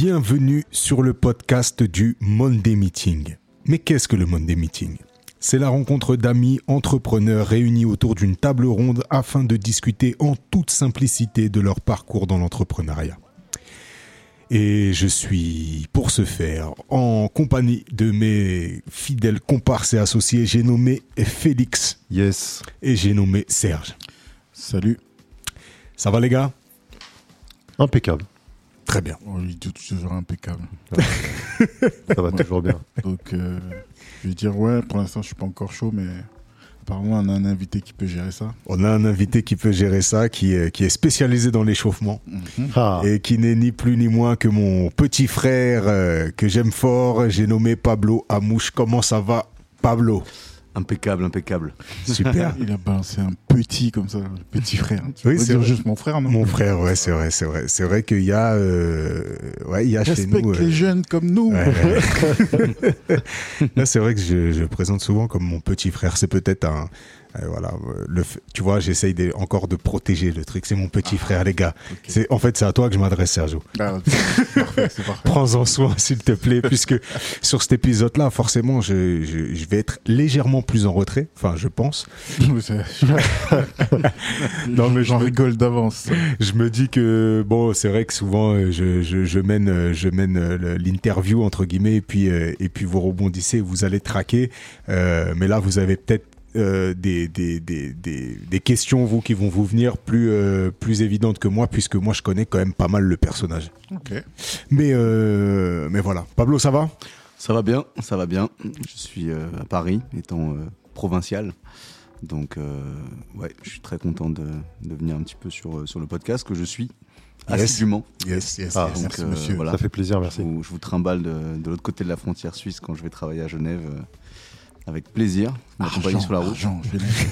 Bienvenue sur le podcast du Monday Meeting. Mais qu'est-ce que le Monday Meeting? C'est la rencontre d'amis entrepreneurs réunis autour d'une table ronde afin de discuter en toute simplicité de leur parcours dans l'entrepreneuriat. Et je suis, pour ce faire, en compagnie de mes fidèles comparses et associés. J'ai nommé Félix. Yes. Et j'ai nommé Serge. Salut. Ça va les gars? Impeccable. Très bien. Oh, il est toujours impeccable. Ça va toujours bien. Donc, euh, je vais dire, ouais, pour l'instant, je suis pas encore chaud, mais apparemment, on a un invité qui peut gérer ça. On a un invité qui peut gérer ça, qui est, qui est spécialisé dans l'échauffement Mhm. Ah, et qui n'est ni plus ni moins que mon petit frère euh, que j'aime fort. J'ai nommé Pablo Amouche. Comment ça va, Pablo? Impeccable, impeccable. Super. Il a balancé un petit comme ça, le petit frère. Tu Oui, c'est juste mon frère, non Mon frère, ouais, c'est vrai, c'est vrai. C'est vrai qu'il y a, euh, ouais, il y a chez Respecte nous. euh, les jeunes comme nous. Ouais, ouais. Là, c'est vrai que je, je le présente souvent comme mon petit frère. C'est peut-être un. Voilà, euh, le, tu vois, j'essaye encore de protéger le truc. C'est mon petit frère, les gars. C'est, en fait, c'est à toi que je m'adresse, Sergio. Ah, parfait. Prends-en soin, s'il te plaît, puisque sur cet épisode-là, forcément, je, je, je vais être légèrement plus en retrait. Enfin, je pense. Non, mais j'en je- rigole d'avance. Je me dis que bon, c'est vrai que souvent euh, je, je, mène euh, je mène l'interview entre guillemets et puis et puis vous rebondissez, vous allez traquer. Euh, mais là, vous avez peut-être euh, des, des, des, des, des questions vous qui vont vous venir plus euh, plus évidentes que moi puisque moi je connais quand même pas mal le personnage. Mais euh, mais voilà, Pablo, ça va? Ça va bien, ça va bien. Je suis euh, à Paris, étant euh, provincial. Donc, euh, ouais, je suis très content de, de venir un petit peu sur, sur le podcast que je suis Yes. assidûment. Yes, yes, Ah, yes. Merci, Donc, monsieur. voilà. ça fait plaisir, merci. Je vous, je vous trimballe de, de l'autre côté de la frontière suisse quand je vais travailler à Genève. Avec plaisir. Argent, sur la route. argent,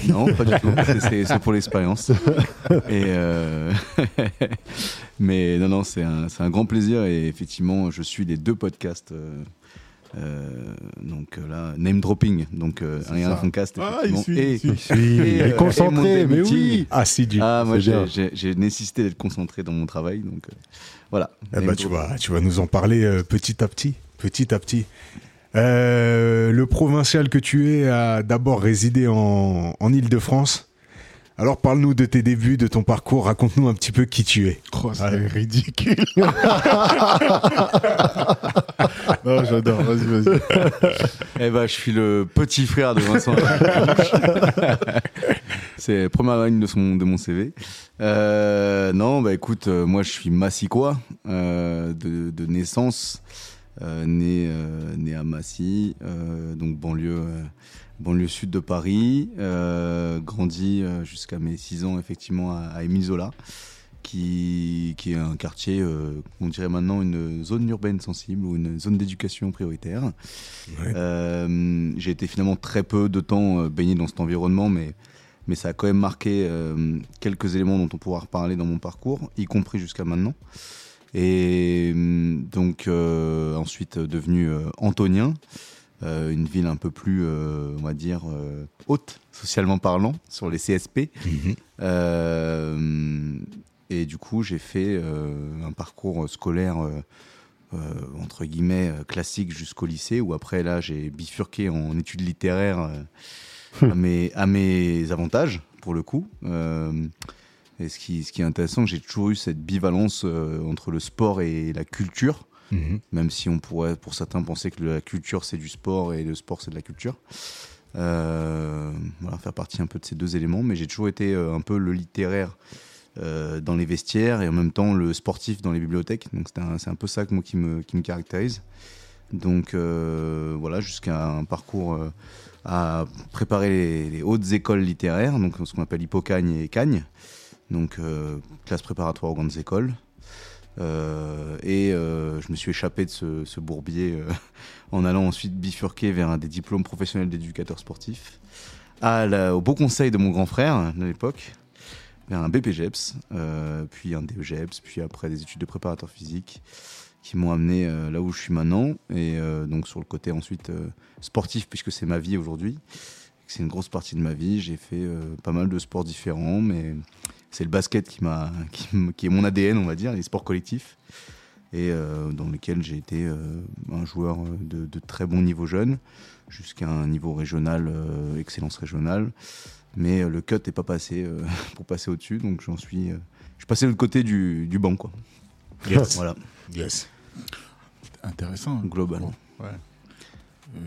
je Non, pas du tout. C'est- pour l'expérience. Et euh, mais non, non, c'est un, grand plaisir. Et effectivement, je suis les deux podcasts. euh, euh, donc là, name dropping. Donc euh, ça. Frontcast, Ah, il suit, et, il suit. Et, il euh, est concentré, et mais oui. Assidu. ah, moi, C'est j'ai- nécessité d'être concentré dans mon travail. Donc voilà. Eh ben, tu, vas, tu vas nous en parler petit à petit. Petit à petit. Euh, le provincial que tu es a d'abord résidé en, en Ile-de-France. Alors parle-nous de tes débuts, de ton parcours, raconte-nous un petit peu qui tu es. Oh, c'est Allez. ridicule. non, j'adore. Vas-y, vas-y. Eh ben, je suis le petit frère de Vincent. C'est la première ligne de, son, de mon CV. Euh, non, bah écoute, euh, moi je suis massicois euh, de, de naissance, euh, né, euh, né à Massy, euh, donc banlieue, euh, banlieue sud de Paris, euh, grandi euh, jusqu'à mes 6 ans effectivement à, à Émile Zola, qui, qui est un quartier, euh, on dirait maintenant une zone urbaine sensible ou une zone d'éducation prioritaire. Ouais. Euh, j'ai été finalement très peu de temps euh, baigné dans cet environnement, mais, mais ça a quand même marqué euh, quelques éléments dont on pourra reparler dans mon parcours, y compris jusqu'à maintenant. Et euh, donc euh, ensuite euh, devenu euh, Antonien, euh, une ville un peu plus, euh, on va dire, euh, haute, socialement parlant, sur les CSP. Mhm. Et du coup, j'ai fait un parcours scolaire entre guillemets classique jusqu'au lycée, où après là, j'ai bifurqué en études littéraires euh, à, mes, à mes avantages pour le coup. Et ce qui, ce qui est intéressant, j'ai toujours eu cette bivalence euh, entre le sport et la culture Mhm. même si on pourrait pour certains penser que la culture c'est du sport et le sport c'est de la culture. Euh, voilà, faire partie un peu de ces deux éléments, mais j'ai toujours été euh, un peu le littéraire euh, dans les vestiaires et en même temps le sportif dans les bibliothèques. Donc c'est un, peu ça que moi qui me, qui me caractérise. Donc euh, voilà, jusqu'à un parcours à préparer les, les hautes écoles littéraires, donc ce qu'on appelle Hippocagne et Cagne, donc euh, classe préparatoire aux grandes écoles. Euh, et euh, je me suis échappé de ce, bourbier en allant ensuite bifurquer vers des diplômes professionnels d'éducateur sportif, à au beau conseil de mon grand frère de l'époque, vers un BPGEPS, puis un DEGEPS, puis après des études de préparateur physique qui m'ont amené là où je suis maintenant, et donc sur le côté ensuite sportif, puisque c'est ma vie aujourd'hui, c'est une grosse partie de ma vie, j'ai fait pas mal de sports différents, mais c'est le basket qui, m'a, qui, qui est mon ADN, on va dire, les sports collectifs. et euh, dans lequel j'ai été euh, un joueur de, de très bon niveau jeune, jusqu'à un niveau régional, euh, excellence régionale. Mais euh, le cut n'est pas passé euh, pour passer au-dessus, donc j'en suis. euh, je suis passé de l'autre côté du, du banc, quoi. Voilà, Yes. Intéressant. hein. globalement. Ouais.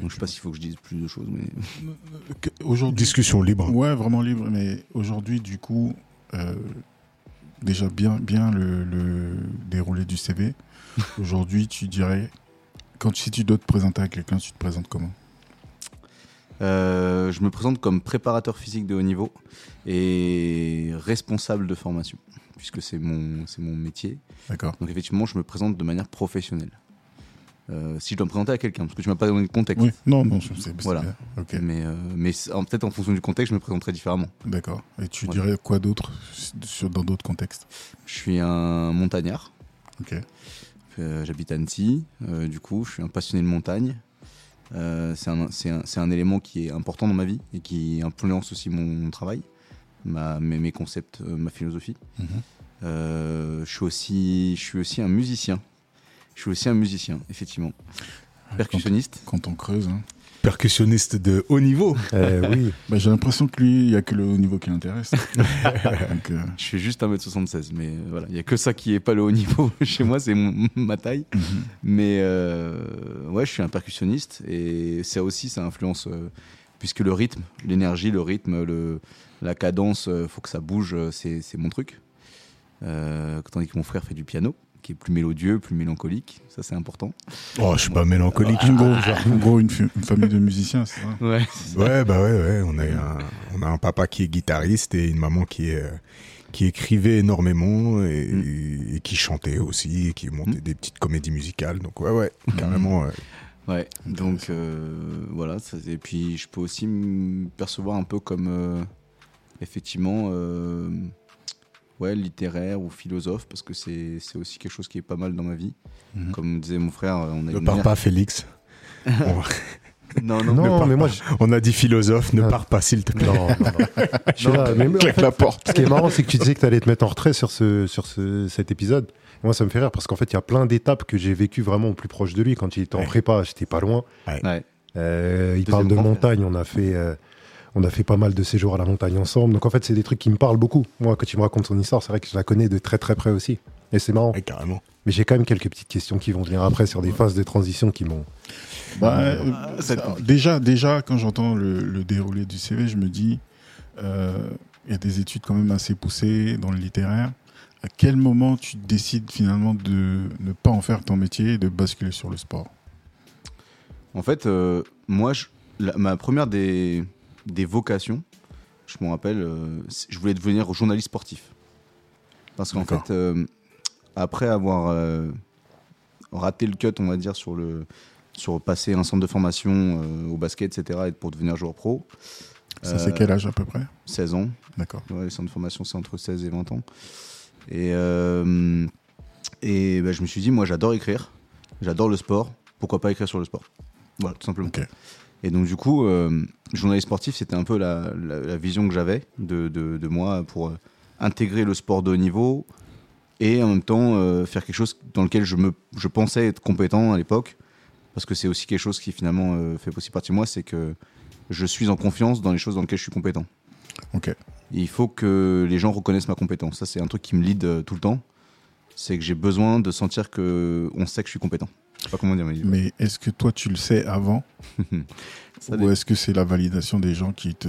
Donc je sais pas s'il faut que je dise plus de choses, mais. Aujourd'hui, Discussion libre. Ouais, vraiment libre. Mais aujourd'hui, du coup, euh, déjà bien, bien le, le déroulé du CV. aujourd'hui, tu dirais, quand si tu dois te présenter à quelqu'un, tu te présentes comment? Euh, je me présente comme préparateur physique de haut niveau et responsable de formation, puisque c'est mon, c'est mon métier. D'accord. Donc effectivement, je me présente de manière professionnelle. Euh, si je dois me présenter à quelqu'un, parce que tu m'as pas donné le contexte. Oui, non, non, c'est Voilà. bien. Ok, Mais, euh, mais peut-être en fonction du contexte, je me présenterai différemment. d'accord. Et tu dirais quoi d'autre dans d'autres contextes? Je suis un montagnard. Ok. Euh, J'habite Annecy. Euh, du coup, je suis un passionné de montagne. C'est un, un- un élément qui est important dans ma vie et qui influence aussi mon travail, ma, mes, mes concepts, ma philosophie. Mhm. Je, suis aussi, je suis aussi un musicien. Je suis aussi un musicien, effectivement. Percussionniste. Quand on creuse. hein. Percussionniste de haut niveau. Eh oui. Bah, J'ai l'impression que lui, il n'y a que le haut niveau qui l'intéresse. Euh, Je fais juste 1m76, mais euh, voilà, il n'y a que ça qui est pas le haut niveau chez moi, c'est ma taille. mhm. Mais euh, ouais, je suis un percussionniste et ça aussi, ça influence, euh, puisque le rythme, l'énergie, le rythme, le, la cadence, euh, faut que ça bouge, euh, c'est c'est mon truc. Euh, tandis que mon frère fait du piano, qui est plus mélodieux, plus mélancolique, ça c'est important. Oh, je suis pas mélancolique. En gros, en gros, une, une famille de musiciens, c'est ça Ouais. Ouais, bah ouais, ouais. On a, un, on a un papa qui est guitariste et une maman qui est, euh, qui écrivait énormément et, Mm. et qui chantait aussi et qui montait Mm. des petites comédies musicales. Donc ouais, ouais, carrément. ouais. Ouais, donc euh, voilà. ça- et puis je peux aussi me percevoir un peu comme euh, effectivement euh, ouais, littéraire ou philosophe, parce que c'est c'est aussi quelque chose qui est pas mal dans ma vie. Mhm. Comme disait mon frère, on a Ne pars mère- pas, Félix. On, Non, non, Ne Non, mais moi, je... on a dit philosophe, ne Ah. pars pas, s'il te plaît. non, non, non. Je suis là, mais Claque la porte. Ce qui est marrant, c'est que tu disais que tu allais te mettre en retrait sur, ce, sur ce, cet épisode. Moi, ça me fait rire parce qu'en fait, il y a plein d'étapes que j'ai vécues vraiment au plus proche de lui. Quand il était en Ouais. prépa, j'étais pas loin. Ouais. Euh, il Deuxième parle de montagne. On a fait, euh, on a fait pas mal de séjours à la montagne ensemble. Donc en fait, c'est des trucs qui me parlent beaucoup. Moi, quand tu me racontes son histoire, c'est vrai que je la connais de très très près aussi. Et c'est marrant. Ouais, carrément. Mais j'ai quand même quelques petites questions qui vont venir après sur des phases de transition qui m'ont. Bah, euh, Ah, ça compliqué. déjà, déjà, quand j'entends le, le déroulé du CV, je me dis, euh, il y a des études quand même assez poussées dans le littéraire. À quel moment tu décides finalement de ne pas en faire ton métier et de basculer sur le sport? En fait, euh, moi, je- la- ma première des, des vocations, je m'en rappelle, euh, je voulais devenir journaliste sportif. Parce qu'en fait, euh, après avoir euh, raté le cut, on va dire, sur le sur passer un centre de formation au basket, etc., et pour devenir joueur pro, Ça, c'est quel âge à peu près? 16 ans, D'accord. Ouais, les centres de formation, c'est entre 16 et 20 ans. Et, et bah, je me suis dit, moi, j'adore écrire, j'adore le sport, pourquoi pas écrire sur le sport? Voilà, tout simplement. Et donc, du coup, euh, journaliste sportif, c'était un peu la, la- la vision que j'avais de, de- de moi pour euh, intégrer le sport de haut niveau et en même temps euh, faire quelque chose dans lequel je, me, je pensais être compétent à l'époque. Parce que c'est aussi quelque chose qui finalement fait aussi partie de moi, c'est que je suis en confiance dans les choses dans lesquelles je suis compétent. Ok. Il faut que les gens reconnaissent ma compétence. Ça, c'est un truc qui me lead tout le temps. C'est que j'ai besoin de sentir que on sait que je suis compétent. Je sais pas comment dire, mais Mais est-ce que toi, tu le sais avant Ça Ou est-ce que c'est la validation des gens qui te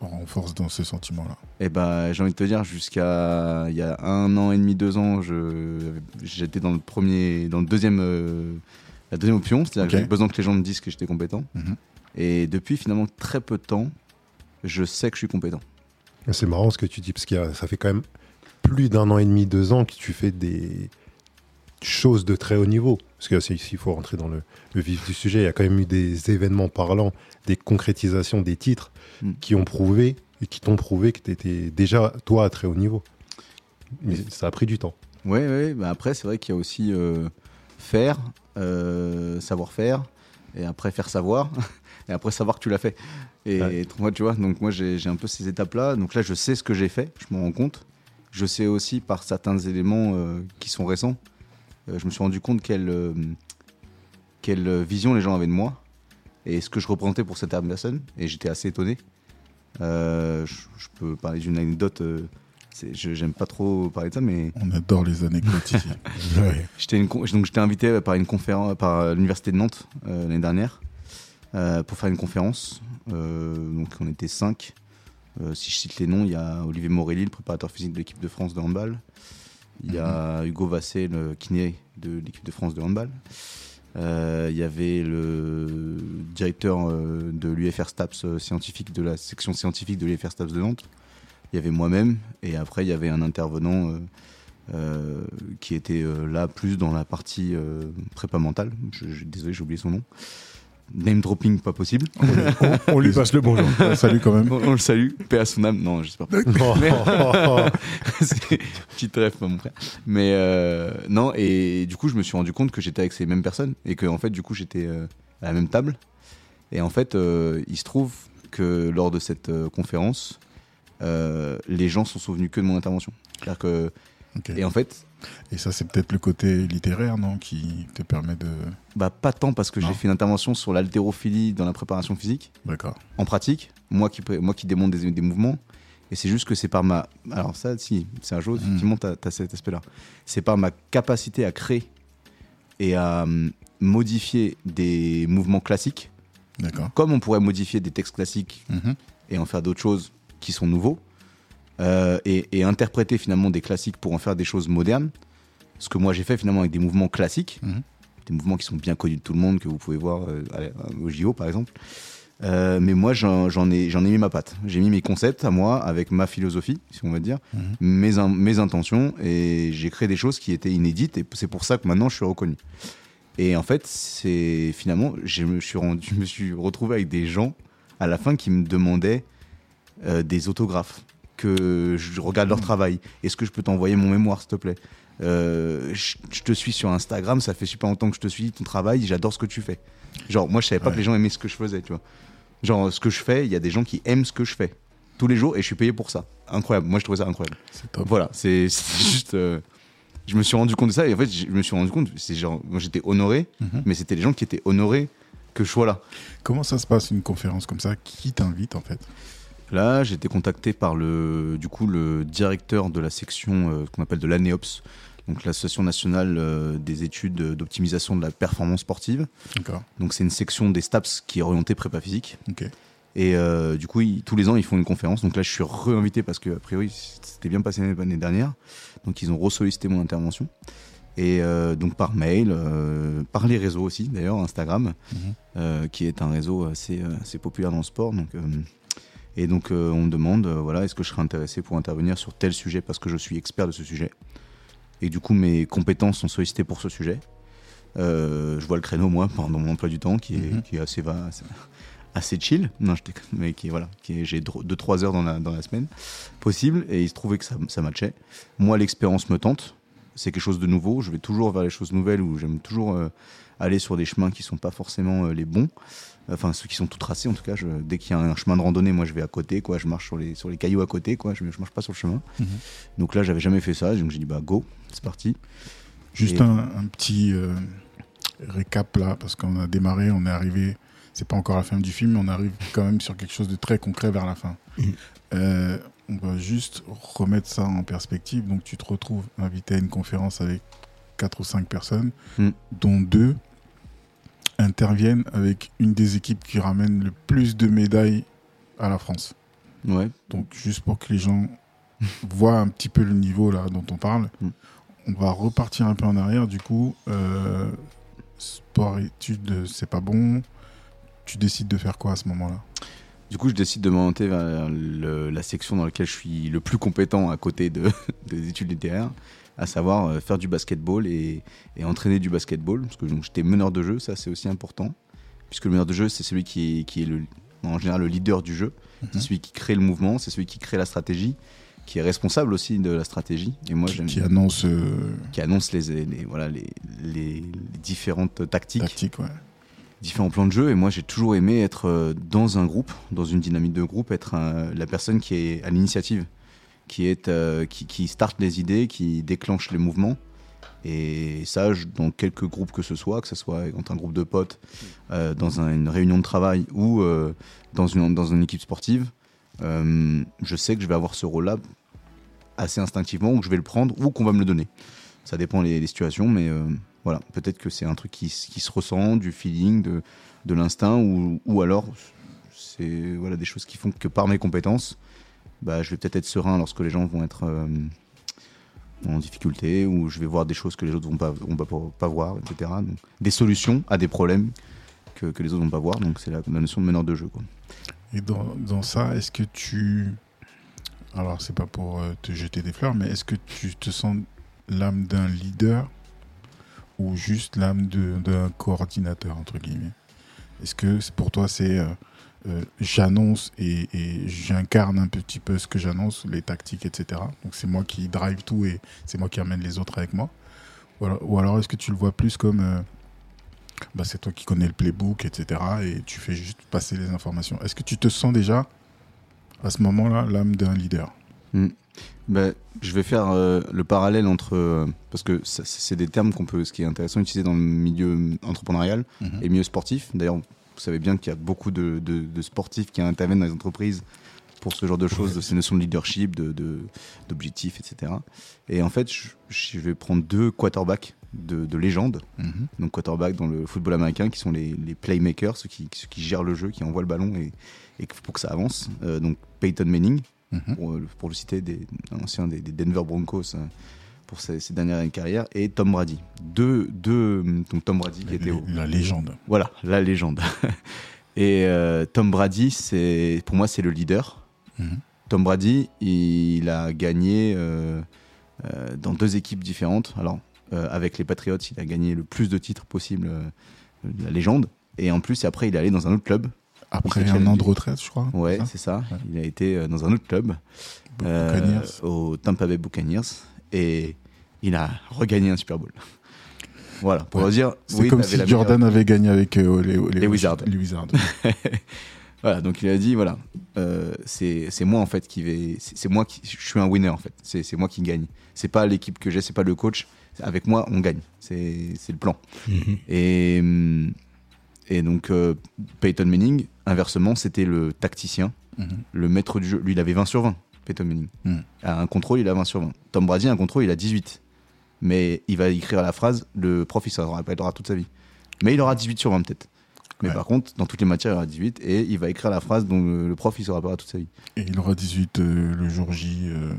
renforcent dans ce sentiment-là Eh ben, j'ai envie de te dire, jusqu'à il y a un an et demi, deux ans, je j'étais dans le premier, dans le deuxième, euh, la deuxième option, c'est-à-dire que j'avais besoin que les gens me disent que j'étais compétent. Mhm. Et depuis finalement très peu de temps, je sais que je suis compétent. C'est marrant ce que tu dis parce que ça fait quand même plus d'un an et demi, deux ans que tu fais des choses de très haut niveau. Parce que c'est ici, il faut rentrer dans le, le vif du sujet. Il y a quand même eu des événements parlants, des concrétisations des titres Mm. qui ont prouvé et qui t'ont prouvé que tu étais déjà, toi, à très haut niveau. Mais ça a pris du temps. Ouais, ouais. bah après, c'est vrai qu'il y a aussi euh, faire, euh, savoir faire, et après faire savoir, et après savoir que tu l'as fait. Et Ouais. moi, tu vois, donc moi, j'ai un peu ces étapes-là. Donc là, je sais ce que j'ai fait, je m'en rends compte. Je sais aussi par certains éléments euh, qui sont récents je me suis rendu compte quelle, euh, quelle vision les gens avaient de moi et ce que je représentais pour cette personne. Et j'étais assez étonné. Euh, je, je peux parler d'une anecdote. euh, J'aime pas trop parler de ça, mais On adore les anecdotes ici. Ouais. J'étais donc j'étais invité par une conférence par l'université de Nantes euh, l'année dernière euh, pour faire une conférence. Euh, donc on était cinq. Euh, si je cite les noms, il y a Olivier Morelli, le préparateur physique de l'équipe de France de handball. Il y a Hugo Vassé, le kiné de l'équipe de France de handball. Euh, il y avait le directeur euh, de l'UFR STAPS euh, scientifique, de la section scientifique de l'UFR STAPS de Nantes. Il y avait moi-même, et après il y avait un intervenant qui était là plus dans la partie prépa mentale. Désolé, j'ai oublié son nom. Name dropping, pas possible. On, on lui passe le bonjour. Ouais, Salut quand même. On, on le salue, paix à son âme. Non, je sais pas. petite rêve, mon frère. Mais euh, non, et du coup, je me suis rendu compte que j'étais avec ces mêmes personnes et que, en fait, du coup, j'étais euh, à la même table. Et en fait, euh, il se trouve que lors de cette conférence, les gens sont souvenus que de mon intervention. C'est-à-dire que, et en fait, Et ça, c'est peut-être le côté littéraire, non Qui te permet de. bah, pas tant parce que j'ai fait une intervention sur l'haltérophilie dans la préparation physique. D'accord. en pratique, moi qui, moi qui démonte des, des mouvements, et c'est juste que c'est par ma. Alors, ça, si, c'est un chose, Mm. effectivement, tu as, cet aspect-là. C'est par ma capacité à créer et à hum, modifier des mouvements classiques, D'accord. comme on pourrait modifier des textes classiques Mhm. et en faire d'autres choses qui sont nouveaux, euh, et, et interpréter finalement des classiques pour en faire des choses modernes. Ce que moi j'ai fait finalement avec des mouvements classiques, Mhm. des mouvements qui sont bien connus de tout le monde, que vous pouvez voir euh, à- au JO par exemple. Euh, mais moi j'en ai, mis ma patte. J'ai mis mes concepts à moi avec ma philosophie, si on va dire, Mhm. mes, in- mes intentions, et j'ai créé des choses qui étaient inédites, et c'est pour ça que maintenant je suis reconnu. Et en fait, c'est finalement, je me suis rendu, je me suis retrouvé avec des gens à la fin qui me demandaient euh, des autographes, que je regarde leur travail. Est-ce que je peux t'envoyer mon mémoire, s'il te plaît? Euh, je, je te suis sur Instagram, ça fait super longtemps que je te suis, ton travail, j'adore ce que tu fais. Genre, moi, je savais pas Ouais. que les gens aimaient ce que je faisais, tu vois. Genre, ce que je fais, il y a des gens qui aiment ce que je fais tous les jours et je suis payé pour ça. Incroyable. Moi, je trouvais ça incroyable. C'est top. Voilà, c'est c'est juste. euh, je me suis rendu compte de ça et en fait, je me suis rendu compte, c'est genre, moi j'étais honoré, Mhm. mais c'était les gens qui étaient honorés que je sois là. Comment ça se passe une conférence comme ça? Qui t'invite en fait? Là, j'ai été contacté par le, du coup, le directeur de la section euh, qu'on appelle de l'ANEOPS, donc l'Association nationale euh, des études d'optimisation de la performance sportive. D'accord. Donc c'est une section des STAPS qui est orientée prépa physique. Ok. Et euh, du coup, ils- tous les ans, ils font une conférence. Donc là, je suis réinvité parce que, a priori, c'était bien passé l'année dernière. Donc ils ont ressollicité mon intervention. Et euh, donc par mail, euh, par les réseaux aussi, d'ailleurs, Instagram, Mhm. qui est un réseau assez, assez populaire dans le sport. Donc, et donc euh, on me demande, euh, voilà, est-ce que je serais intéressé pour intervenir sur tel sujet parce que je suis expert de ce sujet? Et du coup, mes compétences sont sollicitées pour ce sujet. Euh, je vois le créneau, moi, pendant mon emploi du temps, qui est, Mhm. qui est assez, va, assez, assez chill. Non, je mais qui voilà, qui est, j'ai 2-3 heures dans la, dans la semaine possible. Et il se trouvait que ça, ça matchait. Moi, l'expérience me tente. C'est quelque chose de nouveau. Je vais toujours vers les choses nouvelles où j'aime toujours aller sur des chemins qui sont pas forcément les bons. Enfin, ceux qui sont tout tracés, en tout cas. Je, dès qu'il y a un chemin de randonnée, moi, je vais à côté, quoi. Je marche sur les, sur les cailloux à côté, quoi. Je, je marche pas sur le chemin. Mhm. Donc là, j'avais jamais fait ça. Donc j'ai dit, bah, go, c'est parti. Juste un, un petit euh, récap là, parce qu'on a démarré, on est arrivé, c'est pas encore la fin du film, mais on arrive quand même sur quelque chose de très concret vers la fin. Mhm. Euh, on va juste remettre ça en perspective. Donc tu te retrouves invité à une conférence avec quatre ou cinq personnes, Mhm. dont deux interviennent avec une des équipes qui ramène le plus de médailles à la France. Ouais. Donc juste pour que les gens voient un petit peu le niveau là dont on parle, Mm. on va repartir un peu en arrière. Du coup, euh, sport études, c'est pas bon. Tu décides de faire quoi à ce moment-là? Du coup, je décide de m'orienter vers le- la section dans laquelle je suis le plus compétent à côté de, des études littéraires, à savoir euh, faire du basketball et, et entraîner du basketball. Parce que j'étais meneur de jeu, ça c'est aussi important. Puisque le meneur de jeu, c'est celui qui est, qui est le, en général le leader du jeu. C'est Mhm. celui qui crée le mouvement, c'est celui qui crée la stratégie, qui est responsable aussi de la stratégie. Et moi, qui, j'aime qui annonce euh, qui annonce les, les- voilà, les, les- différentes tactiques tactique, ouais. différents plans de jeu et moi j'ai toujours aimé être euh, dans un groupe, dans une dynamique de groupe, être un- la personne qui est à l'initiative, qui est euh, qui, starte les idées, qui déclenche les mouvements Et ça, dans quelques groupes que ce soit, que ce soit dans un groupe de potes, euh, dans un- une réunion de travail ou euh, dans, une, dans une équipe sportive, je sais que je vais avoir ce rôle-là assez instinctivement, ou que je vais le prendre, ou qu'on va me le donner. Ça dépend les, les situations, mais voilà, peut-être que c'est un truc qui, qui se ressent, du feeling, de, de l'instinct, ou, ou alors c'est voilà, des choses qui font que par mes compétences, bah, je vais peut-être être serein lorsque les gens vont être euh, en difficulté, ou je vais voir des choses que les autres vont pas, vont pas, voir, etc. Donc, des solutions à des problèmes que, les autres vont pas voir, donc c'est la, notion de meneur de jeu. Quoi. Et dans, dans ça, est-ce que tu. Alors, c'est pas pour euh, te jeter des fleurs, mais est-ce que tu te sens l'âme d'un leader ou juste l'âme d'un coordinateur, entre guillemets? Est-ce que pour toi, c'est. euh, euh, j'annonce et, et j'incarne un petit peu ce que j'annonce, les tactiques, etc. Donc, c'est moi qui drive tout et c'est moi qui amène les autres avec moi Ou alors, ou alors est-ce que tu le vois plus comme. euh, bah, c'est toi qui connais le playbook, etc. Et tu fais juste passer les informations. Est-ce que tu te sens déjà, à ce moment-là, l'âme d'un leader? Ben, je vais faire euh, le parallèle entre. euh, parce que c'est des termes qu'on peut. Ce qui est intéressant d'utiliser dans le milieu entrepreneurial Mhm. et milieu sportif. D'ailleurs, vous savez bien qu'il y a beaucoup de, de- de sportifs qui interviennent dans les entreprises pour ce genre de choses, de ces notions de leadership, de- de- d'objectifs, etc. Et en fait, je, je vais prendre deux quarterbacks de, de légende. Mhm. Donc, quarterbacks dans le football américain, qui sont les, les playmakers, ceux qui, ceux qui gèrent le jeu, qui envoient le ballon et, et pour que ça avance. Euh, donc, Peyton Manning, Mhm. pour, pour le citer, des, un ancien des, des Denver Broncos euh, pour ses, ses dernières années de carrière, et Tom Brady. Deux, deux, donc Tom Brady qui était au, La légende. voilà, la légende. Et euh, Tom Brady, c'est pour moi, c'est le leader. Mhm. Tom Brady, il a gagné euh, euh, dans deux équipes différentes. Alors, avec les Patriots, il a gagné le plus de titres possible, la légende. Et en plus, après, il est allé dans un autre club. Après un an de retraite, je crois. Ouais, c'est ça. Ouais. Il a été dans un autre club, euh, au Tampa Bay Buccaneers, et il a regagné un Super Bowl. Voilà, pour Ouais. dire. C'est oui, comme si meilleure- Jordan avait gagné avec euh, les, Les Wizards. Les Wizards. Voilà, donc il a dit voilà, euh, c'est c'est moi en fait qui vais, c'est c'est moi qui, je suis un winner en fait, c'est c'est moi qui gagne. C'est pas l'équipe que j'ai, c'est pas le coach. Avec moi, on gagne. C'est c'est le plan. Mhm. Et hum, et donc euh, Peyton Manning, inversement, c'était le tacticien, Mhm. le maître du jeu. Lui, il avait 20 sur 20. Peyton Manning. Mm. À un contrôle, il a 20 sur 20. Tom Brady, à un contrôle, il a 18. Mais il va écrire la phrase, le prof, il s'en rappellera toute sa vie. Mais il aura 18 sur 20 peut-être. Mais Ouais. par contre, dans toutes les matières, il aura 18 et il va écrire la phrase dont le, prof, il se rappellera toute sa vie. Et il aura 18 euh, le jour J, euh,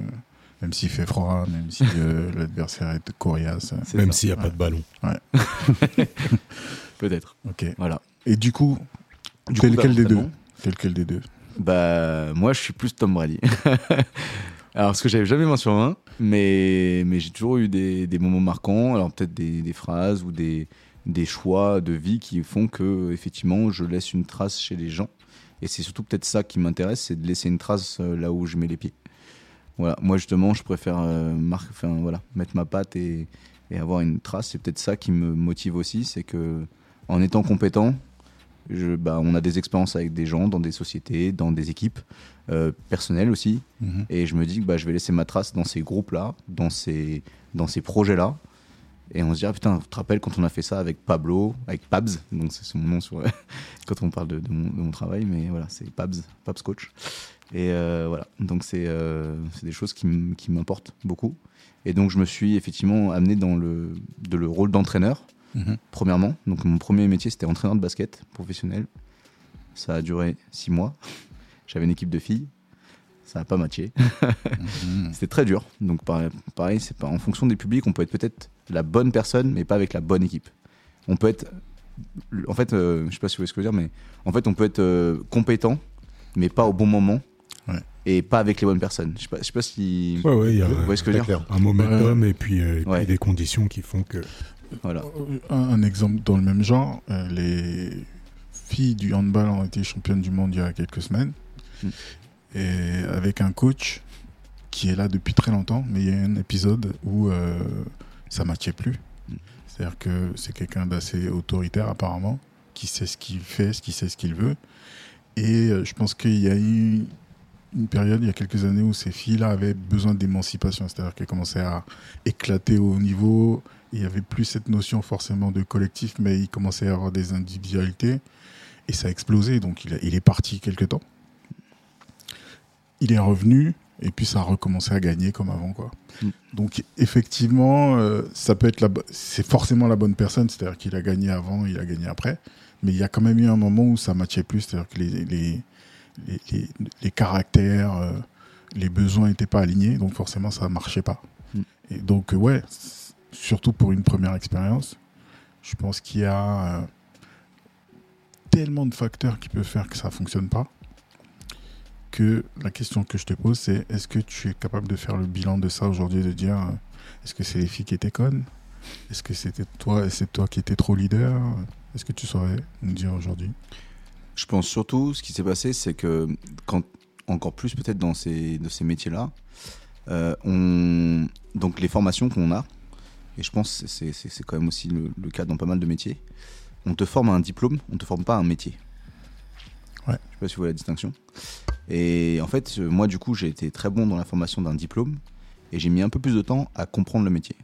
même s'il fait froid, même si euh, l'adversaire est coriace. C'est Même s'il n'y a pas de ballon. Peut-être. Ok. Voilà. Et du coup, Du Quel- coup, quel des deux forcément, quel quel des deux Bah, moi, je suis plus Tom Brady. Alors, parce que j'avais jamais 20 sur 20, mais, mais j'ai toujours eu des, des moments marquants. Alors, peut-être des, des phrases ou des, des choix de vie qui font que, effectivement, je laisse une trace chez les gens. Et c'est surtout peut-être ça qui m'intéresse, c'est de laisser une trace euh, là où je mets les pieds. Voilà. Moi, justement, je préfère euh, mar- enfin, voilà, mettre ma patte et, et avoir une trace. C'est peut-être ça qui me motive aussi, c'est que en étant compétent, je, bah, on a des expériences avec des gens dans des sociétés, dans des équipes euh, personnelles aussi. Mhm. Et je me dis que bah, je vais laisser ma trace dans ces groupes-là, dans ces, dans ces projets-là. Et on se dit, ah putain, tu te rappelles quand on a fait ça avec Pablo, avec Pabs, donc c'est son nom sur, quand on parle de, de mon, de mon travail, mais voilà, c'est Pabs, Pabs Coach. Et euh, voilà, donc c'est euh, des choses qui m'importent beaucoup. Et donc je me suis effectivement amené dans le, de le rôle d'entraîneur Mhm. premièrement. Donc mon premier métier c'était entraîneur de basket professionnel. Ça a duré six mois. J'avais une équipe de filles. Ça n'a pas matché. Mhm. C'était très dur. Donc pareil, c'est pas en fonction des publics, on peut être peut-être la bonne personne, mais pas avec la bonne équipe. On peut être, en fait, euh, je sais pas si vous voyez ce que je veux dire, mais en fait, on peut être euh, compétent, mais pas au bon moment. Ouais. Et pas avec les bonnes personnes. Je sais pas, je sais pas si. Ouais, ouais, il y a Vous voyez ce que je veux dire clair. un momentum et puis, euh, et puis Ouais. des conditions qui font que. Voilà. Euh, Un, un exemple dans le même genre, euh, les filles du handball ont été championnes du monde il y a quelques semaines. Mm. Et avec un coach qui est là depuis très longtemps, mais il y a un épisode où euh, ça matchait plus. Mm. C'est-à-dire que c'est quelqu'un d'assez autoritaire apparemment, qui sait ce qu'il fait, ce qui sait ce qu'il veut. Et euh, je pense qu'il y a eu une période, il y a quelques années, où ces filles-là avaient besoin d'émancipation, c'est-à-dire qu'elles commençaient à éclater au niveau. Il n'y avait plus cette notion forcément de collectif, mais il commençait à avoir des individualités. Et ça a explosé, donc il, a- il est parti quelque temps. Il est revenu, et puis ça a recommencé à gagner comme avant. Quoi. Mm. Donc effectivement, euh, ça peut être c'est forcément la bonne personne, c'est-à-dire qu'il a gagné avant, il a gagné après. Mais il y a quand même eu un moment où ça matchait plus, c'est-à-dire que les, les, les, caractères, euh, les besoins n'étaient pas alignés, donc forcément ça ne marchait pas. Mm. Et donc, ouais, surtout pour une première expérience, je pense qu'il y a euh, tellement de facteurs qui peuvent faire que ça ne fonctionne pas que la question que je te pose, c'est est-ce que tu es capable de faire le bilan de ça aujourd'hui, de dire euh, est-ce que c'est les filles qui étaient connes? Est-ce que c'était toi c'est toi qui étais trop leader? Est-ce que tu saurais nous dire aujourd'hui? Je pense surtout, ce qui s'est passé, c'est que, quand, encore plus peut-être dans ces, de ces métiers-là, euh, on, donc les formations qu'on a, et je pense que c'est quand même aussi le, le cas dans pas mal de métiers, on te forme à un diplôme, on te forme pas à un métier. Ouais. Je sais pas si vous voyez la distinction. Et en fait, euh, moi, du coup, j'ai été très bon dans la formation d'un diplôme, et j'ai mis un peu plus de temps à comprendre le métier.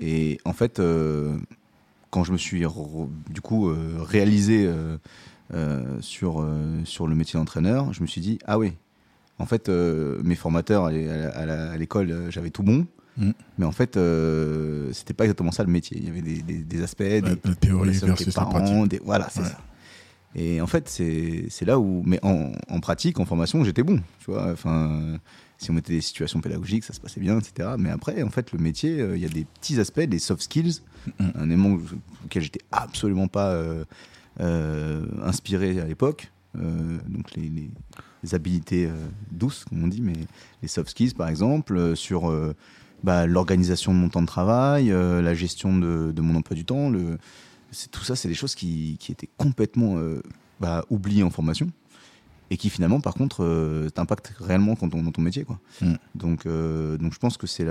Et en fait, euh, quand je me suis du coup euh, réalisé euh, sur, sur le métier d'entraîneur, je me suis dit, ah oui, en fait, mes formateurs à l'école, j'avais tout bon, Mm. mais en fait, euh, c'était pas exactement ça le métier. Il y avait des, des- des aspects, des, la, théorie versus les la parents, pratique. des- voilà, c'est Ouais. ça. Et en fait, c'est là où, mais en, en pratique, en formation, j'étais bon, tu vois. Enfin, si on mettait des situations pédagogiques, ça se passait bien, etc. Mais après, en fait, le métier, euh, il y a des petits aspects, des soft skills, un élément auquel j'étais absolument pas euh, euh, inspiré à l'époque. Donc les, les- les habilités euh, douces, comme on dit, mais les soft skills, par exemple, euh, sur euh, bah, l'organisation de mon temps de travail, euh, la gestion de, de mon emploi du temps, le, tout ça, c'est des choses qui, qui étaient complètement euh, bah, oubliées en formation et qui finalement, par contre, euh, t'impactent réellement quand on, dans ton métier. Quoi. Mm. Donc, euh, donc, je pense que c'est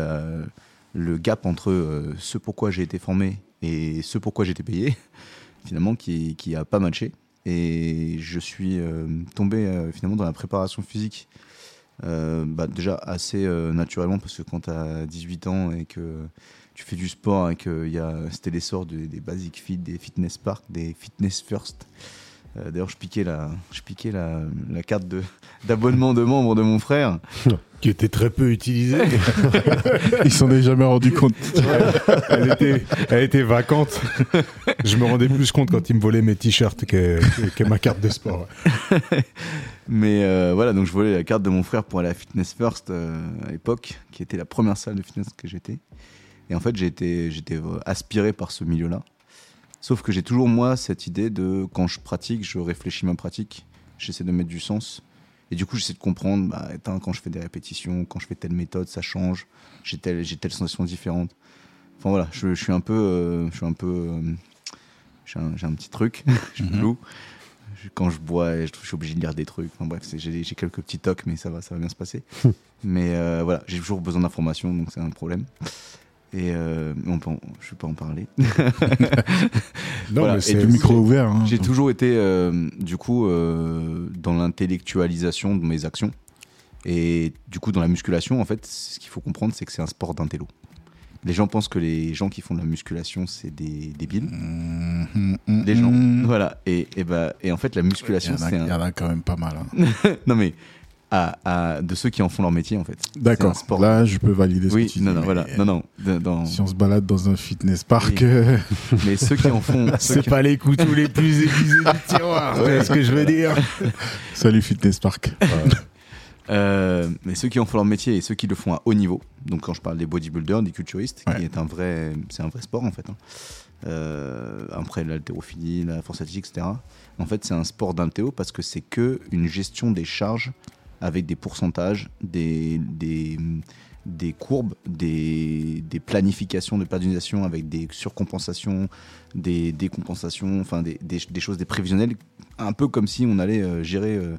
le gap entre ce pourquoi j'ai été formé et ce pourquoi j'ai été payé, finalement, qui, qui a pas matché. Et je suis tombé finalement dans la préparation physique, bah, déjà assez euh, naturellement, parce que quand tu as 18 ans et que tu fais du sport et que c'était l'essor de- des Basic Fit, des Fitness Park, des Fitness First. Euh, D'ailleurs, je piquais la, je piquais la, la carte de, d'abonnement de membre de mon frère. Qui était très peu utilisée. Ils s'en est jamais rendu compte. elle, était, elle était vacante. Je me rendais plus compte quand il me volait mes t-shirts que, que- que ma carte de sport. Mais euh, voilà, donc je volais la carte de mon frère pour aller à Fitness First euh, à l'époque, qui était la première salle de fitness que j'étais. Et en fait, j'ai été, j'étais euh, aspiré par ce milieu-là. Sauf que j'ai toujours, moi, cette idée de quand je pratique, je réfléchis ma pratique, j'essaie de mettre du sens. Et du coup, j'essaie de comprendre, bah, quand je fais des répétitions, quand je fais telle méthode, ça change, j'ai telle, j'ai telle sensation différente. Enfin voilà, je, je suis un peu. euh, je suis un peu. euh, j'ai un, j'ai un petit truc, je suis Mhm. loup. Je- Quand je bois, je, je suis obligé de lire des trucs. Enfin bref, c'est- j'ai j'ai quelques petits tocs, mais ça va, ça va bien se passer. mais euh, voilà, j'ai toujours besoin d'informations, donc c'est un problème. Et euh, on peut en- je vais pas en parler. Non, Voilà, mais c'est Le micro ouvert. hein. J'ai toujours été, euh, du coup, euh, dans l'intellectualisation de mes actions. Et du coup, dans la musculation, en fait, ce qu'il faut comprendre, c'est que c'est un sport d'intello. Les gens pensent que les gens qui font de la musculation, c'est des débiles. Mhm, Les gens. Voilà. Et, et, bah, et en fait, la musculation, c'est il y en a quand même pas mal. hein. Non, mais à, à- de ceux qui en font leur métier, en fait. D'accord. Là, je peux valider ce Oui, que tu non, dis. non, voilà. Non, non. de- dans- Si on se balade dans un fitness park, Oui. euh, Mais ceux qui en font... c'est qui- pas les couteaux les plus aiguisés du tiroir. Ouais. C'est ce que je veux dire. salut fitness park. Euh, mais ceux qui en font leur métier et ceux qui le font à haut niveau, donc quand je parle des bodybuilders, des culturistes, Ouais. qui est un vrai, c'est un vrai sport en fait. hein. Euh, après l'haltérophilie, la force athlétique, etc. En fait, c'est un sport d'intéo parce que c'est que une gestion des charges avec des pourcentages, des, des, des courbes, des, des planifications de périodisation avec des surcompensations, des décompensations, enfin des, des, choses, des prévisionnels, un peu comme si on allait euh, gérer euh,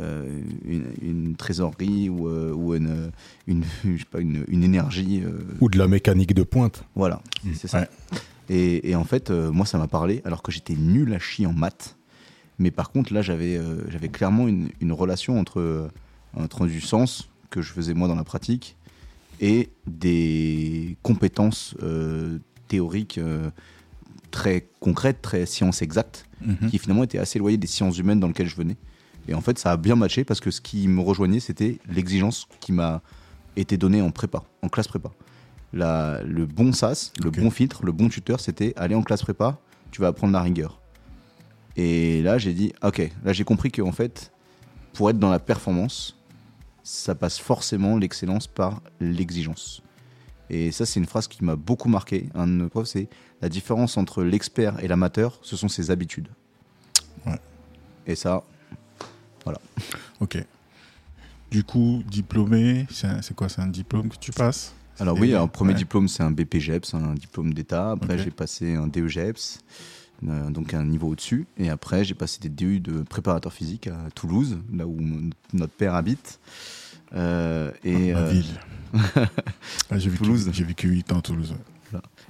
euh, une, une trésorerie ou, euh, ou une, une, je sais pas, une, une énergie. euh, Ou de la mécanique de pointe. voilà, Mm. c'est ça. Ouais. Et, et en fait, moi, ça m'a parlé, alors que j'étais nul à chier en maths. Mais par contre, là, j'avais euh, j'avais clairement une, une relation entre euh, un du sens que je faisais moi dans la pratique et des compétences euh, théoriques euh, très concrètes, très sciences exactes, Mhm. qui finalement étaient assez éloignées des sciences humaines dans lesquelles je venais. Et en fait, ça a bien matché parce que ce qui me rejoignait, c'était l'exigence qui m'a été donnée en prépa, en classe prépa. La- le bon sas, le bon filtre, le bon tuteur, c'était aller en classe prépa, tu vas apprendre la rigueur. Et là, j'ai dit, ok, là j'ai compris qu'en fait, pour être dans la performance, ça passe forcément l'excellence par l'exigence. Et ça, c'est une phrase qui m'a beaucoup marqué. Un de nos profs, c'est la différence entre l'expert et l'amateur, ce sont ses habitudes. Ouais. Et ça, Ok. Du coup, diplômé, c'est quoi? C'est un diplôme que tu passes? Alors oui, un premier ouais. diplôme, c'est un BPGEPS, un diplôme d'État. Après, j'ai passé un DEGEPS, euh, donc un niveau au-dessus. Et après, j'ai passé des DU de préparateur physique à Toulouse, là où mon- notre père habite. Euh, et Ma euh, ville. Ah, j'ai vécu, Toulouse. J'ai vécu 8 ans à Toulouse.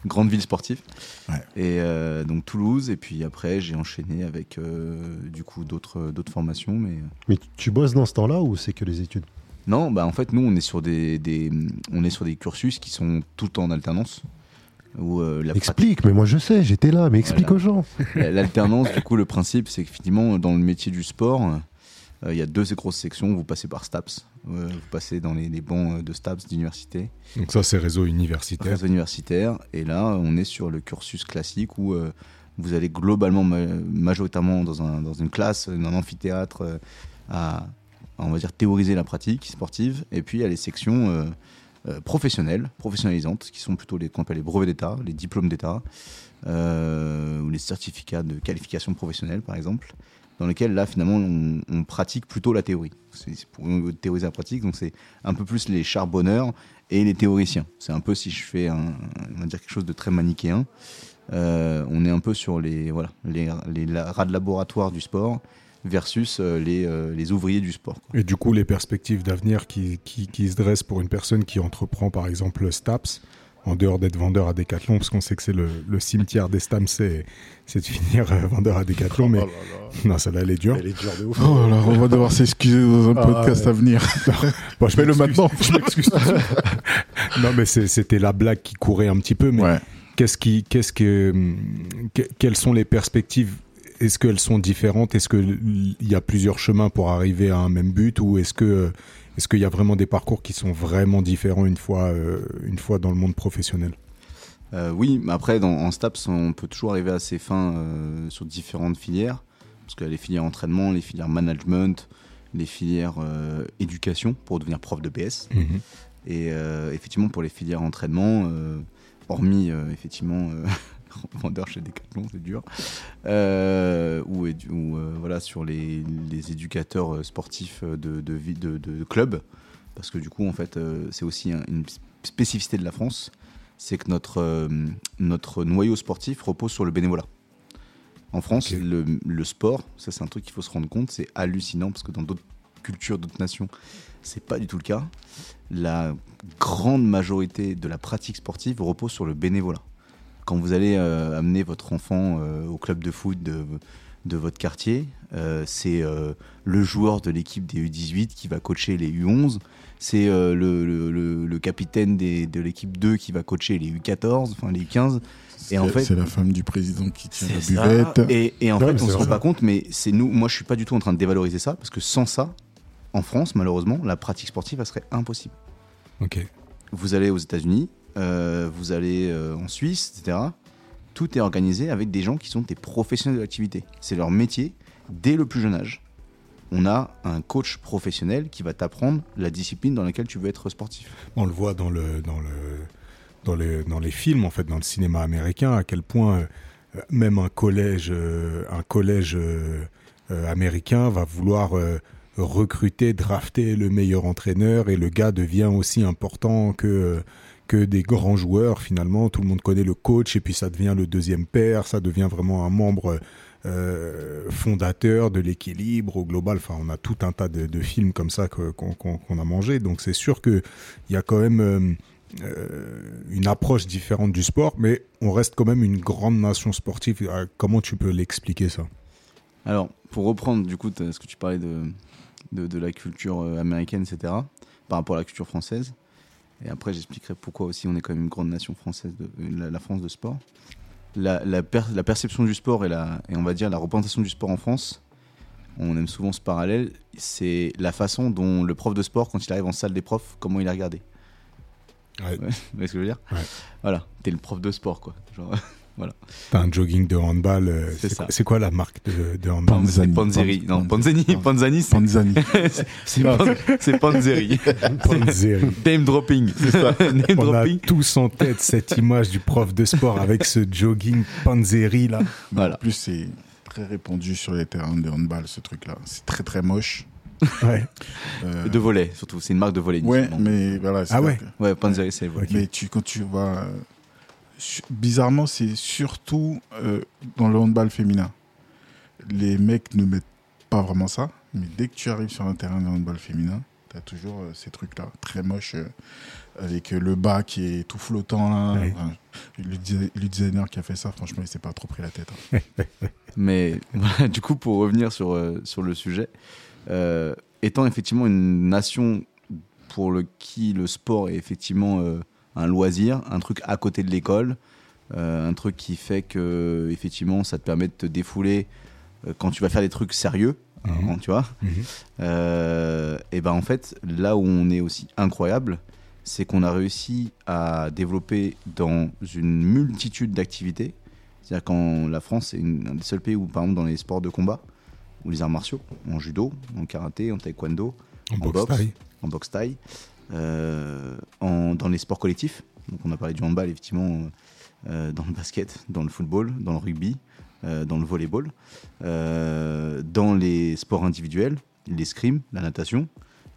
grande ville sportive. Ouais. Et euh, donc Toulouse, et puis après j'ai enchaîné avec euh, du coup d'autres d'autres formations. Mais Mais tu bosses dans ce temps-là ou c'est que les études? Non, bah en fait nous on est sur des, des on est sur des cursus qui sont tout le temps en alternance. Où, euh, la Explique, mais moi je sais, j'étais là, mais explique Voilà. aux gens. L'alternance, du coup le principe c'est qu'effectivement dans le métier du sport, euh, il y a deux grosses sections. Vous passez par STAPS, euh, vous passez dans les, les bancs de STAPS d'université. Donc ça, c'est réseau universitaire. réseau universitaire. Et là, on est sur le cursus classique où euh, vous allez globalement, ma- majoritairement dans, un, dans une classe, dans un amphithéâtre, euh, à, on va dire, théoriser la pratique sportive. Et puis, il y a les sections professionnelles, professionnalisantes, qui sont plutôt les, qu'on appelle les brevets d'État, les diplômes d'État, euh, ou les certificats de qualification professionnelle, par exemple, dans lesquels, là, finalement, on, pratique plutôt la théorie. C'est pour théoriser la pratique, donc c'est un peu plus les charbonneurs et les théoriciens. C'est un peu si je fais on va dire quelque chose de très manichéen. euh, on est un peu sur les voilà les, rats de laboratoire du sport versus euh, les, euh, les ouvriers du sport. quoi. Et du coup, les perspectives d'avenir qui, qui, qui se dressent pour une personne qui entreprend, par exemple, le STAPS, en dehors d'être vendeur à Decathlon, parce qu'on sait que c'est le, le cimetière des STAPS, c'est de finir euh, vendeur à Decathlon, mais Oh là là. non, ça là, elle est dure. Elle est dure de ouf. Oh là, on va devoir s'excuser dans un Ah, podcast ouais. à venir. Bon, je m'excuse. maintenant. Je m'excuse. non, mais c'était la blague qui courait un petit peu, mais Ouais. qu'est-ce qui, qu'est-ce que, que- quelles sont les perspectives Est-ce qu'elles sont différentes? Est-ce qu'il y a plusieurs chemins pour arriver à un même but? Ou est-ce que est-ce qu'il y a vraiment des parcours qui sont vraiment différents une fois euh, une fois dans le monde professionnel? Euh, oui, mais après dans, en STAPS on peut toujours arriver à ses fins euh, sur différentes filières. Parce qu'il y a les filières entraînement, les filières management, les filières éducation pour devenir prof de PS. Et euh, effectivement, pour les filières entraînement, hormis effectivement vendeur chez Decathlon, c'est dur, euh, ou, euh, voilà sur les, les éducateurs euh, sportifs de, de, vie- de, de club, parce que du coup, en fait, c'est aussi un- une spécificité de la France, c'est que notre, notre noyau sportif repose sur le bénévolat. En France, le, le sport, ça c'est un truc qu'il faut se rendre compte, c'est hallucinant parce que dans d'autres cultures, d'autres nations, c'est pas du tout le cas. La grande majorité de la pratique sportive repose sur le bénévolat. Quand vous allez euh, amener votre enfant euh, au club de foot de, de votre quartier, euh, c'est le joueur de l'équipe des U18 qui va coacher les U11, c'est le, le- le- le capitaine des- de l'équipe 2 qui va coacher les U14, enfin les U15. Et en C'est- fait- c'est la femme du président qui tient la ça. buvette. Et, et en fait, on c'est se rend pas compte, mais c'est nous. Moi, je suis pas du tout en train de dévaloriser ça parce que sans ça, en France, malheureusement, la pratique sportive, elle serait impossible. Ok. Vous allez aux États-Unis, euh, vous allez euh, en Suisse, etc. Tout est organisé avec des gens qui sont des professionnels de l'activité. C'est leur métier dès le plus jeune âge. On a un coach professionnel qui va t'apprendre la discipline dans laquelle tu veux être sportif. On le voit dans le dans le dans les dans les films en fait dans le cinéma américain à quel point euh, même un collège un collège américain va vouloir recruter drafter le meilleur entraîneur et le gars devient aussi important que que des grands joueurs finalement tout le monde connaît le coach et puis ça devient le deuxième père ça devient vraiment un membre euh, fondateur de l'équilibre au global. Enfin, on a tout un tas de, films comme ça qu'on a mangé. Donc c'est sûr que il y a quand même euh, euh, une approche différente du sport, mais on reste quand même une grande nation sportive. Comment tu peux l'expliquer ça? Alors, pour reprendre du coup ce que tu parlais de de, la culture américaine, etc., par rapport à la culture française. Et après, j'expliquerai pourquoi aussi on est quand même une grande nation française, de, la, la France de sport. La, la, per- la perception du sport et, la, et on va dire la représentation du sport en France, on aime souvent ce parallèle, c'est la façon dont le prof de sport, quand il arrive en salle des profs, comment il est regardé. Ouais. Ouais, vous voyez ce que je veux dire? Ouais. Voilà, t'es le prof de sport, quoi. Genre, T'as un jogging de handball. euh, C'est C'est ça. quoi, c'est quoi la marque de, de handball Panzani. c'est Panzeri. Panz- Non, Panz- Panzani, Panz- Panzani, c'est Panzani. c'est Pan- c'est Panzeri. Panzeri. Name dropping, c'est ça. Name On a dropping. tous en tête cette image du prof de sport avec ce jogging Panzeri là. Voilà. En plus, c'est très répandu sur les terrains de handball, ce truc-là. C'est très, très moche. Ouais. Euh, De volet, surtout. C'est une marque de volet. Ouais, mais voilà. c'est Ah ouais. que- Ouais, Panzeri, c'est le volet. Mais tu, quand tu vois. Bizarrement, c'est surtout euh, dans le handball féminin. Les mecs ne mettent pas vraiment ça, mais dès que tu arrives sur un terrain de handball féminin, tu as toujours euh, ces trucs-là, très moches, euh, avec euh, le bas qui est tout flottant. Là. Ouais. Enfin, le, desi- le designer qui a fait ça, franchement, il s'est pas trop pris la tête. hein. Mais voilà, du coup, pour revenir sur, euh, sur le sujet, euh, étant effectivement une nation pour le, qui le sport est effectivement euh, un loisir, un truc à côté de l'école, euh, un truc qui fait que effectivement ça te permet de te défouler euh, quand tu vas faire des trucs sérieux, Mhm. hein, tu vois. Mhm. Euh, et ben en fait, là où on est aussi incroyable, c'est qu'on a réussi à développer dans une multitude d'activités. C'est-à-dire quand la France est une- un des seuls pays où, par exemple, dans les sports de combat, ou les arts martiaux, en judo, en karaté, en taekwondo, En En boxe boxe. taille. en boxe taille, en- dans les sports collectifs. Donc on a parlé du handball, effectivement, euh, dans le basket, dans le football, dans le rugby, euh, dans le volleyball, euh, dans les sports individuels, l'escrime, la natation,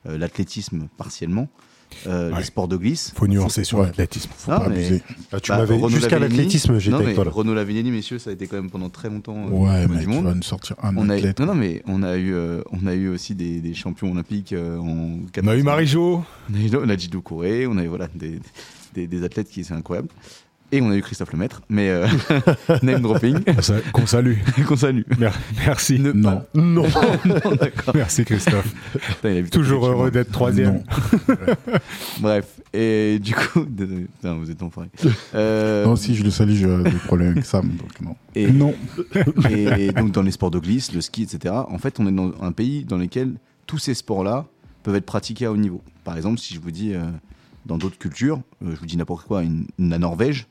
euh, l'athlétisme partiellement, euh, Ouais. les sports de glisse. Faut nuancer sur l'athlétisme. Faut pas mais- abuser. Ah, tu Bah, m'avais jusqu'à l'athlétisme, j'étais avec toi là. Renaud Lavillenie, messieurs, ça a été quand même pendant très longtemps euh, Ouais, mais du tu vas nous sortir un On a, eu, athlète. non, non, mais on a eu, euh, on a eu aussi des, des champions olympiques euh, en On a eu Marie-Jo. On a eu on a Djidou Kouré, on a eu voilà, des, des, des athlètes qui sont incroyables. Et on a eu Christophe Lemaître, mais euh, name dropping, Qu'on sa- Qu'on salue. qu'on salue. Mer- Merci. Ne Non. Non pas- non. Merci Christophe. Putain, Toujours heureux d'être troisième. Bref, et du coup, désolé, putain, vous êtes enfoirés. Euh, Non, si je le salue, j'ai des problèmes avec Sam, donc non. et, Non. et donc dans les sports de glisse, le ski, etc. En fait, on est dans un pays dans lequel tous ces sports-là peuvent être pratiqués à haut niveau. Par exemple, si je vous dis euh, dans d'autres cultures, euh, je vous dis n'importe quoi, une- la Norvège,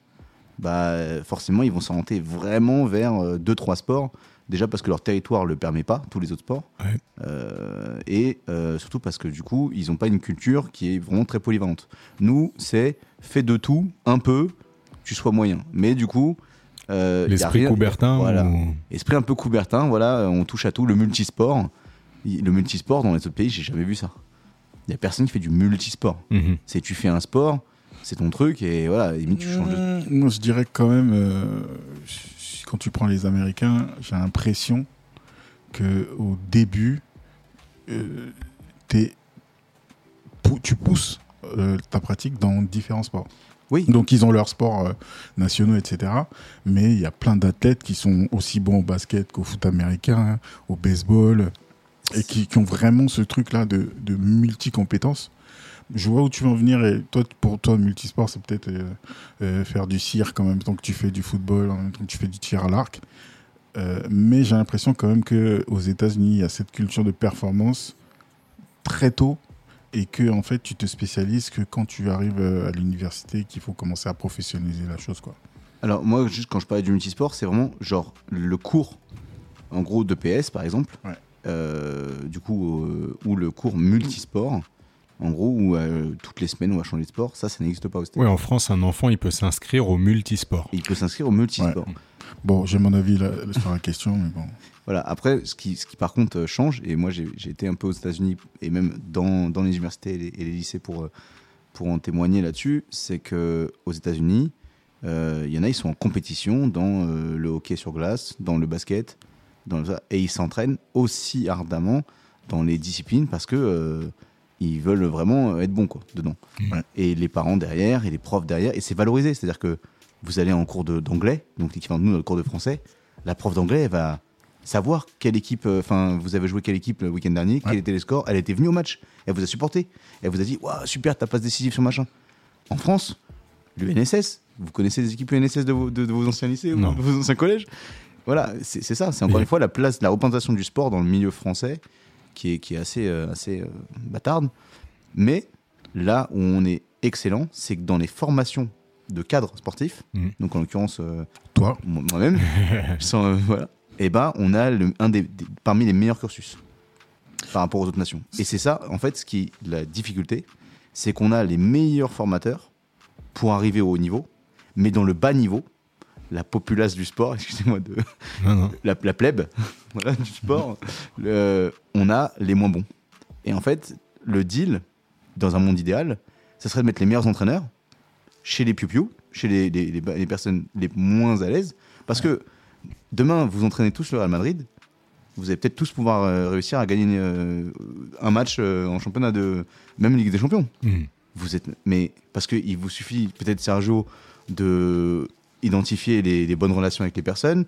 bah euh, forcément ils vont s'orienter vraiment vers euh, deux trois sports. Déjà parce que leur territoire le permet pas, tous les autres sports, Ouais. Euh, et euh, surtout parce que du coup ils n'ont pas une culture qui est vraiment très polyvalente. Nous, c'est fais de tout un peu, tu sois moyen. Mais du coup, euh, L'esprit Coubertin. Voilà. ou- Esprit un peu Coubertin, voilà, on touche à tout. Le multisport, le multisport dans les autres pays, j'ai jamais vu ça. Il y a personne qui fait du multisport. Mhm. C'est tu fais un sport, c'est ton truc et voilà, limite tu changes de. Mmh, Moi, je dirais quand même, euh, quand tu prends les Américains, j'ai l'impression que au début, euh, tu pousses euh, ta pratique dans différents sports. Oui. Donc, ils ont leurs sports euh, nationaux, etc. Mais il y a plein d'athlètes qui sont aussi bons au basket qu'au foot américain, au baseball, et qui, qui ont vraiment ce truc-là de, de multi-compétences. Je vois où tu veux en venir, et toi, pour toi, multisport, c'est peut-être euh, euh, faire du cirque en même temps que tu fais du football, en même temps que tu fais du tir à l'arc. Euh, mais j'ai l'impression quand même qu'aux États-Unis, il y a cette culture de performance très tôt et que en fait, tu te spécialises que quand tu arrives à l'université, qu'il faut commencer à professionnaliser la chose. Quoi. Alors moi, juste quand je parlais du multisport, c'est vraiment genre le cours, en gros de PS par exemple, Ouais. euh, du coup, euh, ou le cours multisport, en gros, où euh, toutes les semaines on va changer de sport, ça, ça n'existe pas aux États-Unis. Ouais, en France, un enfant, il peut s'inscrire au multisport. Il peut s'inscrire au multisport. Bon, j'ai mon avis là, sur la question, mais bon. Voilà. Après, ce qui, ce qui par contre euh, change, et moi j'ai été un peu aux États-Unis et même dans, dans les universités et les, et les lycées pour, euh, pour en témoigner là-dessus, c'est que aux États-Unis, euh, il y en a, ils sont en compétition dans euh, le hockey sur glace, dans le basket, dans le- et ils s'entraînent aussi ardemment dans les disciplines parce que euh, ils veulent vraiment être bons quoi, dedans. Ouais. Et les parents derrière et les profs derrière, et c'est valorisé, c'est-à-dire que vous allez en cours d'anglais, donc l'équivalent de nous dans le cours de français, la prof d'anglais, elle va savoir quelle équipe, euh, enfin, vous avez joué quelle équipe le week-end dernier, quels Ouais. étaient les scores. Elle était venue au match, elle vous a supporté, elle vous a dit, waouh, super, ta passe décisive sur machin. En France, l'UNSS, vous connaissez les équipes UNSS de vos, de, de vos anciens lycées ou Non. de vos anciens collèges? Voilà, c'est c'est ça, c'est encore Mais- une fois la place, la représentation du sport dans le milieu français qui est, qui est assez, euh, assez euh, bâtarde. Mais là où on est excellent, c'est que dans les formations de cadres sportifs, Mhm. donc en l'occurrence euh, Toi, moi- moi-même, euh, voilà, et ben on a le- un des, des- parmi les meilleurs cursus par rapport aux autres nations. Et c'est ça, en fait, ce qui la difficulté, c'est qu'on a les meilleurs formateurs pour arriver au haut niveau, mais dans le bas niveau, la populace du sport, excusez-moi de Non, non. la, la plèbe voilà, du sport, le- on a les moins bons. Et en fait, le deal, dans un monde idéal, ça serait de mettre les meilleurs entraîneurs chez les piou chez les, les- les- les personnes les moins à l'aise. Parce que demain, vous entraînez tous le Real Madrid, vous allez peut-être tous pouvoir euh, réussir à gagner euh, un match euh, en championnat de même Ligue des Champions. Mhm. Vous êtes, mais parce qu'il vous suffit peut-être Sergio de identifier les, les bonnes relations avec les personnes.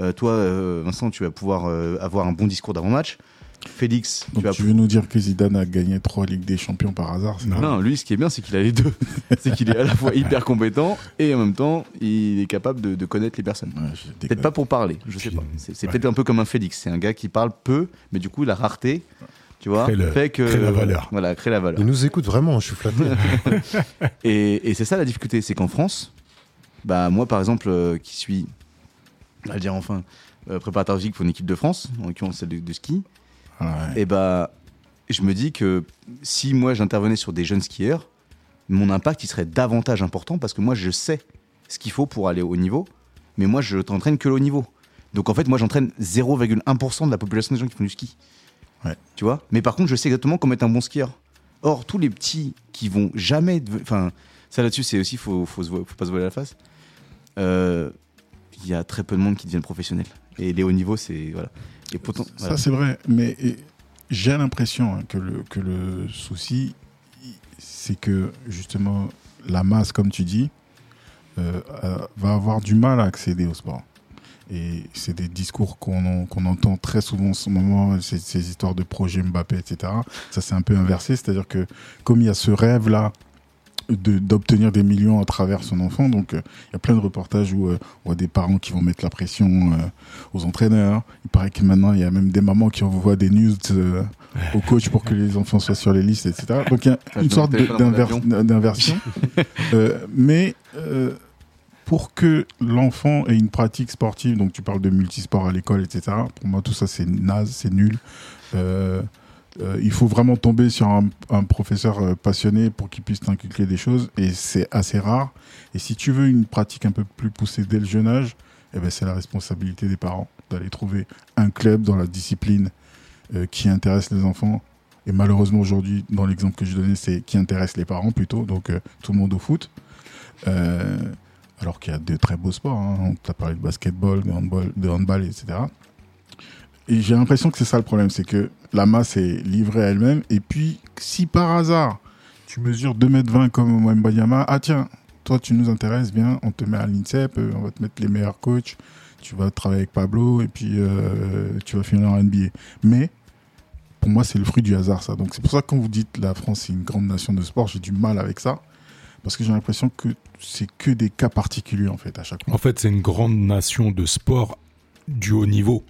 Euh, toi, euh, Vincent, tu vas pouvoir euh, avoir un bon discours d'avant-match. Félix, tu donc vas tu veux nous dire que Zidane a gagné trois Ligues des Champions par hasard Non. lui, ce qui est bien, c'est qu'il a les deux. c'est qu'il est à la fois hyper compétent et en même temps, il est capable de, de connaître les personnes. Ouais, Peut-être pas pour parler, je sais pas. C'est c'est ouais. peut-être un peu comme un Félix. C'est un gars qui parle peu, mais du coup, la rareté, tu vois, Crée le- fait que. crée la valeur. Voilà, crée la valeur. Il nous écoute vraiment, je suis flatté. Et, et c'est ça la difficulté, c'est qu'en France, bah moi par exemple, euh, qui suis, on va le dire enfin, euh, préparateur physique pour une équipe de France, en l'occurrence celle de, de ski, Ouais. et bah je me dis que si moi j'intervenais sur des jeunes skieurs, mon impact il serait davantage important parce que moi je sais ce qu'il faut pour aller au niveau, mais moi je t'entraîne que le haut niveau. Donc en fait moi j'entraîne 0,1% de la population des gens qui font du ski. Ouais. Tu vois? Mais par contre je sais exactement comment être un bon skieur. Or tous les petits qui vont jamais, enfin ça là-dessus c'est aussi faut faut, se faut pas se voiler la face. Euh, Il y a très peu de monde qui deviennent professionnels et les hauts niveaux c'est voilà. Et pourtant voilà. Ça, c'est vrai. Mais j'ai l'impression hein, que, le, que le souci, c'est que justement, la masse, comme tu dis, euh, euh, va avoir du mal à accéder au sport. Et c'est des discours qu'on entend très souvent en ce moment, ces, ces histoires de projet Mbappé, etc. Ça s'est un peu inversé, c'est-à-dire que comme il y a ce rêve-là de- d'obtenir des millions à travers son enfant, donc euh, il y a plein de reportages où euh, on voit des parents qui vont mettre la pression euh, aux entraîneurs. Il paraît que maintenant, il y a même des mamans qui envoient des news aux coachs pour que les enfants soient sur les listes, etc. Donc il y a une sorte d'inversion. Mais pour que l'enfant ait une pratique sportive, donc tu parles de multisport à l'école, etc. Pour moi, tout ça, c'est naze, c'est nul. Euh, euh, il faut vraiment tomber sur un, professeur euh, passionné pour qu'il puisse t'inculquer des choses, et c'est assez rare. Et si tu veux une pratique un peu plus poussée dès le jeune âge, eh ben, c'est la responsabilité des parents d'aller trouver un club dans la discipline euh, qui intéresse les enfants. Et malheureusement aujourd'hui, dans l'exemple que je donnais, c'est qui intéresse les parents plutôt, donc tout le monde au foot. Alors qu'il y a de très beaux sports. Hein. On t'a parlé de basketball, de handball etc. Et j'ai l'impression que c'est ça le problème, c'est que la masse est livrée à elle-même. Et puis, si par hasard, tu mesures 2m20 comme Wembayama, ah tiens, toi tu nous intéresses bien, on te met à l'INSEP, euh, on va te mettre les meilleurs coachs, tu vas travailler avec Pablo et puis euh, tu vas finir en NBA. Mais pour moi, c'est le fruit du hasard, ça. Donc c'est pour ça que quand vous dites la France c'est une grande nation de sport, j'ai du mal avec ça. Parce que j'ai l'impression que c'est que des cas particuliers, en fait, à chaque fois. En fait, c'est une grande nation de sport du haut niveau.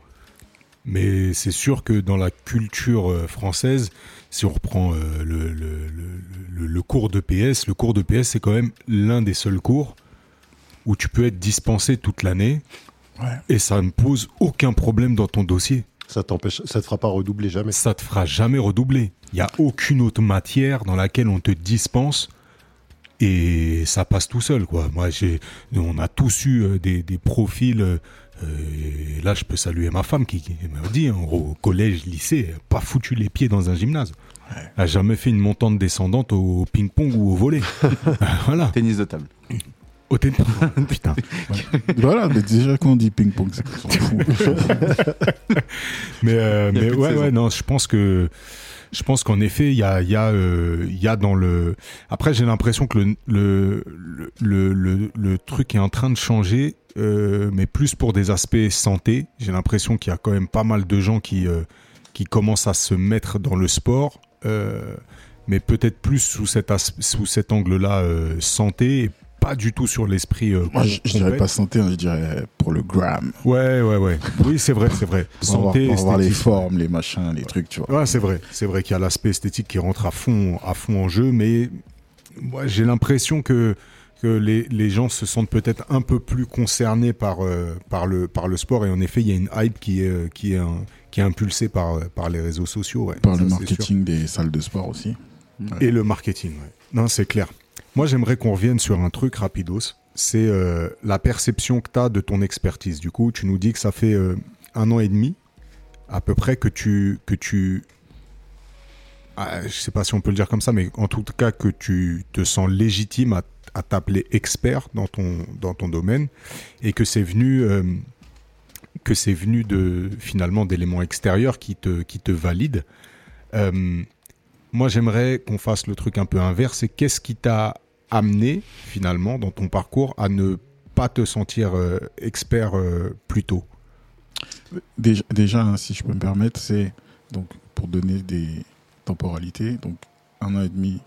Mais c'est sûr que dans la culture euh, française, si on reprend euh, le, le- le- le- le cours de PS, le cours de PS, c'est quand même l'un des seuls cours où tu peux être dispensé toute l'année Ouais. et ça ne pose aucun problème dans ton dossier. Ça t'empêche, ça te fera pas redoubler jamais. Ça te fera jamais redoubler. Il n'y a aucune autre matière dans laquelle on te dispense et ça passe tout seul, quoi. Moi, on a tous eu euh, des, des profils. Euh, euh, et là, je peux saluer ma femme qui, qui m'a dit, hein, au collège, lycée, pas foutu les pieds dans un gymnase. Elle a jamais fait une montante descendante au ping-pong ou au volet. voilà. Tennis de table. Au tennis Putain. Voilà, mais déjà quand on dit ping-pong, c'est qu'on s'en fout. Mais, euh, mais ouais, ouais, non, je pense que. Je pense qu'en effet, il y a, y, a, euh, y a dans le. Après, j'ai l'impression que le, le, le, le, truc est en train de changer, euh, mais plus pour des aspects santé. J'ai l'impression qu'il y a quand même pas mal de gens qui, euh, qui commencent à se mettre dans le sport, mais peut-être plus sous cet, sous cet angle-là santé, pas du tout sur l'esprit. euh, Moi, je, je dirais pas santé, je dirais pour le gram. Ouais, ouais, ouais. Oui, c'est vrai, c'est vrai. Santé, avoir les formes, les machins, les trucs, tu vois. Ouais, c'est vrai. C'est vrai qu'il y a l'aspect esthétique qui rentre à fond, à fond en jeu, mais moi, j'ai l'impression que, que les, les gens se sentent peut-être un peu plus concernés par, euh, par, le, par le sport. Et en effet, il y a une hype qui est, qui est, un- qui est impulsée par, par les réseaux sociaux. ouais. Par Ça, le marketing des salles de sport aussi. Et le marketing, ouais. Non, c'est clair. Moi, j'aimerais qu'on revienne sur un truc rapidos. C'est euh, la perception que tu as de ton expertise. Du coup, tu nous dis que ça fait euh, un an et demi, à peu près, que tu. Que tu ah, je sais pas si on peut le dire comme ça, mais en tout cas, que tu te sens légitime à, t'appeler expert dans ton, dans ton domaine et que c'est venu. euh, que c'est venu de finalement d'éléments extérieurs qui te, qui te valident. Moi, j'aimerais qu'on fasse le truc un peu inverse. Et qu'est-ce qui t'a amené, finalement, dans ton parcours, à ne pas te sentir euh, expert euh, plus tôt? Déjà, déjà, hein, si je peux me permettre, c'est donc pour donner des temporalités, donc un an et demi,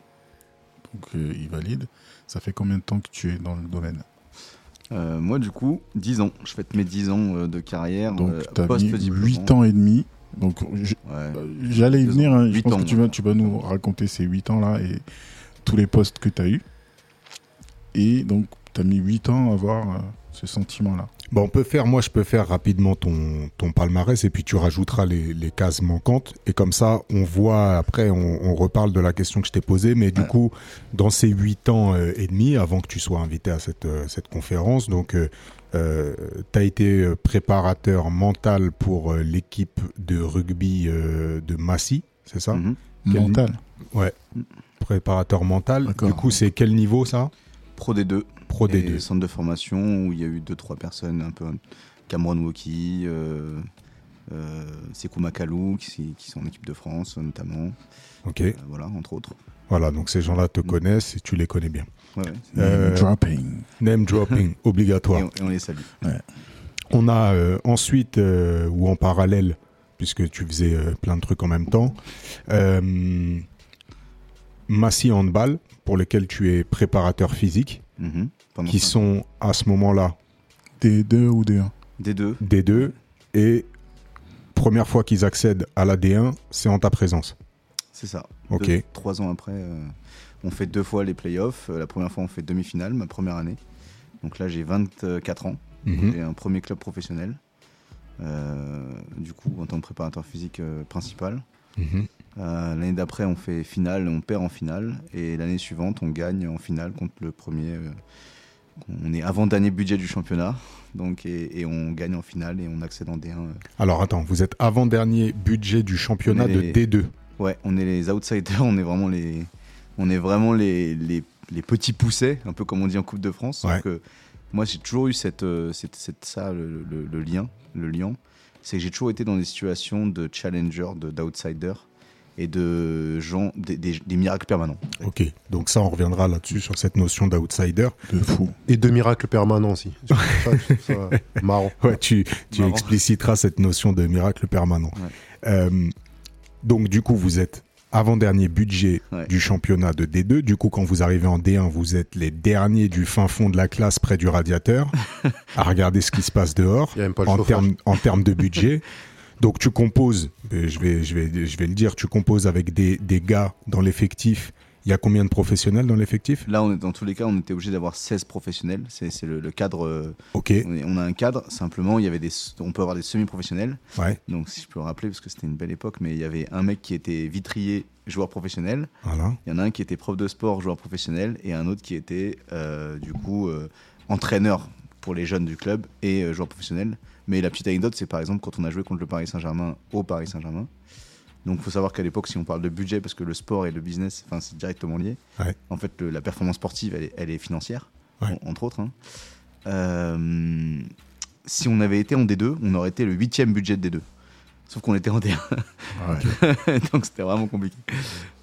donc euh, il valide. Ça fait combien de temps que tu es dans le domaine? Euh, moi, du coup, 10 ans. Je fête mes 10 ans euh, de carrière Donc euh, tu as mis post-diplôme. 8 ans et demi. Donc Ouais. j'allais y venir, hein, je Huit pense ans, que tu vas, tu vas nous raconter ces 8 ans-là et tous les postes que tu as eus. Et donc tu as mis 8 ans à avoir euh, ce sentiment-là. Bon, on peut faire, moi, je peux faire rapidement ton, ton palmarès et puis tu rajouteras les, les cases manquantes. Et comme ça, on voit, après, on, on reparle de la question que je t'ai posée. Mais du Ouais. coup, dans ces huit ans euh, et demi, avant que tu sois invité à cette, euh, cette conférence, donc, euh, tu as été préparateur mental pour l'équipe de rugby de Massy, c'est ça? Mhm. Mental. Préparateur mental. Du coup, c'est quel niveau ça? Pro D2. Pro et D2. centre de formation où il y a eu 2-3 personnes, un peu Cameron Woki, euh, euh, Sekou Makalou, qui, qui sont en équipe de France notamment. Ok. Euh, voilà, entre autres. Voilà, donc ces gens-là te connaissent et tu les connais bien. Ouais, ouais. Euh, Dropping. Name dropping, obligatoire. Et, on, et on les salue. On a euh, ensuite, euh, ou en parallèle, puisque tu faisais euh, plein de trucs en même temps, euh, Massy Handball, pour lesquels tu es préparateur physique, Mhm. Qui sont à ce moment-là D2 ou D1 D2. D2, et première fois qu'ils accèdent à la D1, c'est en ta présence. C'est ça. Ok. Deux- trois ans après, euh, on fait deux fois les playoffs. Euh, La première fois, on fait demi-finale, ma première année. Donc là, j'ai 24 ans. Mhm. J'ai un premier club professionnel. Euh, du coup, en tant que préparateur physique euh, principal. Mhm. Euh, l'année d'après, on fait finale, on perd en finale. Et l'année suivante, on gagne en finale contre le premier. euh, on est avant-dernier budget du championnat. Donc, et, et on gagne en finale et on accède en D1. euh. Alors attends, vous êtes avant-dernier budget du championnat de les- D2. Ouais, on est les outsiders, on est vraiment les, on est vraiment les, les, les petits poussets, un peu comme on dit en Coupe de France. Ouais. Donc, moi, j'ai toujours eu cette, euh, cette, cette- ça, le, le- le lien, le lien. C'est que j'ai toujours été dans des situations de challenger, de- d'outsider et de gens, des, des- des miracles permanents. Ok, donc ça, on reviendra là-dessus sur cette notion d'outsider. De fou. Et de miracles permanents aussi. Ça, je trouve ça marrant. Ouais, tu, tu Marrant. expliciteras cette notion de miracle permanent. Ouais. Euh, donc, du coup, vous êtes avant-dernier budget Ouais. du championnat de D2. Du coup, quand vous arrivez en D1, vous êtes les derniers du fin fond de la classe près du radiateur à regarder ce qui se passe dehors Il n'y a même pas le en chauffage. termes en termes de budget. Donc, tu composes, euh, je vais, je vais, je vais le dire, tu composes avec des, des gars dans l'effectif. Il y a combien de professionnels dans l'effectif? Là, on est, dans tous les cas, on était obligé d'avoir 16 professionnels. C'est c'est le, le cadre. euh, Ok, on, est- on a un cadre, simplement, il y avait des, on peut avoir des semi-professionnels. ouais, Donc, si je peux le rappeler, parce que c'était une belle époque, mais il y avait un mec qui était vitrier, joueur professionnel. voilà. Il y en a un qui était prof de sport, joueur professionnel, et un autre qui était, euh, du coup, euh, entraîneur pour les jeunes du club et joueur professionnel. Mais la petite anecdote, c'est par exemple quand on a joué contre le Paris Saint-Germain au Paris Saint-Germain. Donc, il faut savoir qu'à l'époque, si on parle de budget, parce que le sport et le business, enfin, c'est directement lié. Ouais. En fait, le- la performance sportive, elle est, elle est financière. Ouais. en- entre autres. hein. Euh, si on avait été en D2, on aurait été le huitième budget de D2. Sauf qu'on était en D1, Ouais. donc c'était vraiment compliqué.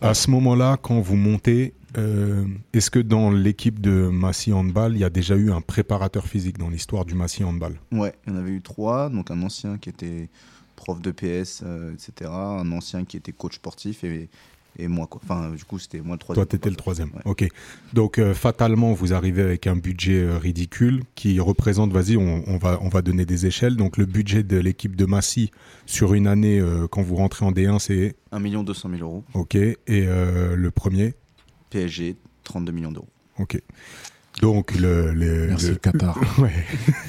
À ce moment-là, quand vous montez, euh, est-ce que dans l'équipe de Massy Handball, il y a déjà eu un préparateur physique dans l'histoire du Massy Handball? Ouais, il y en avait eu trois. Donc un ancien qui était prof de PS, euh, etc. Un ancien qui était coach sportif et, et moi. Quoi. Enfin, du coup, c'était moi le troisième. Toi, tu étais le troisième. Ouais. Ok. Donc, euh, fatalement, vous arrivez avec un budget euh, ridicule qui représente, vas-y, on, on va, on va donner des échelles. Donc, le budget de l'équipe de Massy sur une année, euh, quand vous rentrez en D1, c'est 1 200 000 euros. ok. Et le premier, PSG, 32 millions d'euros. ok. Donc, le. le Merci le- Qatar. Ouais.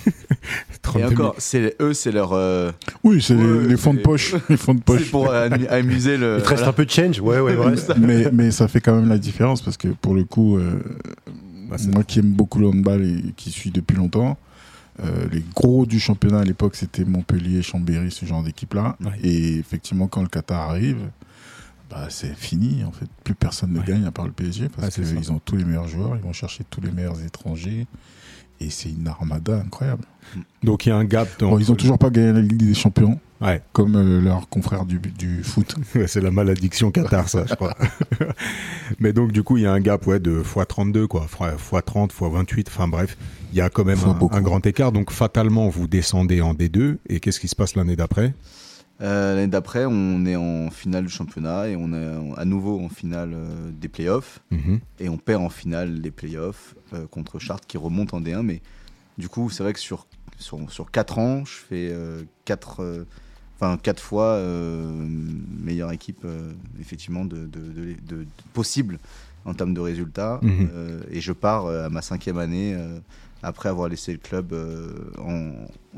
Et 32 000. encore, c'est eux, c'est leur. euh, Oui, c'est Ouais, les, les fonds de c'est- poche. Les fonds de c'est poche. pour euh, amu- amuser le. Il te reste voilà. un peu de change Ouais, ouais, ouais. mais, mais ça fait quand même la différence parce que pour le coup, euh, Bah, c'est- moi qui aime beaucoup le handball et qui suis depuis longtemps, euh, les gros du championnat à l'époque c'était Montpellier, Chambéry, ce genre d'équipe-là. Ouais. Et effectivement, quand le Qatar arrive, bah, c'est fini en fait. Plus personne ne Ouais. gagne à part le PSG Ouais, parce ça. qu'ils ont tous les meilleurs joueurs, ils vont chercher tous les meilleurs étrangers. Et c'est une armada incroyable. Donc, il y a un gap. dans- Bon, ils ont toujours pas gagné la Ligue des Champions, Ouais. comme euh, leurs confrères du, du foot. Ouais, c'est la malédiction Qatar, ça, je crois. Mais donc, du coup, il y a un gap ouais, de x32, quoi. x30, x28, enfin bref. Il y a quand même un, un grand écart. Donc, fatalement, vous descendez en D2. Et qu'est-ce qui se passe l'année d'après? Euh, L'année d'après, on est en finale du championnat et on est à nouveau en finale euh, des playoffs. Mhm. Et on perd en finale des playoffs euh, contre Chartres qui remonte en D1. Mais du coup, c'est vrai que sur, sur, sur 4 ans, je fais 4 enfin, quatre fois euh, meilleure équipe, euh, effectivement, de, de, de- de- de- possible en termes de résultats. Mhm. Euh, et je pars euh, à ma cinquième année euh, après avoir laissé le club euh, en,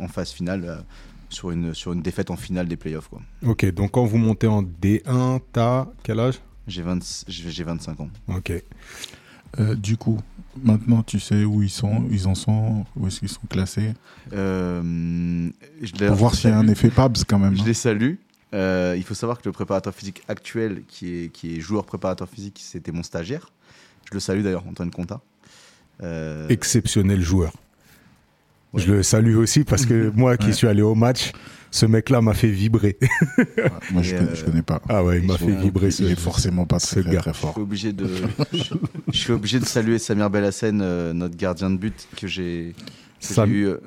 en phase finale. Sur une, sur une défaite en finale des playoffs. quoi. Ok, donc quand vous montez en D1, t'as quel âge? J'ai 20 j'ai j'ai 25 ans. Ok. Euh, du coup, maintenant tu sais où ils sont, ils en sont, où est-ce qu'ils sont classés? Euh, je Pour voir s'il y a un effet PABS quand même. Je hein. les salue. Euh, il faut savoir que le préparateur physique actuel, qui est, qui est joueur préparateur physique, c'était mon stagiaire. Je le salue d'ailleurs, Antoine Conta. Euh, Exceptionnel joueur. Ouais. Je le salue aussi parce que moi qui Ouais. suis allé au match, ce mec-là m'a fait vibrer. Ouais, moi je, connais, euh, je connais pas. Ah ouais, il m'a fait vibrer ce il est forcément pas ce très, gars. très je fort. suis obligé de, je, je suis obligé de saluer Samir Bellassène, euh, notre gardien de but que j'ai Sam- eu, euh,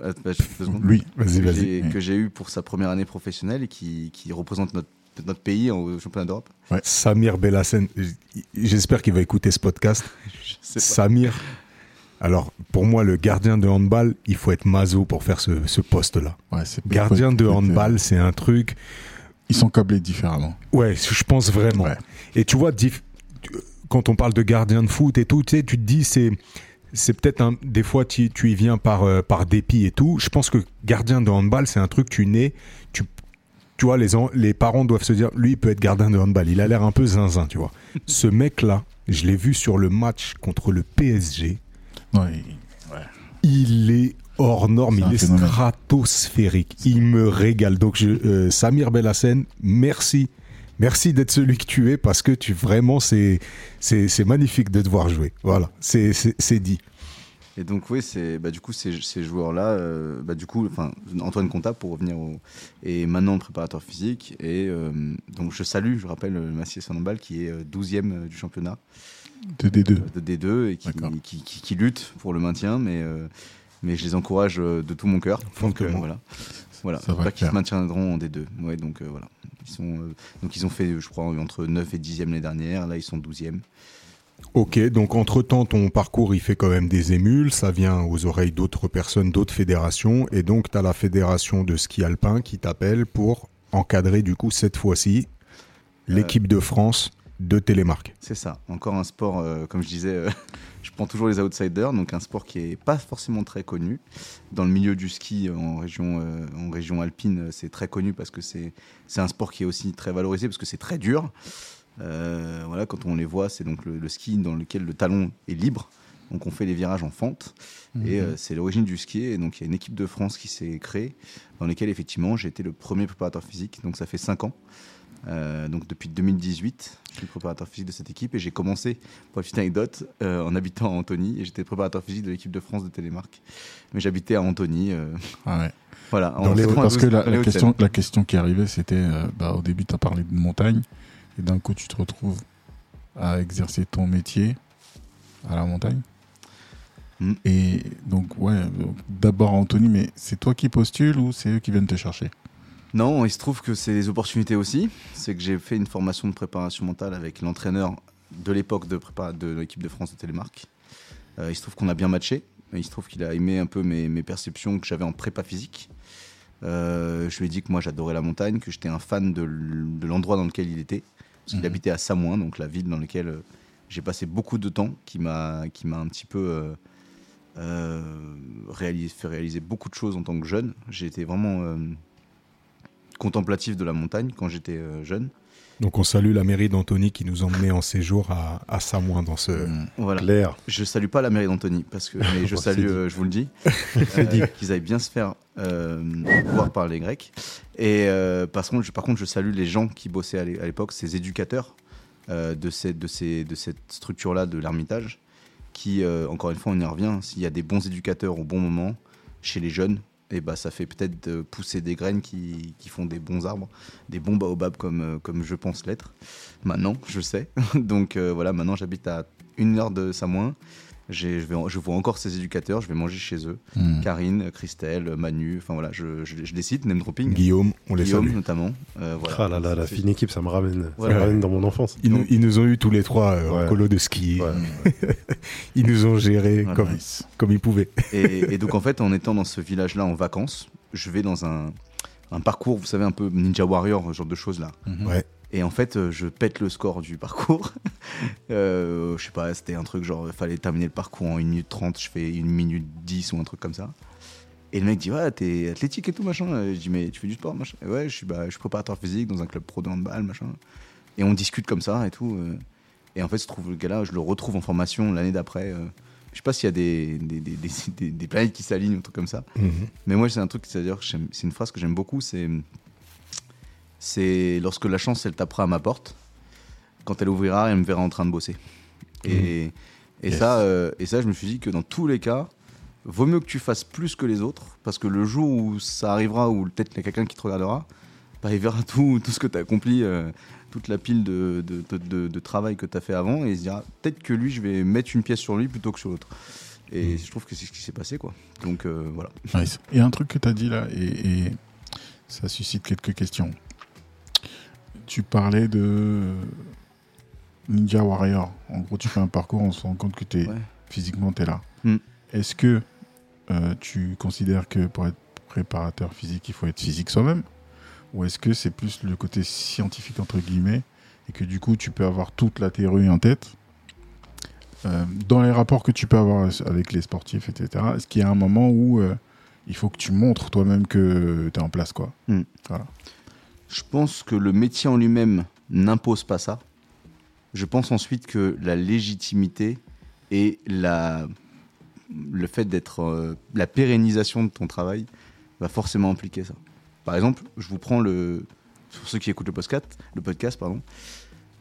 secondes. Lui, Vas-y, que vas-y. que j'ai eu pour sa première année professionnelle et qui, qui représente notre, notre pays au championnat d'Europe. Samir Bellassène, j'espère qu'il va écouter ce podcast. Je. Samir, alors pour moi, le gardien de handball, il faut être mazo pour faire ce, ce poste-là. ouais, Gardien de handball, c'est un truc. Ils sont câblés différemment. Ouais, je pense vraiment. Ouais. Et tu vois, quand on parle de gardien de foot et tout, tu sais, tu te dis, c'est. C'est peut-être un. Des fois, tu, tu y viens par, euh, par dépit et tout. Je pense que gardien de handball, c'est un truc, tu nais. Tu, tu vois, les, les parents doivent se dire, lui, il peut être gardien de handball. Il a l'air un peu zinzin, tu vois. Ce mec-là, je l'ai vu sur le match contre le PSG. Ouais, Il est hors norme, il est phénomène. stratosphérique. Il me régale. Donc, je, euh, Samir Bellassène, merci. Merci d'être celui que tu es parce que tu vraiment, c'est, magnifique de te voir jouer. Voilà, c'est, dit. Et donc oui, c'est bah, du coup ces, ces joueurs-là, euh, bah, du coup, enfin Antoine Conta pour revenir au et maintenant préparateur physique et euh, donc je salue, je rappelle le Massier Handball qui est euh, 12e du championnat de D2. de D2 et qui, qui, qui- qui lutte pour le maintien, mais euh, mais je les encourage euh, de tout mon cœur. Donc euh, voilà, voilà, qu'ils se maintiendront en D2. Ouais, donc euh, voilà, ils sont euh, donc ils ont fait, je crois, entre 9 et 10e l'année dernière. Là, ils sont 12e. Ok, donc entre-temps, ton parcours, il fait quand même des émules, ça vient aux oreilles d'autres personnes, d'autres fédérations, et donc tu as la fédération de ski alpin qui t'appelle pour encadrer, du coup, cette fois-ci, l'équipe de France de Télémark. C'est ça. Encore un sport, euh, comme je disais, euh, je prends toujours les outsiders, donc un sport qui est pas forcément très connu. Dans le milieu du ski euh, en région, euh, en région alpine, c'est très connu parce que c'est c'est un sport qui est aussi très valorisé parce que c'est très dur. Euh, voilà, quand on les voit, c'est donc le, le ski dans lequel le talon est libre. Donc on fait les virages en fente et euh, c'est l'origine du ski. Et donc il y a une équipe de France qui s'est créée dans laquelle effectivement j'ai été le premier préparateur physique. Donc ça fait 5 ans. Euh, donc depuis 2018, je suis préparateur physique de cette équipe et j'ai commencé, pour la petite anecdote, euh, en habitant à Antony et j'étais préparateur physique de l'équipe de France de Télémark. Mais j'habitais à Antony. euh, Ah ouais. voilà. en Dans les- 92, parce que la, question, la question qui arrivait, c'était euh, bah, au début, tu as parlé de montagne, et d'un coup, tu te retrouves à exercer ton métier à la montagne. Mm. Et donc, ouais, d'abord Anthony, mais c'est toi qui postules ou c'est eux qui viennent te chercher? Non, il se trouve que c'est des opportunités aussi. C'est que j'ai fait une formation de préparation mentale avec l'entraîneur de l'époque de, de l'équipe de France de Télémark. Euh, il se trouve qu'on a bien matché. Il se trouve qu'il a aimé un peu mes, mes perceptions que j'avais en prépa physique. Euh, je lui ai dit que moi j'adorais la montagne, que j'étais un fan de, l'endroit dans lequel il était. Parce qu'il Mhm. habitait à Samoin, donc la ville dans laquelle euh, j'ai passé beaucoup de temps, qui m'a un petit peu euh, euh, réalisé, fait réaliser beaucoup de choses en tant que jeune. J'ai été vraiment contemplatif de la montagne quand j'étais euh, jeune. Donc on salue la mairie d'Antony qui nous emmenait en séjour à, à Samoin dans ce... Mm. Voilà. Claire. Je salue pas la mairie d'Antony parce que mais je Bon, salue, euh, je vous le dis, euh, qu'ils aillent bien se faire euh, voir par les Grecs. Et par contre, je, par contre, je salue les gens qui bossaient à l'é- à l'époque, ces éducateurs de, ces, de, ces, de cette structure-là de l'Ermitage, qui, encore une fois, on y revient. S'il y a des bons éducateurs au bon moment chez les jeunes, et bah, ça fait peut-être pousser des graines qui, qui font des bons arbres, des bons baobabs comme, euh, comme je pense l'être. Maintenant, je sais. Donc euh, voilà, maintenant j'habite à une heure de Samoin. Je, vais en- je vois encore ces éducateurs, je vais manger chez eux. Mm. Karine, Christelle, Manu, enfin voilà, je, je, je les cite, name dropping. Guillaume, on les Guillaume salue. notamment. euh, voilà. Ah là là, la fine équipe, ça me ramène, ça Voilà. me ramène dans mon enfance. Ils, nous, ils nous ont eu tous les trois euh, en Ouais. colo de ski. Ouais. Ils nous ont gérés Voilà. comme, ils pouvaient. Et, et donc en fait, en étant dans ce village-là en vacances, je vais dans un, un parcours, vous savez, un peu Ninja Warrior, ce genre de choses là. Mhm. Ouais. Et en fait, euh, je pète le score du parcours. Euh, je sais pas, c'était un truc genre, il fallait terminer le parcours en 1 minute 30, je fais 1 minute 10 ou un truc comme ça. Et le mec dit, ouais, t'es athlétique et tout, machin. Je dis, mais tu fais du sport, machin. Et ouais, je suis, bah, je suis préparateur physique dans un club pro de handball, machin. Et on discute comme ça et tout. euh. Et en fait, se trouve le gars-là, je le retrouve en formation l'année d'après. euh. Je sais pas s'il y a des, des, des, des- planètes qui s'alignent ou un truc comme ça. Mhm. Mais moi, c'est un truc, c'est-à-dire, c'est une phrase que j'aime beaucoup, c'est c'est lorsque la chance, elle tapera à ma porte, quand elle ouvrira, elle me verra en train de bosser. Et, et, Yes. ça, euh, et ça, je me suis dit que dans tous les cas, vaut mieux que tu fasses plus que les autres, parce que le jour où ça arrivera, ou peut-être il y a quelqu'un qui te regardera, bah, il verra tout, tout ce que tu as accompli, euh, toute la pile de, de, de- de- de travail que tu as fait avant, et il se dira peut-être que lui, je vais mettre une pièce sur lui plutôt que sur l'autre. Et je trouve que c'est ce qui s'est passé, quoi. Donc euh, voilà. Nice. A un truc que tu as dit là, et, et ça suscite quelques questions. Tu parlais de Ninja Warrior. En gros, tu fais un parcours, on se rend compte que es, Ouais. physiquement, tu es là. Hmm. Est-ce que euh, tu considères que pour être préparateur physique, il faut être physique soi-même? Ou est-ce que c'est plus le côté scientifique, entre guillemets, et que du coup, tu peux avoir toute la théorie en tête Euh, dans les rapports que tu peux avoir avec les sportifs, etc., est-ce qu'il y a un moment où euh, il faut que tu montres toi-même que tu es en place quoi? Je pense que le métier en lui-même n'impose pas ça. Je pense ensuite que la légitimité et la, le fait d'être euh, la pérennisation de ton travail va forcément impliquer ça. Par exemple, je vous prends le pour ceux qui écoutent le podcast, le podcast pardon.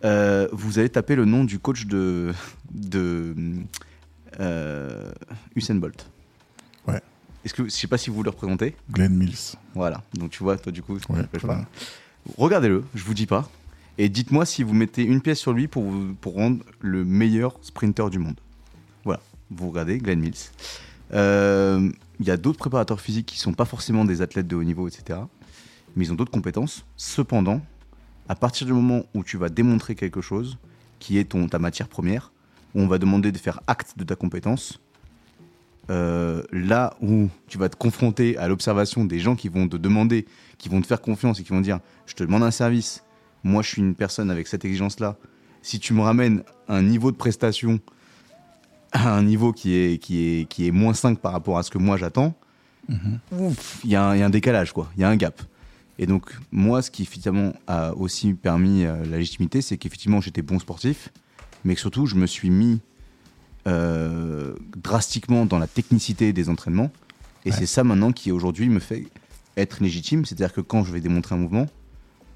euh, vous allez taper le nom du coach de de euh, Usain Bolt. Est-ce que je sais pas si vous le représentez. Glenn Mills. Voilà. Donc tu vois, toi du coup, Ouais, voilà. pas. Regardez-le, je vous dis pas. Et dites-moi si vous mettez une pièce sur lui pour, vous- pour rendre le meilleur sprinter du monde. Voilà, vous regardez Glenn Mills. Euh, Il y a d'autres préparateurs physiques qui sont pas forcément des athlètes de haut niveau, etc. Mais ils ont d'autres compétences. Cependant, à partir du moment où tu vas démontrer quelque chose, qui est ton, ta matière première, où on va demander de faire acte de ta compétence, euh, là où tu vas te confronter à l'observation des gens qui vont te demander, qui vont te faire confiance et qui vont dire Je te demande un service, moi je suis une personne avec cette exigence-là. Si tu me ramènes un niveau de prestation à un niveau qui est, qui est, qui est moins 5 par rapport à ce que moi j'attends, ouf, il y, a un- il y a un décalage, quoi. Il y a un gap. Et donc, moi, ce qui effectivement a aussi permis euh, la légitimité, c'est qu'effectivement j'étais bon sportif, mais que surtout je me suis mis euh, drastiquement dans la technicité des entraînements. Et Ouais. c'est ça maintenant qui aujourd'hui me fait être légitime. C'est-à-dire que quand je vais démontrer un mouvement,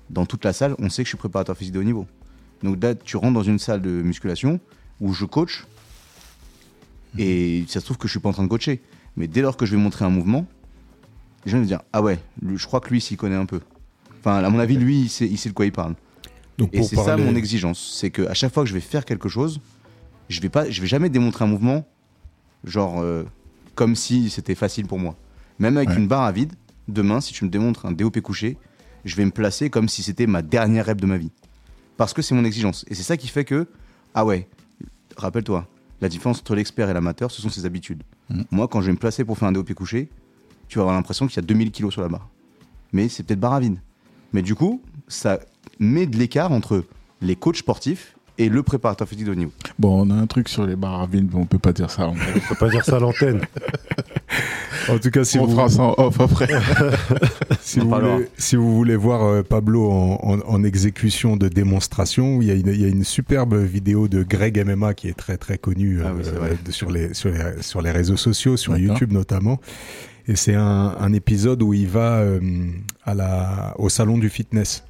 dans toute la salle, on sait que je suis préparateur physique de haut niveau. Donc là, tu rentres dans une salle de musculation où je coach et ça se trouve que je suis pas en train de coacher. Mais dès lors que je vais montrer un mouvement, les gens vont me dire Ah ouais, lui- je crois que lui s'y connaît un peu. Enfin, à mon avis, lui, il sait, il sait de quoi il parle. Donc Et c'est ça mon exigence, c'est que à chaque fois que je vais faire quelque chose, je vais pas, je vais jamais démontrer un mouvement, genre euh, comme si c'était facile pour moi. Même avec Ouais. une barre à vide, demain, si tu me démontres un DOP couché, je vais me placer comme si c'était ma dernière rep de ma vie, parce que c'est mon exigence. Et c'est ça qui fait que, ah ouais, rappelle-toi, la différence entre l'expert et l'amateur, ce sont ses habitudes. Mm. Moi, quand je vais me placer pour faire un DOP couché, tu vas avoir l'impression qu'il y a 2000 kilos sur la barre. Mais c'est peut-être barre à vide. Mais du coup, ça met de l'écart entre les coachs sportifs et le préparateur physique de haut niveau. Bon, on a un truc sur les barres à vide, mais on peut pas dire ça. On, peut pas dire ça à l'antenne. En tout cas, si on vous, fera ça en off après. si vous, voulez, si vous voulez voir euh, Pablo en, en- en exécution de démonstration, il y, a une, il y a une superbe vidéo de Greg MMA qui est très très connu Ah oui, de- sur, les, sur, les, sur les réseaux sociaux, sur. YouTube notamment. Et c'est un, un épisode où il va euh, à la, au salon du fitness.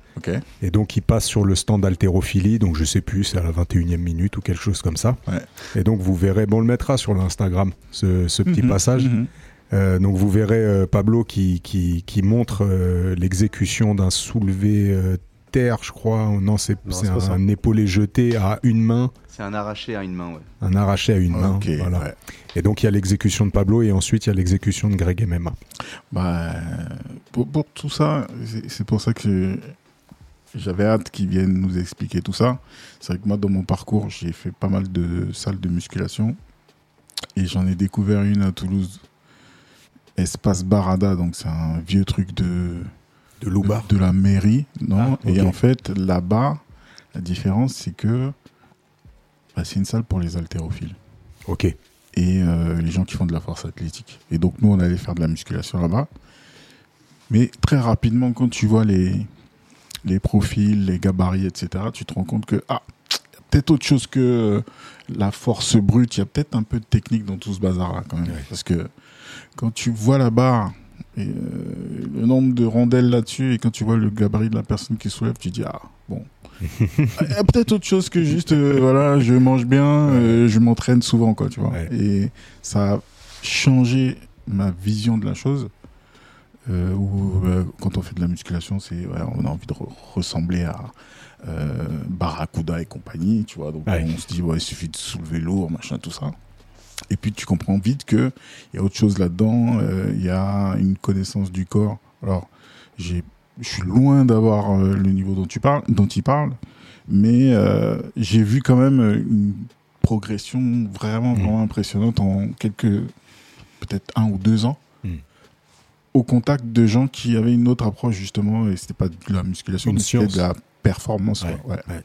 Et donc il passe sur le stand haltérophilie, donc je sais plus, c'est à la 21e minute ou quelque chose comme ça. Ouais. Et donc vous verrez, bon on le mettra sur l'Instagram, ce, ce petit Mhm, passage. mhm. Euh, donc vous verrez euh, Pablo qui, qui, qui montre euh, l'exécution d'un soulevé euh, terre, je crois. Non, c'est Non, c'est un, un épaulé jeté à une main, C'est un arraché à une main, ouais. un arraché à une main. Ok, voilà. ouais. Et donc il y a l'exécution de Pablo et ensuite il y a l'exécution de Greg MMA. Bah, pour, pour tout ça, c'est- c'est pour ça que j'avais hâte qu'ils viennent nous expliquer tout ça. C'est vrai que moi, dans mon parcours, j'ai fait pas mal de salles de musculation. Et j'en ai découvert une à Toulouse, Espace Barada. Donc, c'est un vieux truc de, De Loubar. de la mairie. Non Ah, Et en fait, là-bas, la différence, c'est que bah, c'est une salle pour les haltérophiles Ok. et euh, les gens qui font de la force athlétique. Et donc nous, on allait faire de la musculation là-bas. Mais très rapidement, quand tu vois les, les profils, les gabarits, etc., tu te rends compte que, ah, peut-être autre chose que la force brute, il y a peut-être un peu de technique dans tout ce bazar-là quand même. Parce que quand tu vois la barre et euh, le nombre de rondelles là-dessus, et quand tu vois le gabarit de la personne qui soulève, tu dis, ah, bon. Il y a peut-être autre chose que juste, euh, voilà, je mange bien, euh, je m'entraîne souvent, quoi, tu vois. Et ça a changé ma vision de la chose. Euh, où euh, quand on fait de la musculation, c'est ouais, on a envie de re- ressembler à euh, Barracuda et compagnie, tu vois. Donc Ouais. on se dit ouais, il suffit de soulever lourd, machin, tout ça. Et puis tu comprends vite que il y a autre chose là-dedans. euh, Il y a une connaissance du corps. Alors j'ai, je suis loin d'avoir le niveau dont tu parles, dont il parle, mais j'ai vu quand même une progression vraiment Mm. vraiment impressionnante en quelques peut-être un ou deux ans. Au contact de gens qui avaient une autre approche justement et c'était pas de la musculation Une mais c'était de la performance Ouais, quoi. Ouais. ouais.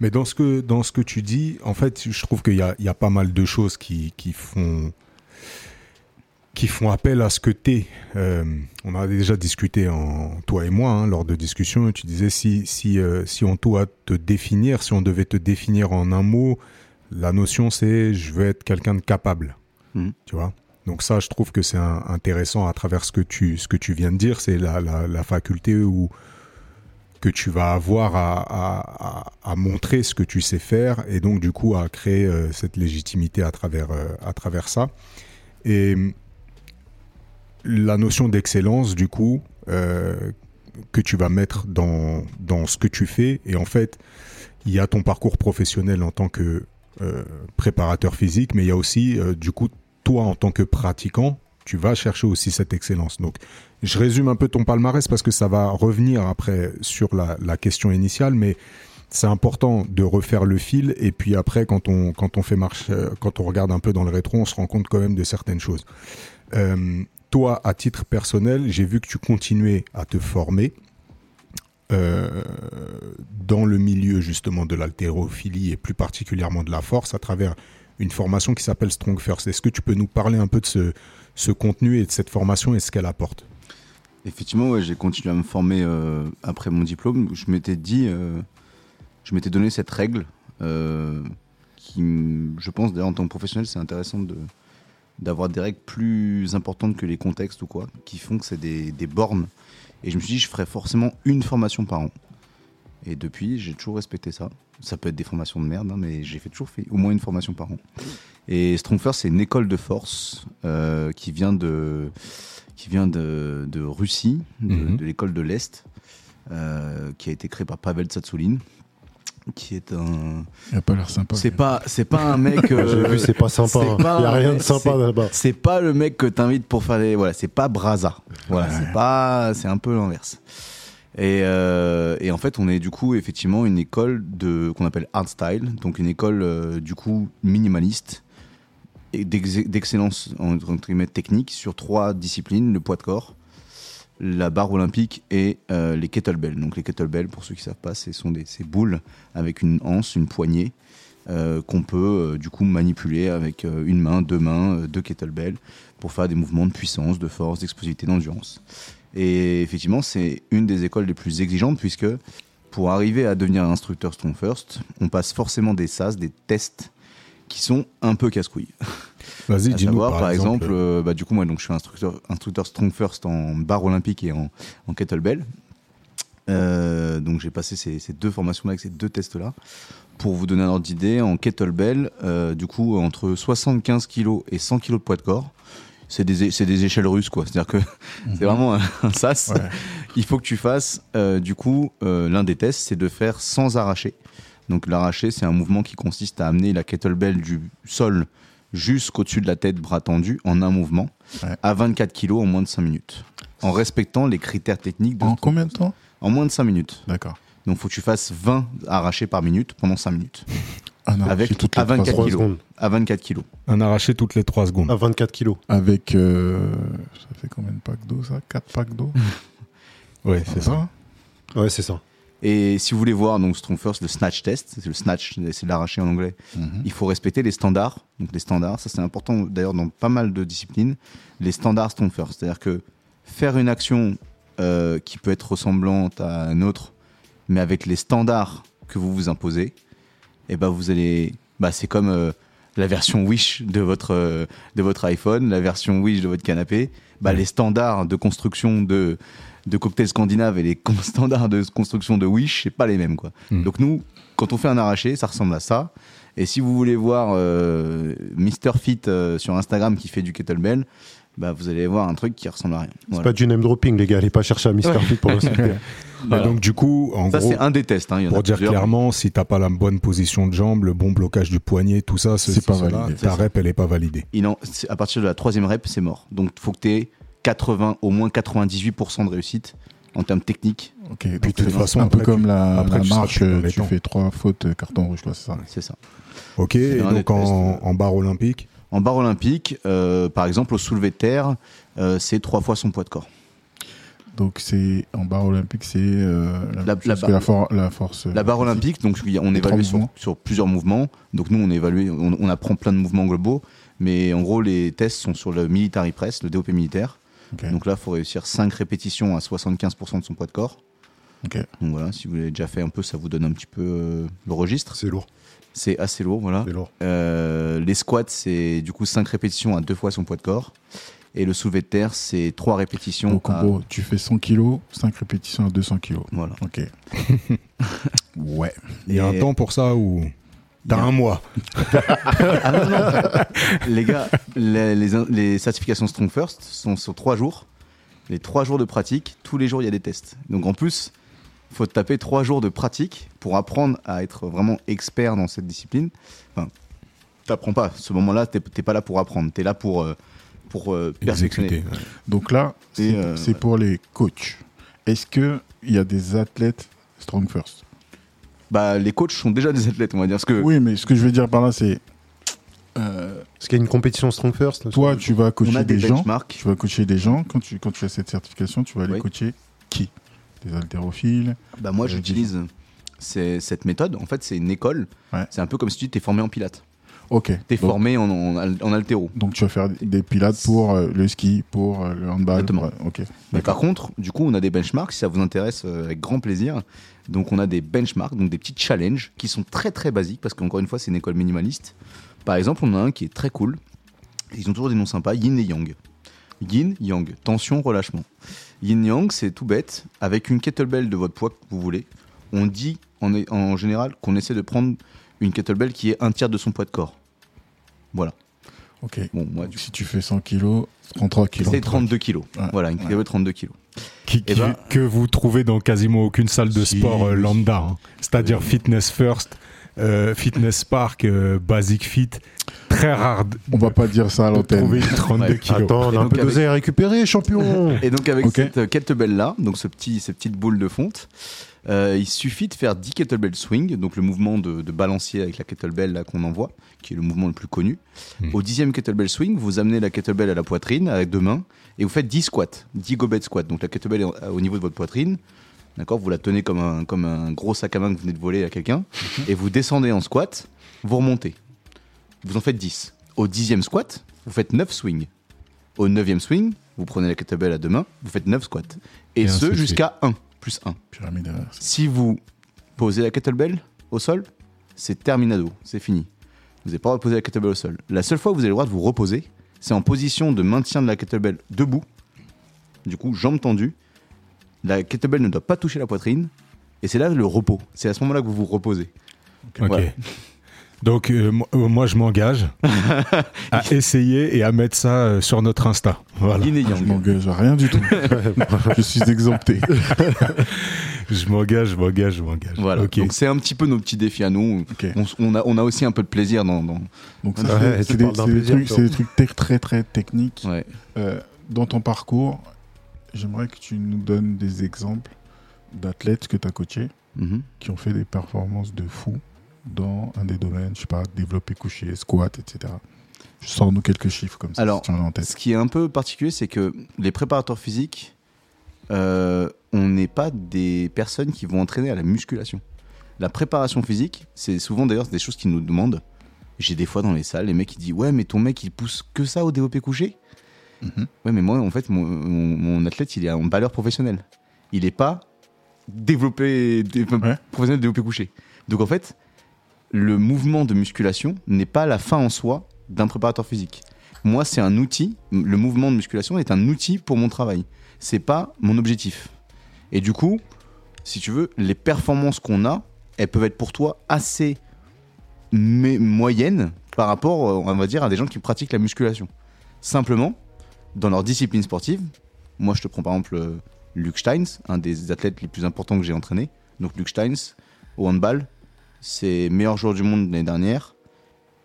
Mais dans ce que dans ce que tu dis, en fait, je trouve qu'il y a, il y a pas mal de choses qui, qui font qui font appel à ce que t'es. Euh, on a déjà discuté en toi et moi hein, lors de discussions. Tu disais si si euh, si on doit te définir, si on devait te définir en un mot, la notion c'est je veux être quelqu'un de capable. Mhm. Tu vois? Donc ça, je trouve que c'est intéressant à travers ce que tu ce que tu viens de dire, c'est la, faculté que tu vas avoir à, à, montrer ce que tu sais faire et donc du coup à créer euh, cette légitimité à travers, euh, à travers ça. Et la notion d'excellence, du coup, euh, que tu vas mettre dans, dans ce que tu fais, et en fait, il y a ton parcours professionnel en tant que préparateur physique, mais il y a aussi, du coup, toi en tant que pratiquant, tu vas chercher aussi cette excellence. Donc, je résume un peu ton palmarès parce que ça va revenir après sur la, question initiale, mais c'est important de refaire le fil et puis après quand on quand on fait marche euh, quand on regarde un peu dans le rétro, on se rend compte quand même de certaines choses. Euh, toi, à titre personnel, j'ai vu que tu continuais à te former euh, dans le milieu justement de l'haltérophilie et plus particulièrement de la force à travers une formation qui s'appelle Strong First. Est-ce que tu peux nous parler un peu de ce, contenu et de cette formation et ce qu'elle apporte? Effectivement, j'ai continué à me former euh, après mon diplôme. Je m'étais dit, euh, je m'étais donné cette règle euh, qui, je pense, d'ailleurs en tant que professionnel, c'est intéressant de d'avoir des règles plus importantes que les contextes ou quoi, qui font que c'est des, des bornes. Et je me suis dit, je ferais forcément une formation par an. Et depuis, j'ai toujours respecté ça. Ça peut être des formations de merde, hein, mais j'ai fait toujours fait au moins une formation par an. Et Strong First, c'est une école de force euh, qui vient de qui vient de, de Russie, de, Mhm. de l'école de l'Est, euh, qui a été créée par Pavel Tsatsoulin, qui est un. Il a pas l'air sympa. C'est pas, c'est pas un mec. euh, J'ai vu, c'est pas sympa. hein. Il pas n'y a rien de sympa là-bas. C'est pas le mec que t'invites pour faire des. Voilà, c'est pas Braza. Voilà, c'est pas. C'est un peu l'inverse. Et, euh, et en fait, on est du coup effectivement une école de qu'on appelle art style, donc une école euh, du coup minimaliste et d'ex- d'excellence entre guillemets technique sur trois disciplines le poids de corps, la barre olympique et euh, les kettlebells. Donc les kettlebells, pour ceux qui savent pas, ce sont des ces boules avec une anse, une poignée qu'on peut du coup manipuler avec une main, deux mains, deux kettlebells pour faire des mouvements de puissance, de force, d'explosivité, d'endurance. Et effectivement, c'est une des écoles les plus exigeantes puisque pour arriver à devenir un instructeur Strong First, on passe forcément des SAS, des tests qui sont un peu casse-couilles. Vas-y, dis-nous par, par exemple. exemple, euh, bah, du coup, moi, donc, je suis instructeur, instructeur Strong First en barre olympique et en, en kettlebell. Euh, donc, j'ai passé ces, ces deux formations-là avec ces deux tests-là. Pour vous donner un ordre d'idée, en kettlebell, euh, du coup, entre 75 kg et 100 kg de poids de corps, c'est des, des échelles russes, quoi. C'est-à-dire que c'est vraiment un, un sas. Ouais. Il faut que tu fasses, euh, du coup, euh, l'un des tests, c'est de faire sans arracher. Donc l'arracher, c'est un mouvement qui consiste à amener la kettlebell du sol jusqu'au-dessus de la tête, bras tendus, en un mouvement, Ouais. à 24 kg en moins de 5 minutes. En respectant les critères techniques de En combien de temps? En moins de 5 minutes. D'accord. Donc il faut que tu fasses 20 arrachés par minute pendant 5 minutes. Ah non, Avec toutes les à 24 trois- 3 kilos. secondes. À 24 kg. Un arraché toutes les 3 secondes. À 24 kilos. Avec. euh, ça fait combien de packs d'eau ça? 4 packs d'eau? Ouais, c'est ça. Ouais, c'est ça. Et si vous voulez voir donc Strong First, le snatch test, c'est le snatch, c'est l'arraché en anglais. Mhm. Il faut respecter les standards. Donc les standards, ça c'est important d'ailleurs dans pas mal de disciplines. Les standards Strong First, c'est-à-dire que faire une action euh, qui peut être ressemblante à une autre, mais avec les standards que vous vous imposez, et ben vous allez, bah c'est comme euh, la version Wish de votre euh, de votre iPhone, la version Wish de votre canapé. Bah les standards de construction de de cocktail scandinave et les standards de construction de Wish, c'est pas les mêmes quoi. Mm. Donc nous, quand on fait un arraché, ça ressemble à ça. Et si vous voulez voir euh, Mr Fit euh, sur Instagram qui fait du kettlebell, bah vous allez voir un truc qui ressemble à rien. C'est pas du name dropping, les gars. Allez pas chercher à Mr. Ouais. Pour l'insulter. Voilà. Et donc, du coup, en ça gros, c'est un des tests. hein, il y en a pour dire plusieurs. clairement, si t'as pas la bonne position de jambe, le bon blocage du poignet, tout ça, C'est pas validé. ta rep, elle est pas validée. Il en- c'est- à partir de la troisième rep, c'est mort. Donc il faut que tu aies 80, au moins 98% de réussite en termes techniques. Ok, Puis, de toute façon, un peu comme la, après, la tu marche, euh, tu fais trois fautes, euh, carton rouge, c'est ça. C'est ça. Ok, et donc en, tests. en barre olympique, En barre olympique, euh, par exemple, au soulevé de terre, euh, c'est trois fois son poids de corps. Donc c'est en barre olympique, c'est euh, la, La- même la chose que barre- la, for- la force. La barre olympique, donc on évalue sur, plusieurs mouvements. Donc nous, on évalue, on, on apprend plein de mouvements globaux, mais en gros, les tests sont sur le military press, le DOP militaire. Donc là, il faut réussir 5 répétitions à 75% de son poids de corps. Donc voilà, si vous l'avez déjà fait un peu, ça vous donne un petit peu euh, le registre. C'est lourd. C'est assez lourd, voilà. C'est lourd. Euh, les squats, c'est du coup 5 répétitions à deux fois son poids de corps. Et le soulevé de terre, c'est 3 répétitions Donc en à... gros, tu fais 100 kilos, 5 répétitions à 200 kilos. Voilà. Ok. ouais. il y a Et- un temps pour ça ou t'as y a- un mois Ah non, non. les gars, les, les- les certifications Strong First sont sur trois jours. Les trois jours de pratique, tous les jours il y a des tests. Donc en plus, faut te taper trois jours de pratique pour apprendre à être vraiment expert dans cette discipline. Enfin, t'apprends pas. Ce moment-là, t'es t'es pas là pour apprendre. T'es là pour, euh, pour euh, perfectionner. exécuté. ouais. Donc là, c'est euh, c'est pour les coachs. Est-ce qu'il y a des athlètes strong first? Bah, les coachs sont déjà des athlètes, on va dire. Parce que Oui, mais ce que je veux dire par là, c'est. euh, Est-ce qu'il y a une compétition Strong First toi, tu vas on coacher a des, des gens. benchmarks. Tu vas coacher des gens. Quand tu, quand tu as cette certification, tu vas aller Oui. coacher qui? Des haltérophiles Bah, moi, j'utilise cette méthode. En fait, c'est une école. Ouais. C'est un peu comme si tu étais formé en pilates. Ok. T'es formé en, en, en altéro. Donc tu vas faire des pilates pour euh, le ski, pour euh, le handball. Exactement. Ok. Mais par contre, du coup, on a des benchmarks, si ça vous intéresse, euh, avec grand plaisir. Donc, on a des benchmarks, donc des petits challenges qui sont très très basiques, parce qu'encore une fois, c'est une école minimaliste. Par exemple, on a un qui est très cool. Ils ont toujours des noms sympas, Yin et Yang. Yin, Yang, tension, relâchement. Yin Yang, c'est tout bête, avec une kettlebell de votre poids que vous voulez. on dit en, en général qu'on essaie de prendre une kettlebell qui est un tiers de son poids de corps. Voilà. Ok. Bon, moi, Donc, du si tu fais 100 kilos, 33 kilos. c'est 32 kilos. Ouais. Voilà, une Ouais. kettlebell 32 kilos. Qui- Eh qui- ben- que vous trouvez dans quasiment aucune salle de Si. sport euh, lambda. hein. C'est-à-dire Fitness First, euh, Fitness Park, euh, Basic Fit. Très rare de, On va pas dire ça à l'antenne. trouver 32 Ouais. kilos. Attends, on a un peu avec- d'oseille à récupérer, champion Et donc avec Ok. cette euh, kettlebell là, donc ce petit, ces petites boules de fonte, euh, il suffit de faire 10 kettlebell swing, donc le mouvement de, de balancier avec la kettlebell là qu'on envoie, qui est le mouvement le plus connu. Hmm. Au dixième kettlebell swing, vous amenez la kettlebell à la poitrine avec deux mains et vous faites 10 squats, 10 goblet squats. Donc la kettlebell est au niveau de votre poitrine, d'accord Vous la tenez comme un, comme un gros sac à main que vous venez de voler à quelqu'un et vous descendez en squat, vous remontez. Vous en faites 10. Au dixième squat, vous faites 9 swings. Au neuvième swing, vous prenez la kettlebell à deux mains, vous faites 9 squats. Et, ce jusqu'à 1, plus 1. Pyramide inverse. Si vous posez la kettlebell au sol, c'est terminado, c'est fini. Vous n'avez pas le droit de poser la kettlebell au sol. La seule fois où vous avez le droit de vous reposer, c'est en position de maintien de la kettlebell debout. Du coup, jambes tendues. La kettlebell ne doit pas toucher la poitrine. Et c'est là le repos. C'est à ce moment-là que vous vous reposez. Ok. Voilà. Donc euh, euh, moi je m'engage à essayer et à mettre ça euh, sur notre Insta. Voilà. Je m'engage à rien du tout. je suis exempté. Je m'engage, je m'engage, je m'engage. Voilà. Donc c'est un petit peu nos petits défis à nous. On, a, on a aussi un peu de plaisir dans. dans- Donc Ouais, ça, tu c'est des, trucs, toi. c'est des trucs tec- très très techniques. Ouais. Euh, dans ton parcours, j'aimerais que tu nous donnes des exemples d'athlètes que tu as coachés Mhm. qui ont fait des performances de fou dans un des domaines, je sais pas, développé couché, squat, etc. Sors-nous quelques chiffres comme ça, Alors, si tu en as en tête. Ce qui est un peu particulier, c'est que les préparateurs physiques, euh, on n'est pas des personnes qui vont entraîner à la musculation. La préparation physique, c'est souvent d'ailleurs des choses qu'ils nous demandent. J'ai des fois dans les salles, les mecs qui disent Ouais, mais ton mec il pousse que ça au développé couché? Mhm. Ouais, mais moi en fait, mon, mon- mon athlète il est en balleur professionnel. Il n'est pas développé, dé- Ouais. professionnel développé couché. Donc en fait, le mouvement de musculation n'est pas la fin en soi d'un préparateur physique. Moi, c'est un outil. Le mouvement de musculation est un outil pour mon travail. C'est pas mon objectif. Et du coup, si tu veux, les performances qu'on a, elles peuvent être pour toi assez moyennes par rapport, euh, on va dire, à des gens qui pratiquent la musculation. Simplement, dans leur discipline sportive, moi, je te prends par exemple euh, Luke Steins, un des athlètes les plus importants que j'ai entraîné. Donc, Luke Steins, au handball, c'est meilleur joueur du monde l'année dernière.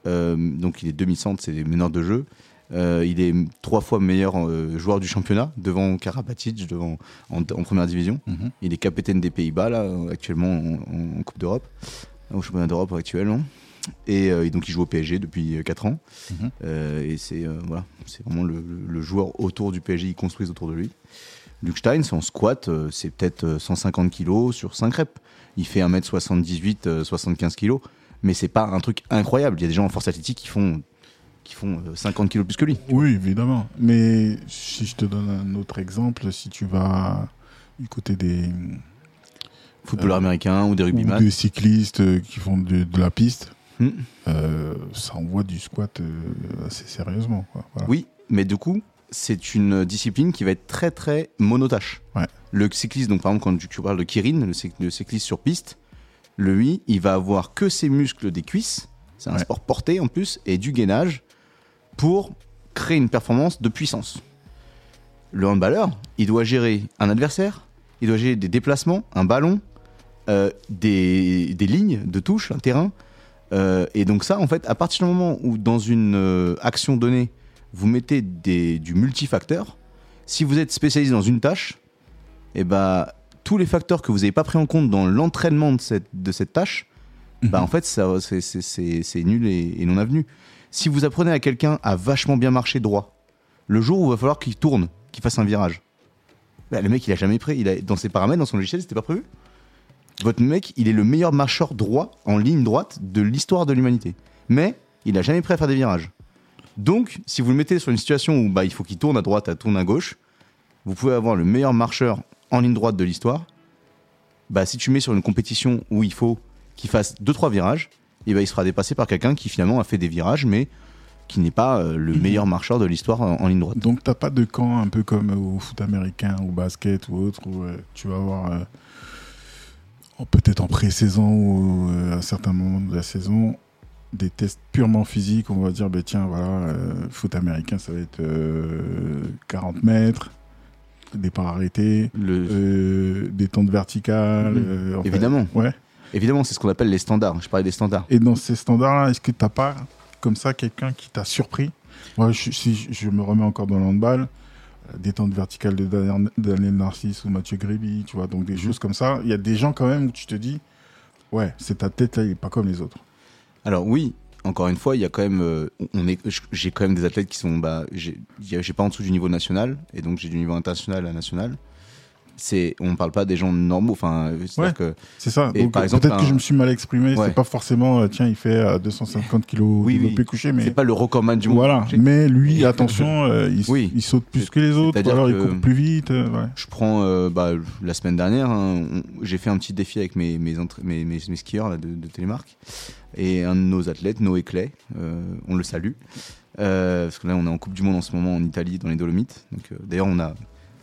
Euh, donc il est demi-centre, c'est meneur de jeu. Euh, il est trois fois meilleur euh, joueur du championnat, devant Karabatic, devant, en, en première division. Mhm. Il est capitaine des Pays-Bas, là, actuellement en, en Coupe d'Europe, au championnat d'Europe actuellement. Et euh, donc il joue au PSG depuis 4 ans. Mhm. Euh, et c'est euh, voilà, c'est vraiment le, joueur autour du PSG, ils construisent autour de lui. Luke Stein, en squat, euh, c'est peut-être euh, 150 kilos sur 5 reps. Il fait 1m78, euh, 75 kilos. Mais c'est pas un truc incroyable. Il y a des gens en force athlétique qui font, qui font euh, 50 kilos plus que lui. Oui, évidemment. Mais si je te donne un autre exemple, si tu vas du côté des, Footballeur Euh, américain ou des ou rugbyman. des cyclistes euh, qui font de, de la piste, Euh, ça envoie du squat euh, assez sérieusement. quoi. Voilà. Oui, mais du coup, c'est une discipline qui va être très très monotâche. Ouais. Le cycliste, donc par exemple, quand tu- parles de Kirin, le, cyc- le cycliste sur piste, lui, il va avoir que ses muscles des cuisses, c'est un Ouais. sport porté en plus, et du gainage pour créer une performance de puissance. Le handballeur, il doit gérer un adversaire, il doit gérer des déplacements, un ballon, euh, des, des lignes de touche, un terrain. Euh, et donc ça, en fait, à partir du moment où dans une euh, action donnée, vous mettez des, du multifacteur, si vous êtes spécialisé dans une tâche, et ben tous les facteurs que vous n'avez pas pris en compte dans l'entraînement de cette, de cette tâche, bah, en fait, ça, c'est, c'est- c'est- c'est nul et, et non avenu. Si vous apprenez à quelqu'un à vachement bien marcher droit, le jour où il va falloir qu'il tourne, qu'il fasse un virage, bah, le mec, il a jamais pris. Il a, dans ses paramètres, dans son logiciel, c'était pas prévu. Votre mec, il est le meilleur marcheur droit en ligne droite de l'histoire de l'humanité. Mais il a jamais prêt à faire des virages. Donc, si vous le mettez sur une situation où bah, il faut qu'il tourne à droite, à tourne à gauche, vous pouvez avoir le meilleur marcheur en ligne droite de l'histoire. Bah, si tu mets sur une compétition où il faut qu'il fasse 2-3 virages, et bah, il sera dépassé par quelqu'un qui finalement a fait des virages, mais qui n'est pas euh, le Mhm. meilleur marcheur de l'histoire en, en ligne droite. Donc, t'as pas de camp un peu comme au foot américain ou basket ou autre où euh, tu vas avoir euh, peut-être en pré-saison ou euh, à certains moments de la saison, des tests purement physiques. On va dire, ben, tiens, voilà, euh, foot américain, ça va être euh, 40 mètres, départ arrêté, Le- euh, détente verticale. Mhm. euh, Évidemment. Ouais. Évidemment, c'est ce qu'on appelle les standards. Je parlais des standards. Et dans ces standards-là, est-ce que tu n'as pas, comme ça, quelqu'un qui t'a surpris? Moi, je, si je- me remets encore dans le handball, euh, détente verticale de Daniel Narcisse ou Mathieu Gréby, tu vois, donc des choses comme ça. Il y a des gens quand même où tu te dis, ouais, c'est ta tête là, il n'est pas comme les autres. Alors oui, encore une fois, il y a quand même, euh, est, j'ai quand même des athlètes qui sont, bah, j'ai pas en dessous du niveau national, et donc j'ai du niveau international à national. C'est, on parle pas des gens normaux, enfin, c'est-à-dire Ouais. que C'est ça. Et Donc, par euh, exemple, peut-être que je me suis mal exprimé. Ouais. C'est pas forcément, euh, tiens, il fait euh, 250 kilos Oui, développé oui. couché, c'est mais pas le recordman du monde. voilà. Mais lui, attention, euh, il, Oui. il saute plus que les autres, alors il court plus vite. euh, ouais. Je prends euh, bah, la semaine dernière, hein, j'ai fait un petit défi avec mes, mes, entra- mes, mes- mes skieurs là, de, de Télémark. Et un de nos athlètes, Noé Clay, euh, on le salue. Euh, parce que là, on est en Coupe du Monde en ce moment en Italie, dans les Dolomites. Donc, euh, D'ailleurs, on a,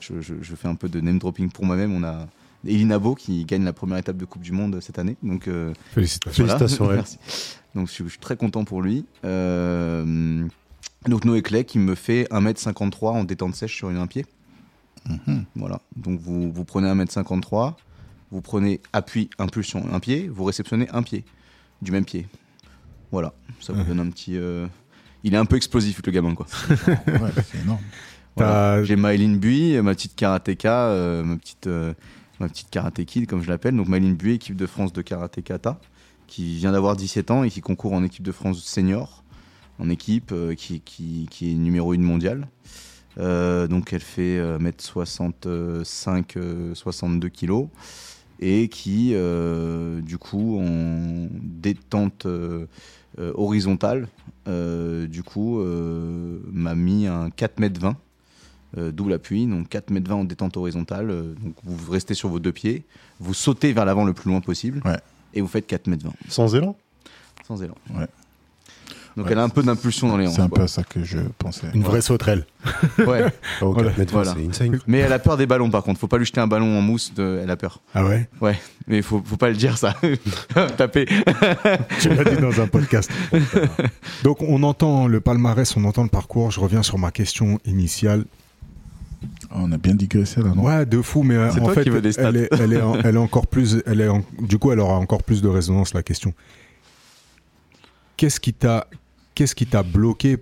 je, je- je fais un peu de name dropping pour moi-même. On a Elinabo qui gagne la première étape de Coupe du Monde cette année. Donc, euh, Félicitations. voilà. Félicitations. Merci. Donc je suis, je suis très content pour lui. Euh, donc Noé Clay qui me fait 1m53 en détente sèche sur un pied. Mhm. Voilà. Donc vous, vous prenez 1m53, vous prenez appui, impulsion, un pied, vous réceptionnez un pied du même pied. Voilà. Ça vous donne un petit. euh, Il est un peu explosif le gamin quoi. Ouais, c'est énorme. Voilà. J'ai Maëline Bui, ma petite karatéka, euh, ma petite euh, ma petite karaté kid comme je l'appelle. Donc Maëline Bui, équipe de France de karaté kata, qui vient d'avoir 17 ans et qui concourt en équipe de France senior, en équipe euh, qui, qui, qui est numéro 1 mondiale. Euh, donc elle fait euh, 1m65, euh, 62 kilos et qui du coup en détente horizontale du coup m'a mis un 4m20 euh, double appui, donc 4m20 en détente horizontale. euh, donc vous restez sur vos deux pieds, vous sautez vers l'avant le plus loin possible Ouais. et vous faites 4m20 Sans élan? Sans élan. Ouais. Donc Ouais, elle a un peu d'impulsion dans les hanches. C'est un quoi. peu à ça que je pensais. Une vraie sauterelle. Ouais. Oh, Voilà. 4 mètres, Voilà. c'est insane. Mais elle a peur des ballons par contre. Faut pas lui jeter un ballon en mousse. De... Elle a peur. Ah ouais? Mais faut, faut pas le dire ça. Taper. Tu l'as dit dans un podcast. Donc on entend le palmarès, on entend le parcours. Je reviens sur ma question initiale. Ah, On a bien digressé là, non? Ouais, de fou, mais euh, en toi fait, qui veux des stats. elle est, elle est, en- elle est encore plus, elle est en- du coup, elle aura encore plus de résonance la question. Qu'est-ce qui t'a, qu'est-ce qui t'a bloqué?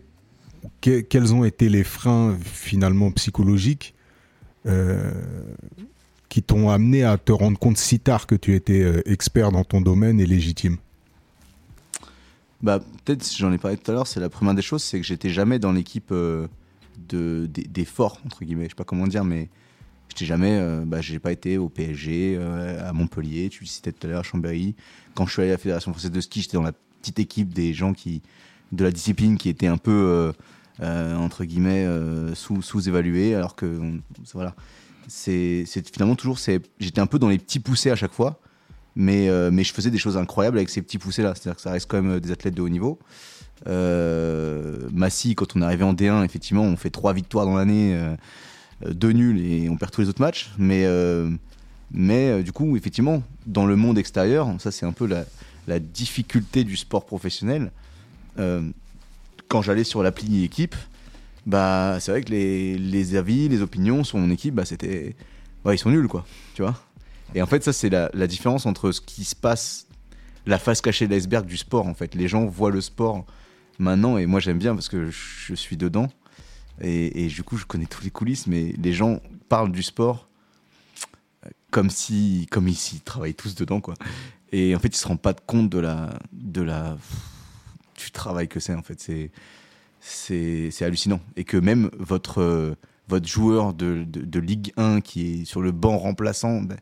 Que- Quels ont été les freins finalement psychologiques euh, qui t'ont amené à te rendre compte si tard que tu étais euh, expert dans ton domaine et légitime? Bah, peut-être, si j'en ai parlé tout à l'heure, c'est la première des choses, c'est que j'étais jamais dans l'équipe euh, de, des, entre guillemets. Je sais pas comment dire, mais j'étais jamais, euh, bah, j'ai pas été au PSG, euh, à Montpellier, tu le citais tout à l'heure, à Chambéry. Quand je suis allé à la Fédération Française de Ski, j'étais dans la petite équipe des gens qui, de la discipline qui était un peu, euh, entre guillemets, sous, sous-évaluée, alors que, voilà. C'est finalement toujours, j'étais un peu dans les petits poussés à chaque fois mais, je faisais des choses incroyables avec ces petits poussés là. C'est-à-dire que ça reste quand même des athlètes de haut niveau. Euh, Massy, quand on est arrivé en D1, effectivement, on fait trois victoires dans l'année, euh, euh, deux nuls et on perd tous les autres matchs. Mais, euh, mais euh, du coup, effectivement, dans le monde extérieur, ça c'est un peu la, la difficulté du sport professionnel. Quand j'allais sur l'appli équipe, bah c'est vrai que les, avis, les opinions sur mon équipe, bah c'était, ouais, ils sont nuls quoi, tu vois. Et en fait, ça, c'est la, la différence entre ce qui se passe, la face cachée de l'iceberg du sport, en fait. Les gens voient le sport maintenant, et moi, j'aime bien parce que je suis dedans. Et, du coup, je connais tous les coulisses, mais les gens parlent du sport euh, comme si, comme s'y travaillent tous dedans, quoi. Et en fait, ils se rendent pas compte de la, de la, du travail que c'est, en fait. C'est, c'est, hallucinant. Et que même votre, euh, votre joueur de, de, de Ligue 1 qui est sur le banc remplaçant, ben,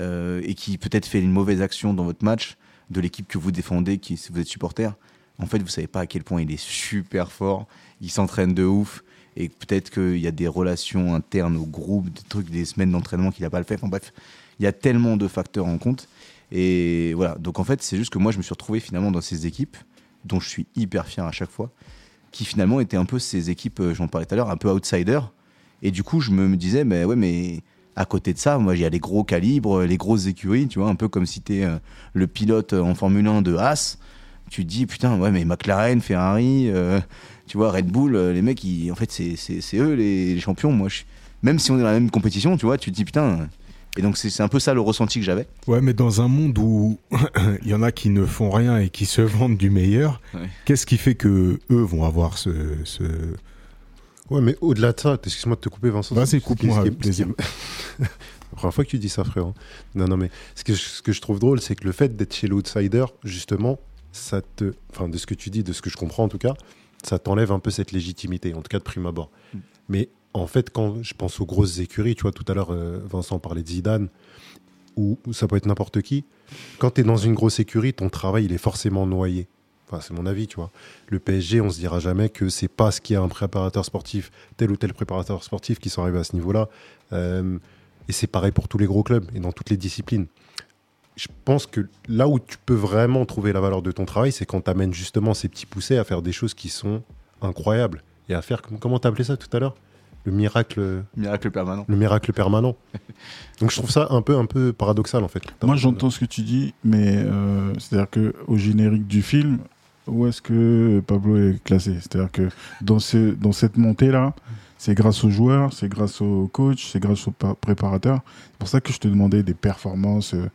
euh, et qui peut-être fait une mauvaise action dans votre match de l'équipe que vous défendez, qui si vous êtes supporter, en fait vous savez pas à quel point il est super fort, il s'entraîne de ouf et peut-être qu'il y a des relations internes au groupe, des trucs, des semaines d'entraînement qu'il a pas le fait. Enfin bref, il y a tellement de facteurs en compte et voilà. Donc en fait c'est juste que moi je me suis retrouvé finalement dans ces équipes dont je suis hyper fier à chaque fois, qui finalement étaient un peu ces équipes, euh, j'en parlais tout à l'heure, un peu outsiders et du coup je me, disais mais ouais mais À côté de ça, moi, il y a les gros calibres, les grosses écuries, tu vois, un peu comme si tu es le pilote en Formule 1 de Haas. Tu te dis, putain, ouais, mais McLaren, Ferrari, euh, tu vois, Red Bull, euh, les mecs, ils, en fait, c'est- c'est c'est eux les, les champions. Moi, je- même si on est dans la même compétition, tu vois, tu te dis, putain. Et donc, c'est c'est un peu ça le ressenti que j'avais. Ouais, mais dans un monde où il y en a qui ne font rien et qui se vendent du meilleur, Ouais. qu'est-ce qui fait que eux vont avoir ce, ce... Ouais, mais au-delà de ça, excuse-moi de te couper, Vincent. Vas-y, coupe-moi, avec plaisir. La première fois que tu dis ça, frère. hein. Non, non, mais ce que, je, ce que je trouve drôle, c'est que le fait d'être chez l'outsider, justement, ça te. Enfin, de ce que tu dis, de ce que je comprends en tout cas, ça t'enlève un peu cette légitimité, en tout cas de prime abord. Mm. Mais en fait, quand je pense aux grosses écuries, tu vois, tout à l'heure, euh, Vincent parlait de Zidane, ou, ou ça peut être n'importe qui. Quand tu es dans une grosse écurie, ton travail, il est forcément noyé. Enfin, c'est mon avis, tu vois. Le PSG, on se dira jamais que c'est parce qu'il y a un préparateur sportif, tel ou tel préparateur sportif qui sont arrivés à ce niveau-là. Euh, et c'est pareil pour tous les gros clubs et dans toutes les disciplines. Je pense que là où tu peux vraiment trouver la valeur de ton travail, c'est quand tu amènes justement ces petits poussés à faire des choses qui sont incroyables et à faire, comment tu appelé ça tout à l'heure? Le miracle, Miracle permanent. le miracle permanent. Donc je trouve ça un peu, un peu paradoxal en fait. Moi, j'entends ce que tu dis, mais euh, c'est-à-dire que au générique du film, où est-ce que Pablo est classé? C'est-à-dire que dans, ce, dans cette montée-là, c'est grâce aux joueurs, c'est grâce au coach, c'est grâce au pa- préparateur. C'est pour ça que je te demandais des performances. euh,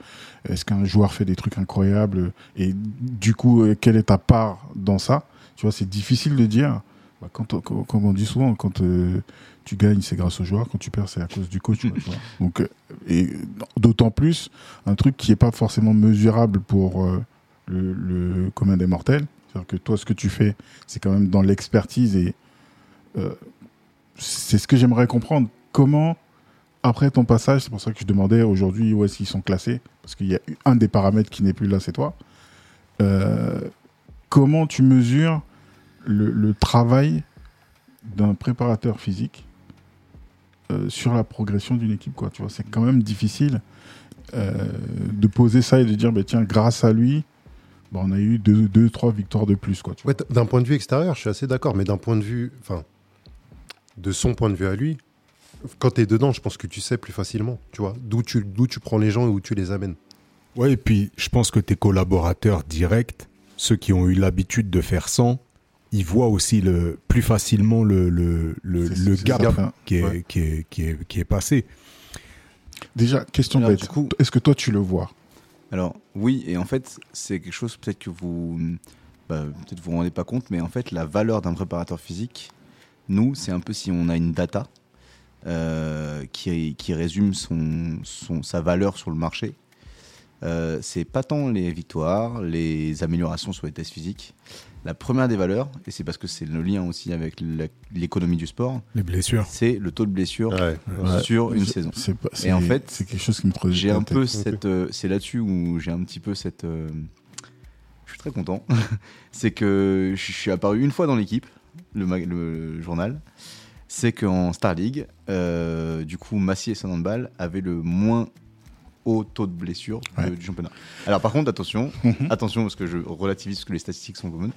Est-ce qu'un joueur fait des trucs incroyables Et du coup, euh, quelle est ta part dans ça? Tu vois, c'est difficile de dire. Bah, quand, comme on dit souvent, quand euh, tu gagnes, c'est grâce aux joueurs. Quand tu perds, c'est à cause du coach. quoi, tu vois. Donc, euh, et d'autant plus un truc qui n'est pas forcément mesurable pour euh, le, le commun des mortels. C'est-à-dire que toi, ce que tu fais, c'est quand même dans l'expertise et euh, c'est ce que j'aimerais comprendre. Comment, après ton passage, c'est pour ça que je demandais aujourd'hui où est-ce qu'ils sont classés, parce qu'il y a un des paramètres qui n'est plus là, c'est toi. Euh, comment tu mesures le, travail d'un préparateur physique euh, sur la progression d'une équipe quoi tu vois? C'est quand même difficile euh, de poser ça et de dire bah, tiens grâce à lui bah, on a eu deux, deux trois victoires de plus d'un point de vue extérieur, je suis assez d'accord, mais d'un point de vue, de son point de vue à lui, quand tu es dedans, je pense que tu sais plus facilement, tu vois, d'où tu, d'où tu prends les gens et où tu les amènes. Ouais, et puis je pense que tes collaborateurs directs, ceux qui ont eu l'habitude de faire sans, ils voient aussi le, plus facilement le, le, le, le gap hein. qui, est, Ouais. qui, est, qui, est, qui est passé. déjà question Alors, bête coup- est-ce que toi tu le vois? Alors oui, et en fait, c'est quelque chose peut-être que vous bah, peut-être vous vous rendez pas compte, mais en fait, la valeur d'un préparateur physique, nous, c'est un peu si on a une data euh, qui, qui résume son, son, sa valeur sur le marché. Euh, c'est pas tant les victoires, les améliorations sur les tests physiques. La première des valeurs, et c'est parce que c'est le lien aussi avec l'économie du sport, Les blessures. c'est le taux de blessure Ouais. Ouais. sur une saison. c'est pas- Et en fait, c'est quelque chose qui me J'ai un peu cette. euh, c'est là-dessus où j'ai un petit peu cette. euh, je suis très content. c'est que je suis apparu une fois dans l'équipe, le, journal. C'est qu'en Star League, euh, du coup, Massy et Handball avaient le moins haut taux de blessure Ouais. du championnat. Alors, par contre, attention, Mhm. attention, parce que je relativise parce que les statistiques sont communes.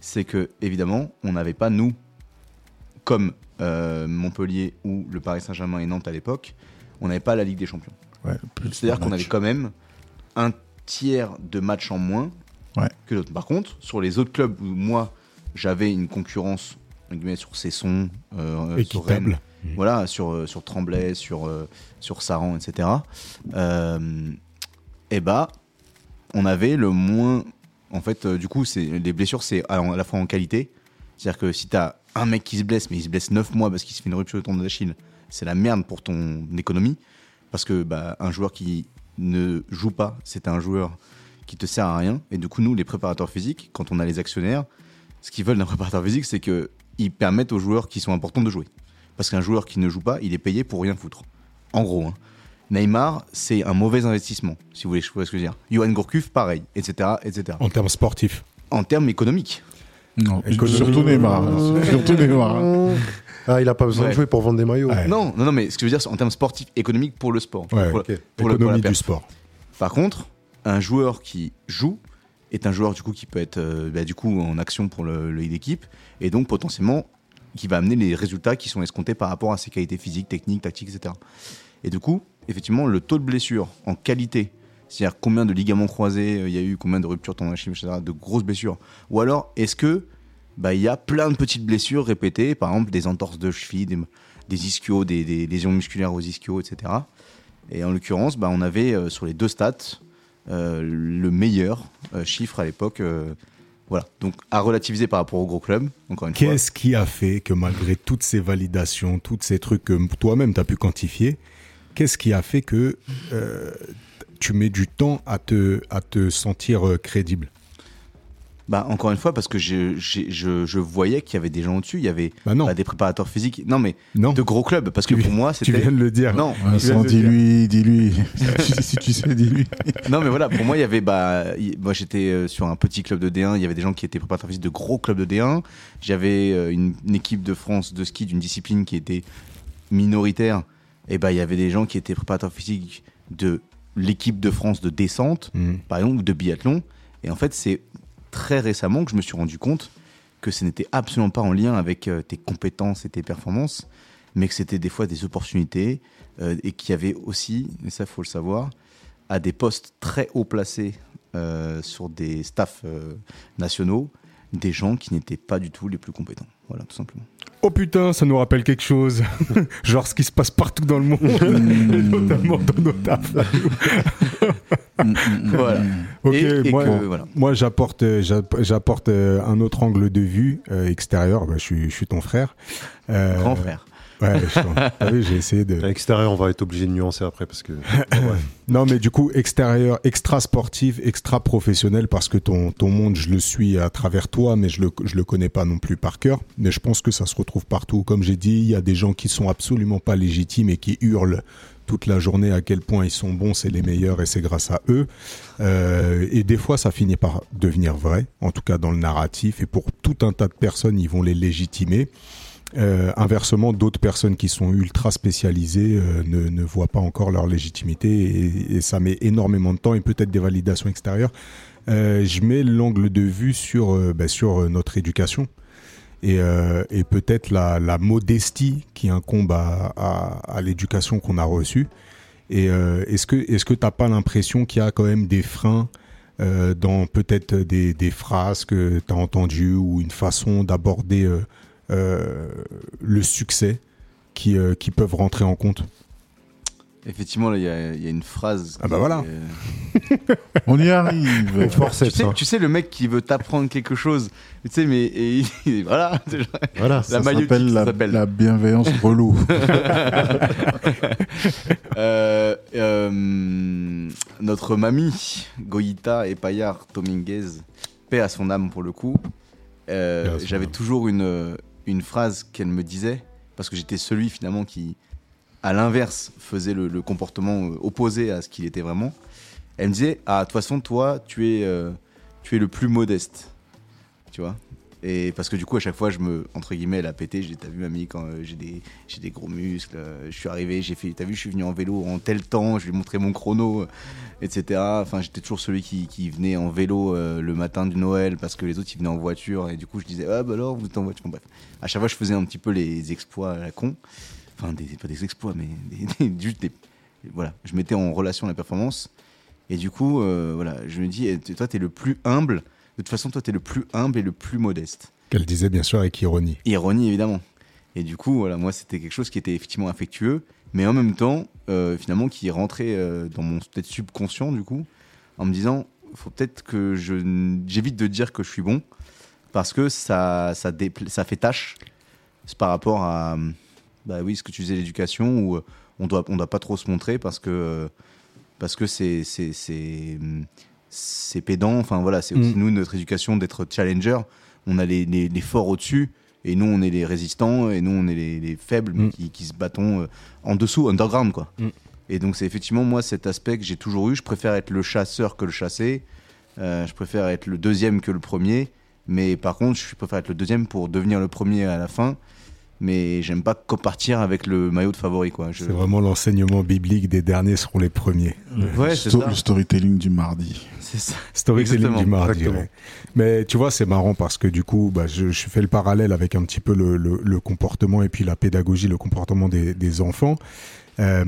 C'est que, évidemment, on n'avait pas, nous, comme euh, Montpellier ou le Paris Saint-Germain et Nantes à l'époque, on n'avait pas la Ligue des Champions. Ouais, C'est-à-dire qu'on avait quand même un tiers de matchs en moins Ouais. que d'autres. Par contre, sur les autres clubs où moi j'avais une concurrence entre guillemets, sur Cesson, euh, sur Rennes, Équitable. voilà, sur, euh, sur Tremblay, sur, euh, sur Saran, etc. Euh, et bah, on avait le moins. En fait, euh, du coup, les blessures, c'est à, à la fois en qualité. C'est-à-dire que si tu as un mec qui se blesse, mais il se blesse 9 mois parce qu'il se fait une rupture de tendon d'Achille, c'est la merde pour ton économie. Parce que bah, un joueur qui ne joue pas, c'est un joueur qui te sert à rien. Et du coup, nous, les préparateurs physiques, quand on a les actionnaires, ce qu'ils veulent d'un préparateur physique, c'est qu'ils permettent aux joueurs qui sont importants de jouer. Parce qu'un joueur qui ne joue pas, il est payé pour rien foutre. En gros. hein. Neymar, c'est un mauvais investissement, si vous voulez, je vois ce que je veux dire. Johan Gourcuff, pareil, etc., etc. En termes sportifs. En termes économiques. Non, Économie. surtout Neymar. hein. Surtout Neymar. hein. Ah, il a pas besoin Ouais. de jouer pour vendre des maillots. Ouais. Non, non, non, mais ce que je veux dire, c'est en termes sportifs, économiques pour le sport. Ouais, pour, le- pour la du sport. Par contre, un joueur qui joue est un joueur du coup qui peut être euh, bah, du coup en action pour le, d'équipe et donc potentiellement qui va amener les résultats qui sont escomptés par rapport à ses qualités physiques, techniques, tactiques, etc. Et du coup, effectivement, le taux de blessure en qualité, c'est-à-dire combien de ligaments croisés euh, il y a eu, combien de ruptures tendineuses, etc., de grosses blessures, ou alors est-ce que bah, y a plein de petites blessures répétées, par exemple des entorses de cheville, des, des ischios, des, lésions musculaires aux ischios, etc. Et en l'occurrence, bah, on avait euh, sur les deux stats le meilleur euh, chiffre à l'époque. euh, voilà, donc à relativiser par rapport au gros club, encore une fois. Qu'est-ce qui a fait que malgré toutes ces validations, tous ces trucs que toi-même tu as pu quantifier, qu'est-ce qui a fait que euh, tu mets du temps à te, à te sentir euh, crédible? Bah, encore une fois, parce que je, je, je voyais qu'il y avait des gens au-dessus, il y avait Bah non, bah, des préparateurs physiques, non mais non, de gros clubs, parce que Tu- pour moi tu c'était. viens de le dire. Non, dis-lui, dis-lui. si, tu sais, dis-lui. non mais voilà, pour moi il y avait bah, moi j'étais euh, sur un petit club de D1, il y avait des gens qui étaient préparateurs physiques de gros clubs de D1, j'avais euh, une, une équipe de France de ski d'une discipline qui était minoritaire, et bah il y avait des gens qui étaient préparateurs physiques de l'équipe de France de descente, Mhm. par exemple, ou de biathlon. Et en fait, c'est très récemment que je me suis rendu compte que ce n'était absolument pas en lien avec euh, tes compétences et tes performances, mais que c'était des fois des opportunités euh, et qu'il y avait aussi, et ça faut le savoir, à des postes très haut placés euh, sur des staffs nationaux, des gens qui n'étaient pas du tout les plus compétents. Voilà, tout simplement. Oh putain, ça nous rappelle quelque chose. Genre ce qui se passe partout dans le monde, notamment dans nos tafs. Voilà. Ok, et, et moi, que, voilà. moi j'apporte, euh, j'app- j'apporte euh, un autre angle de vue euh, extérieur. Bah, je, suis, je suis ton frère. Euh, Grand frère. Ouais, j'ai essayé de. À l'extérieur, on va être obligé de nuancer après parce que. Non, mais du coup, extérieur, extra sportif, extra professionnel, parce que ton, ton monde, je le suis à travers toi, mais je le, je le connais pas non plus par cœur. Mais je pense que ça se retrouve partout. Comme j'ai dit, il y a des gens qui sont absolument pas légitimes et qui hurlent toute la journée à quel point ils sont bons, c'est les meilleurs et c'est grâce à eux. Euh, et des fois, ça finit par devenir vrai, en tout cas dans le narratif. Et pour tout un tas de personnes, ils vont les légitimer. Euh, inversement, d'autres personnes qui sont ultra spécialisées euh, ne, voient pas encore leur légitimité et, ça met énormément de temps et peut-être des validations extérieures. Euh, je mets l'angle de vue sur, bah, sur notre éducation et, peut-être la, modestie qui incombe à, l'éducation qu'on a reçue. Et est-ce que est-ce que pas l'impression qu'il y a quand même des freins dans peut-être des, des phrases que tu as entendues ou une façon d'aborder le succès qui, euh, qui peuvent rentrer en compte Effectivement, il y, a- il y a une phrase. Ah bah voilà. euh, On y arrive. Tu, sais, hein. tu sais, le mec qui veut t'apprendre quelque chose, tu sais, mais et, et voilà. Voilà. La Ça s'appelle la, la bienveillance relou. Euh, euh, notre mamie, Goïta et Payar Dominguez, paix à son âme pour le coup. euh, J'avais toujours une, une phrase qu'elle me disait, parce que j'étais celui finalement qui, à l'inverse, faisait le, comportement euh, opposé à ce qu'il était vraiment. Elle me disait Ah, de toute façon, toi, tu es, euh, tu es le plus modeste. Tu vois? Et parce que du coup, à chaque fois, je me, entre guillemets, la pété. J'ai, t'as vu, mamie, quand euh, j'ai des, j'ai des gros muscles, euh, je suis arrivé, j'ai fait, t'as vu, je suis venu en vélo en tel temps, je lui ai montré mon chrono, euh, etc. Enfin, j'étais toujours celui qui, qui venait en vélo le matin du Noël parce que les autres, ils venaient en voiture. Et du coup, je disais, ah bah alors, vous êtes en voiture. Bref, à chaque fois, je faisais un petit peu les exploits à la con. Enfin, pas des exploits, mais des, des- des. Voilà, je mettais en relation la performance. Et du coup, voilà, je me dis, toi, t'es le plus humble. De toute façon, toi, t'es le plus humble et le plus modeste. Qu'elle disait bien sûr avec ironie. Ironie, évidemment. Et du coup, voilà, moi, c'était quelque chose qui était effectivement affectueux, mais en même temps, euh, finalement, qui rentrait euh, dans mon peut-être subconscient, du coup, en me disant, faut peut-être que je j'évite de dire que je suis bon, parce que ça, ça, dépla- ça fait tâche par rapport à, bah oui, ce que tu disais, l'éducation, où euh, on doit, on doit pas trop se montrer parce que, parce que c'est, c'est, c'est, hum, c'est pédant. Enfin voilà, c'est aussi Mm. nous notre éducation d'être challenger. On a les, les, les forts au-dessus et nous on est les résistants et nous on est les, les faibles mais Mm. qui, qui se battons euh, en dessous, underground quoi. Mm. Et donc c'est effectivement moi cet aspect que j'ai toujours eu. Je préfère être le chasseur que le chassé. Euh, je préfère être le deuxième que le premier. Mais par contre, je préfère être le deuxième pour devenir le premier à la fin. Mais j'aime pas partir avec le maillot de favori quoi. Je- C'est vraiment l'enseignement biblique des derniers seront les premiers. Ouais, c'est Sto- ça. le storytelling du mardi. C'est ça. Storytelling Exactement, du mardi. ouais. Mais tu vois, c'est marrant parce que du coup, bah, je, je fais le parallèle avec un petit peu le, le- le comportement et puis la pédagogie, le comportement des, des enfants. Euh,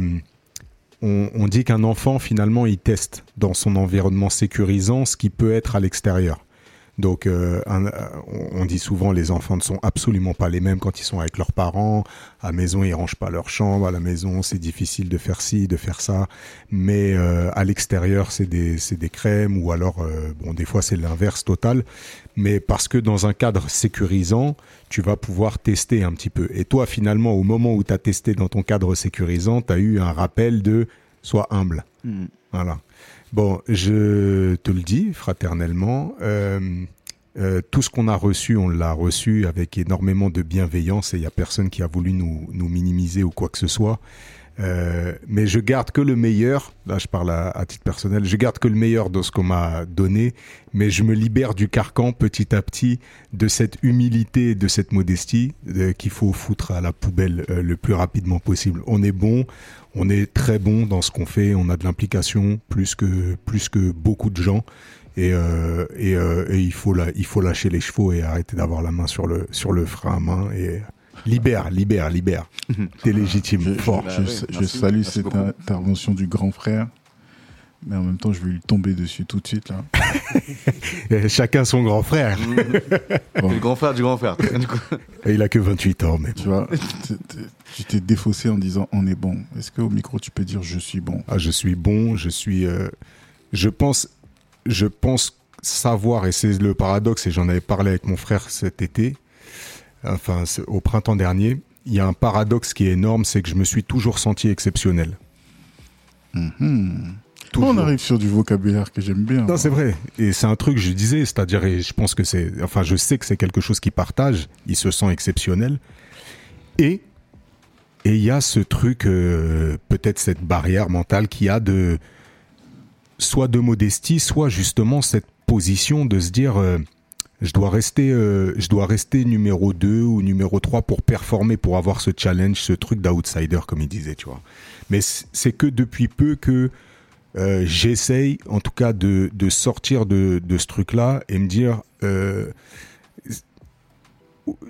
on, on dit qu'un enfant, finalement, il teste dans son environnement sécurisant ce qui peut être à l'extérieur. Donc, euh, un- euh, on dit souvent les enfants ne sont absolument pas les mêmes quand ils sont avec leurs parents. À la maison, ils rangent pas leur chambre. À la maison, c'est difficile de faire ci, de faire ça. Mais euh, à l'extérieur, c'est des, des crèmes ou alors, euh, bon, des fois, c'est l'inverse total. Mais parce que dans un cadre sécurisant, tu vas pouvoir tester un petit peu. Et toi, finalement, au moment où tu as testé dans ton cadre sécurisant, tu as eu un rappel de sois humble. Hmm. Voilà. Bon, je te le dis fraternellement. euh, euh, tout ce qu'on a reçu, on l'a reçu avec énormément de bienveillance et il n'y a personne qui a voulu nous, nous minimiser ou quoi que ce soit. Euh, mais je garde que le meilleur, là je parle à, titre personnel, je garde que le meilleur de ce qu'on m'a donné, mais je me libère du carcan petit à petit de cette humilité de cette modestie euh, qu'il faut foutre à la poubelle euh, le plus rapidement possible. On est bon, on est très bon dans ce qu'on fait, on a de l'implication plus que, plus que beaucoup de gens. Et, et, et il, faut la, il faut lâcher les chevaux et arrêter d'avoir la main sur le, sur le frein à main. Et libère, libère, libère. T'es légitime, Je, fort. je- Bah je- ouais, je merci. salue Merci cette beaucoup. intervention du grand frère, mais en même temps, je vais lui tomber dessus tout de suite là. Chacun son grand frère. Bon. Le grand frère du grand frère. Du coup, Et il a que 28 ans, mais Tu vois, tu t'es défaussé en disant on est bon. Est-ce qu'au micro tu peux dire je suis bon Ah, je suis bon, je suis. euh, je pense, je pense savoir, et c'est le paradoxe, et j'en avais parlé avec mon frère cet été, enfin au printemps dernier. Il y a un paradoxe qui est énorme, c'est que je me suis toujours senti exceptionnel. Mhm. Toujours. On arrive sur du vocabulaire que j'aime bien. Non, c'est vrai. Et c'est un truc, je disais, c'est-à-dire, et je pense que c'est, enfin, je sais que c'est quelque chose qu'il partage. Il se sent exceptionnel. Et, et il y a ce truc, euh, peut-être cette barrière mentale qu'il y a de, soit de modestie, soit justement cette position de se dire, euh, je dois rester, euh, je dois rester numéro 2 ou numéro 3 pour performer, pour avoir ce challenge, ce truc d'outsider, comme il disait, tu vois. Mais c'est que depuis peu que euh, j'essaye en tout cas de, de sortir de, de ce truc-là et me dire euh,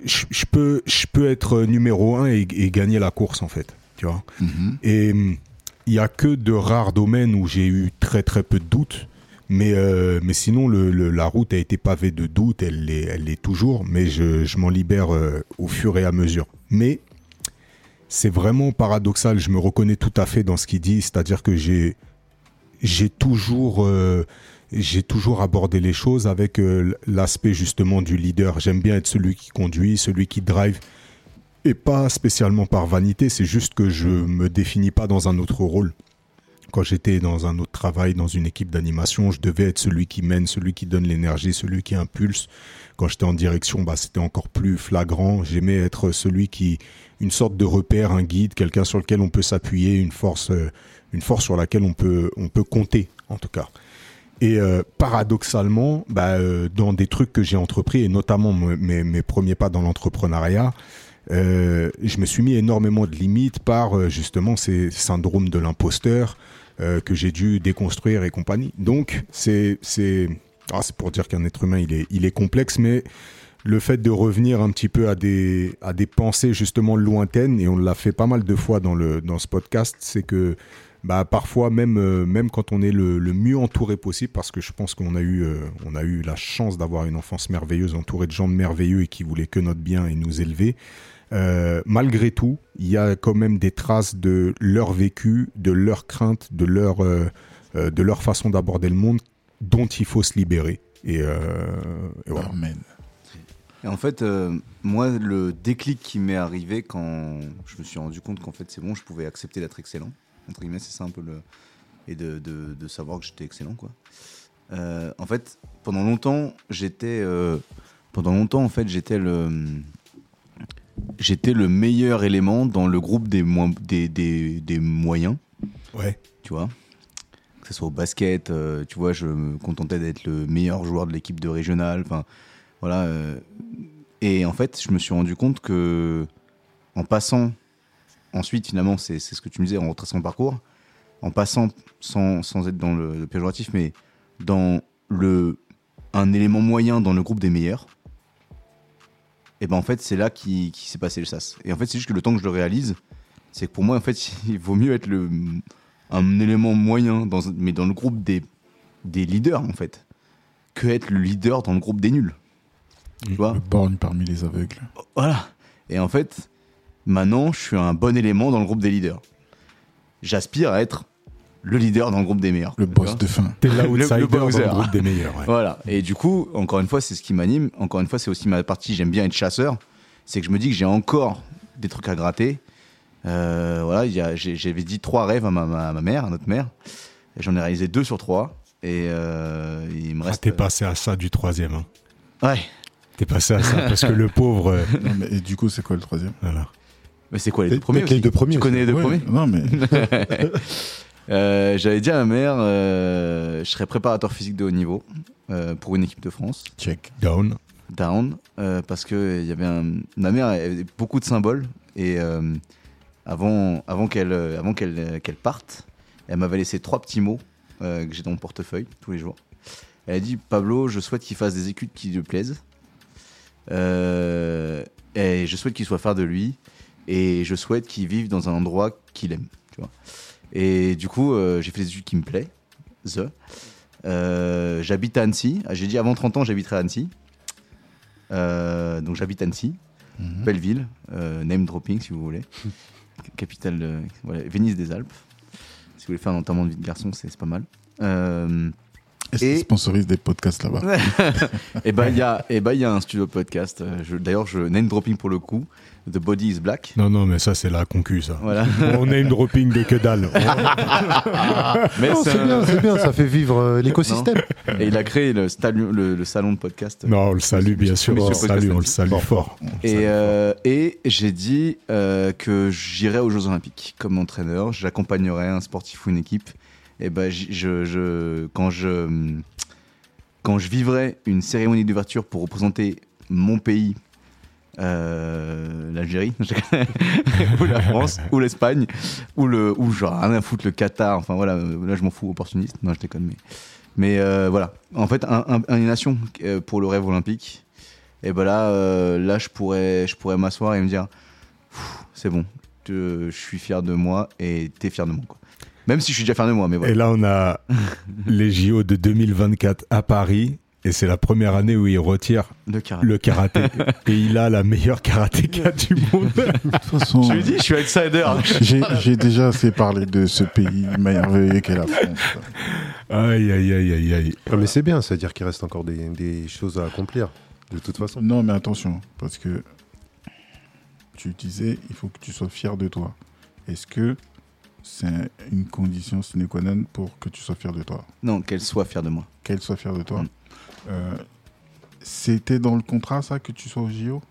je, je peux, je peux être numéro un et, et gagner la course en fait, tu vois. Mhm. Et il y a que de rares domaines où j'ai eu très très peu de doutes. Mais, euh, mais sinon, la route a été pavée de doutes, elle l'est elle toujours, mais je, je m'en libère euh, au fur et à mesure. Mais c'est vraiment paradoxal, je me reconnais tout à fait dans ce qu'il dit, c'est-à-dire que j'ai toujours, euh, j'ai toujours abordé les choses avec l'aspect justement du leader. J'aime bien être celui qui conduit, celui qui drive, et pas spécialement par vanité, c'est juste que je me définis pas dans un autre rôle. Quand j'étais dans un autre travail, dans une équipe d'animation, je devais être celui qui mène, celui qui donne l'énergie, celui qui impulse. Quand j'étais en direction, bah, c'était encore plus flagrant. J'aimais être celui qui, une sorte de repère, un guide, quelqu'un sur lequel on peut s'appuyer, une force, euh, une force sur laquelle on peut, on peut compter, en tout cas. Et euh, paradoxalement, bah, euh, dans des trucs que j'ai entrepris, et notamment me- mes, premiers pas dans l'entrepreneuriat, je me suis mis énormément de limites par justement ces syndromes de l'imposteur que j'ai dû déconstruire et compagnie. Donc, c'est c'est ah, c'est pour dire qu'un être humain, il est, il est complexe, mais le fait de revenir un petit peu à des, à des pensées justement lointaines, et on l'a fait pas mal de fois dans, le, dans ce podcast, c'est que bah, parfois, même, euh, même quand on est le, le mieux entouré possible, parce que je pense qu'on a, eu, euh, on a eu la chance d'avoir une enfance merveilleuse, entourée de gens merveilleux et qui voulaient que notre bien et nous élever, euh, malgré tout, il y a quand même des traces de leur vécu, de leur crainte, de leur, euh, euh, de leur façon d'aborder le monde dont il faut se libérer. Et, euh, et voilà. Amen. Et en fait, euh, moi, le déclic qui m'est arrivé quand je me suis rendu compte qu'en fait, c'est bon, je pouvais accepter d'être excellent, entre guillemets, c'est ça un peu le. Et de, de- de savoir que j'étais excellent, quoi. Euh, en fait, pendant longtemps, j'étais. euh, pendant longtemps, en fait, j'étais le. J'étais le meilleur élément dans le groupe des, des, des, des moyens Ouais. tu vois. Que ce soit au basket, euh, tu vois, je me contentais d'être le meilleur joueur de l'équipe de régional. Enfin, voilà. euh, et en fait, je me suis rendu compte que, en passant, ensuite, finalement, c'est c'est ce que tu me disais, en retraçant le parcours, en passant, sans, sans être dans le, le péjoratif, mais dans le, un élément moyen dans le groupe des meilleurs, et ben en fait, c'est là qui, qui s'est passé le sas. Et en fait, c'est juste que le temps que je le réalise, c'est que pour moi, en fait, il vaut mieux être le un élément moyen, dans, mais dans le groupe des, des leaders, en fait, que être le leader dans le groupe des nuls. Tu vois Le borgne parmi les aveugles. Voilà. Et en fait, maintenant, je suis un bon élément dans le groupe des leaders. J'aspire à être le leader dans le groupe des meilleurs. Le boss de fin. T'es Le- l'outsider le dans le groupe des meilleurs. ouais. Voilà. Et du coup, encore une fois, c'est ce qui m'anime. Encore une fois, c'est aussi ma partie. J'aime bien être chasseur. C'est que je me dis que j'ai encore des trucs à gratter. Euh, voilà, il y a- j'ai- j'avais dit trois rêves à ma, ma- à ma mère, à notre mère. Et J'en ai réalisé deux sur trois. Et euh, il me Ah, reste. T'es passé à ça du troisième. hein. Ouais. T'es passé à ça parce que le pauvre. euh, Non, mais, et du coup, c'est quoi le troisième? Voilà. Mais c'est quoi les deux premiers les deux premiers Tu connais les deux Ouais, premiers Non, mais Euh, J'avais dit à ma mère, euh, je serais préparateur physique de haut niveau euh, pour une équipe de France. check. Down. down parce que il y avait un... ma mère avait beaucoup de symboles et avant avant qu'elle avant qu'elle qu'elle parte elle m'avait laissé trois petits mots que j'ai dans mon portefeuille tous les jours elle a dit Pablo je souhaite qu'il fasse des études qui lui plaisent Euh, et je souhaite qu'il soit fier de lui et je souhaite qu'il vive dans un endroit qu'il aime tu vois et du coup euh, j'ai fait des études qui me plaisent The. Euh, j'habite à Annecy. Ah, J'ai dit avant 30 ans, j'habiterai à Annecy. Euh, donc j'habite Annecy, Mhm. belle ville, name dropping si vous voulez. Capitale, de- voilà, Venise des Alpes. Si vous voulez faire un enterrement de vie de garçon, c'est pas mal. Est-ce Et- qu'ils sponsorisent des podcasts là-bas et bah il y a, et bah, il y a un studio podcast. je- D'ailleurs, je name dropping pour le coup. The Body is Black. Non, non, mais ça, c'est la concu, ça. Voilà. On une dropping de que dalle. Mais Non, c'est c'est un- bien, c'est bien, ça fait vivre euh, l'écosystème. Et il a créé le, stalion- le, le salon de podcast. Non, on le salue, bien sûr. On salue, on le salue fort. Et, euh, et j'ai dit euh, que j'irai aux Jeux Olympiques comme entraîneur, j'accompagnerai un sportif ou une équipe. Et ben, j- je, quand je quand je vivrai une cérémonie d'ouverture pour représenter mon pays, euh, l'Algérie, ou la France, ou l'Espagne, ou le, ou genre rien à foutre le Qatar. Enfin voilà, là je m'en fous, opportuniste. Non, je déconne, mais mais euh, voilà. En fait, un, un- une nation euh, pour le rêve olympique. Et ben là, là, je pourrais, je pourrais m'asseoir et me dire, c'est bon, je, je suis fier de moi et t'es fier de moi. Quoi. Même si je suis déjà fier de moi, mais voilà. Et là, on a les JO de 2024 à Paris. Et c'est la première année où il retire Le karaté. le karaté. et il a la meilleure karatéka du monde. De toute façon, Je lui dis, je suis outsider. j'ai j'ai déjà assez parlé de ce pays merveilleux qu'est la France. Aïe, aïe, aïe, aïe, aïe. Ah, mais c'est bien, c'est-à-dire qu'il reste encore des, des choses à accomplir, de toute façon. Non, mais attention, parce que tu disais, il faut que tu sois fier de toi. Est-ce que c'est une condition sine qua non pour que tu sois fier de toi Non, qu'elle soit fière de moi. Qu'elle soit fière de toi Mm. Euh, C'était dans le contrat, ça, que tu sois au JO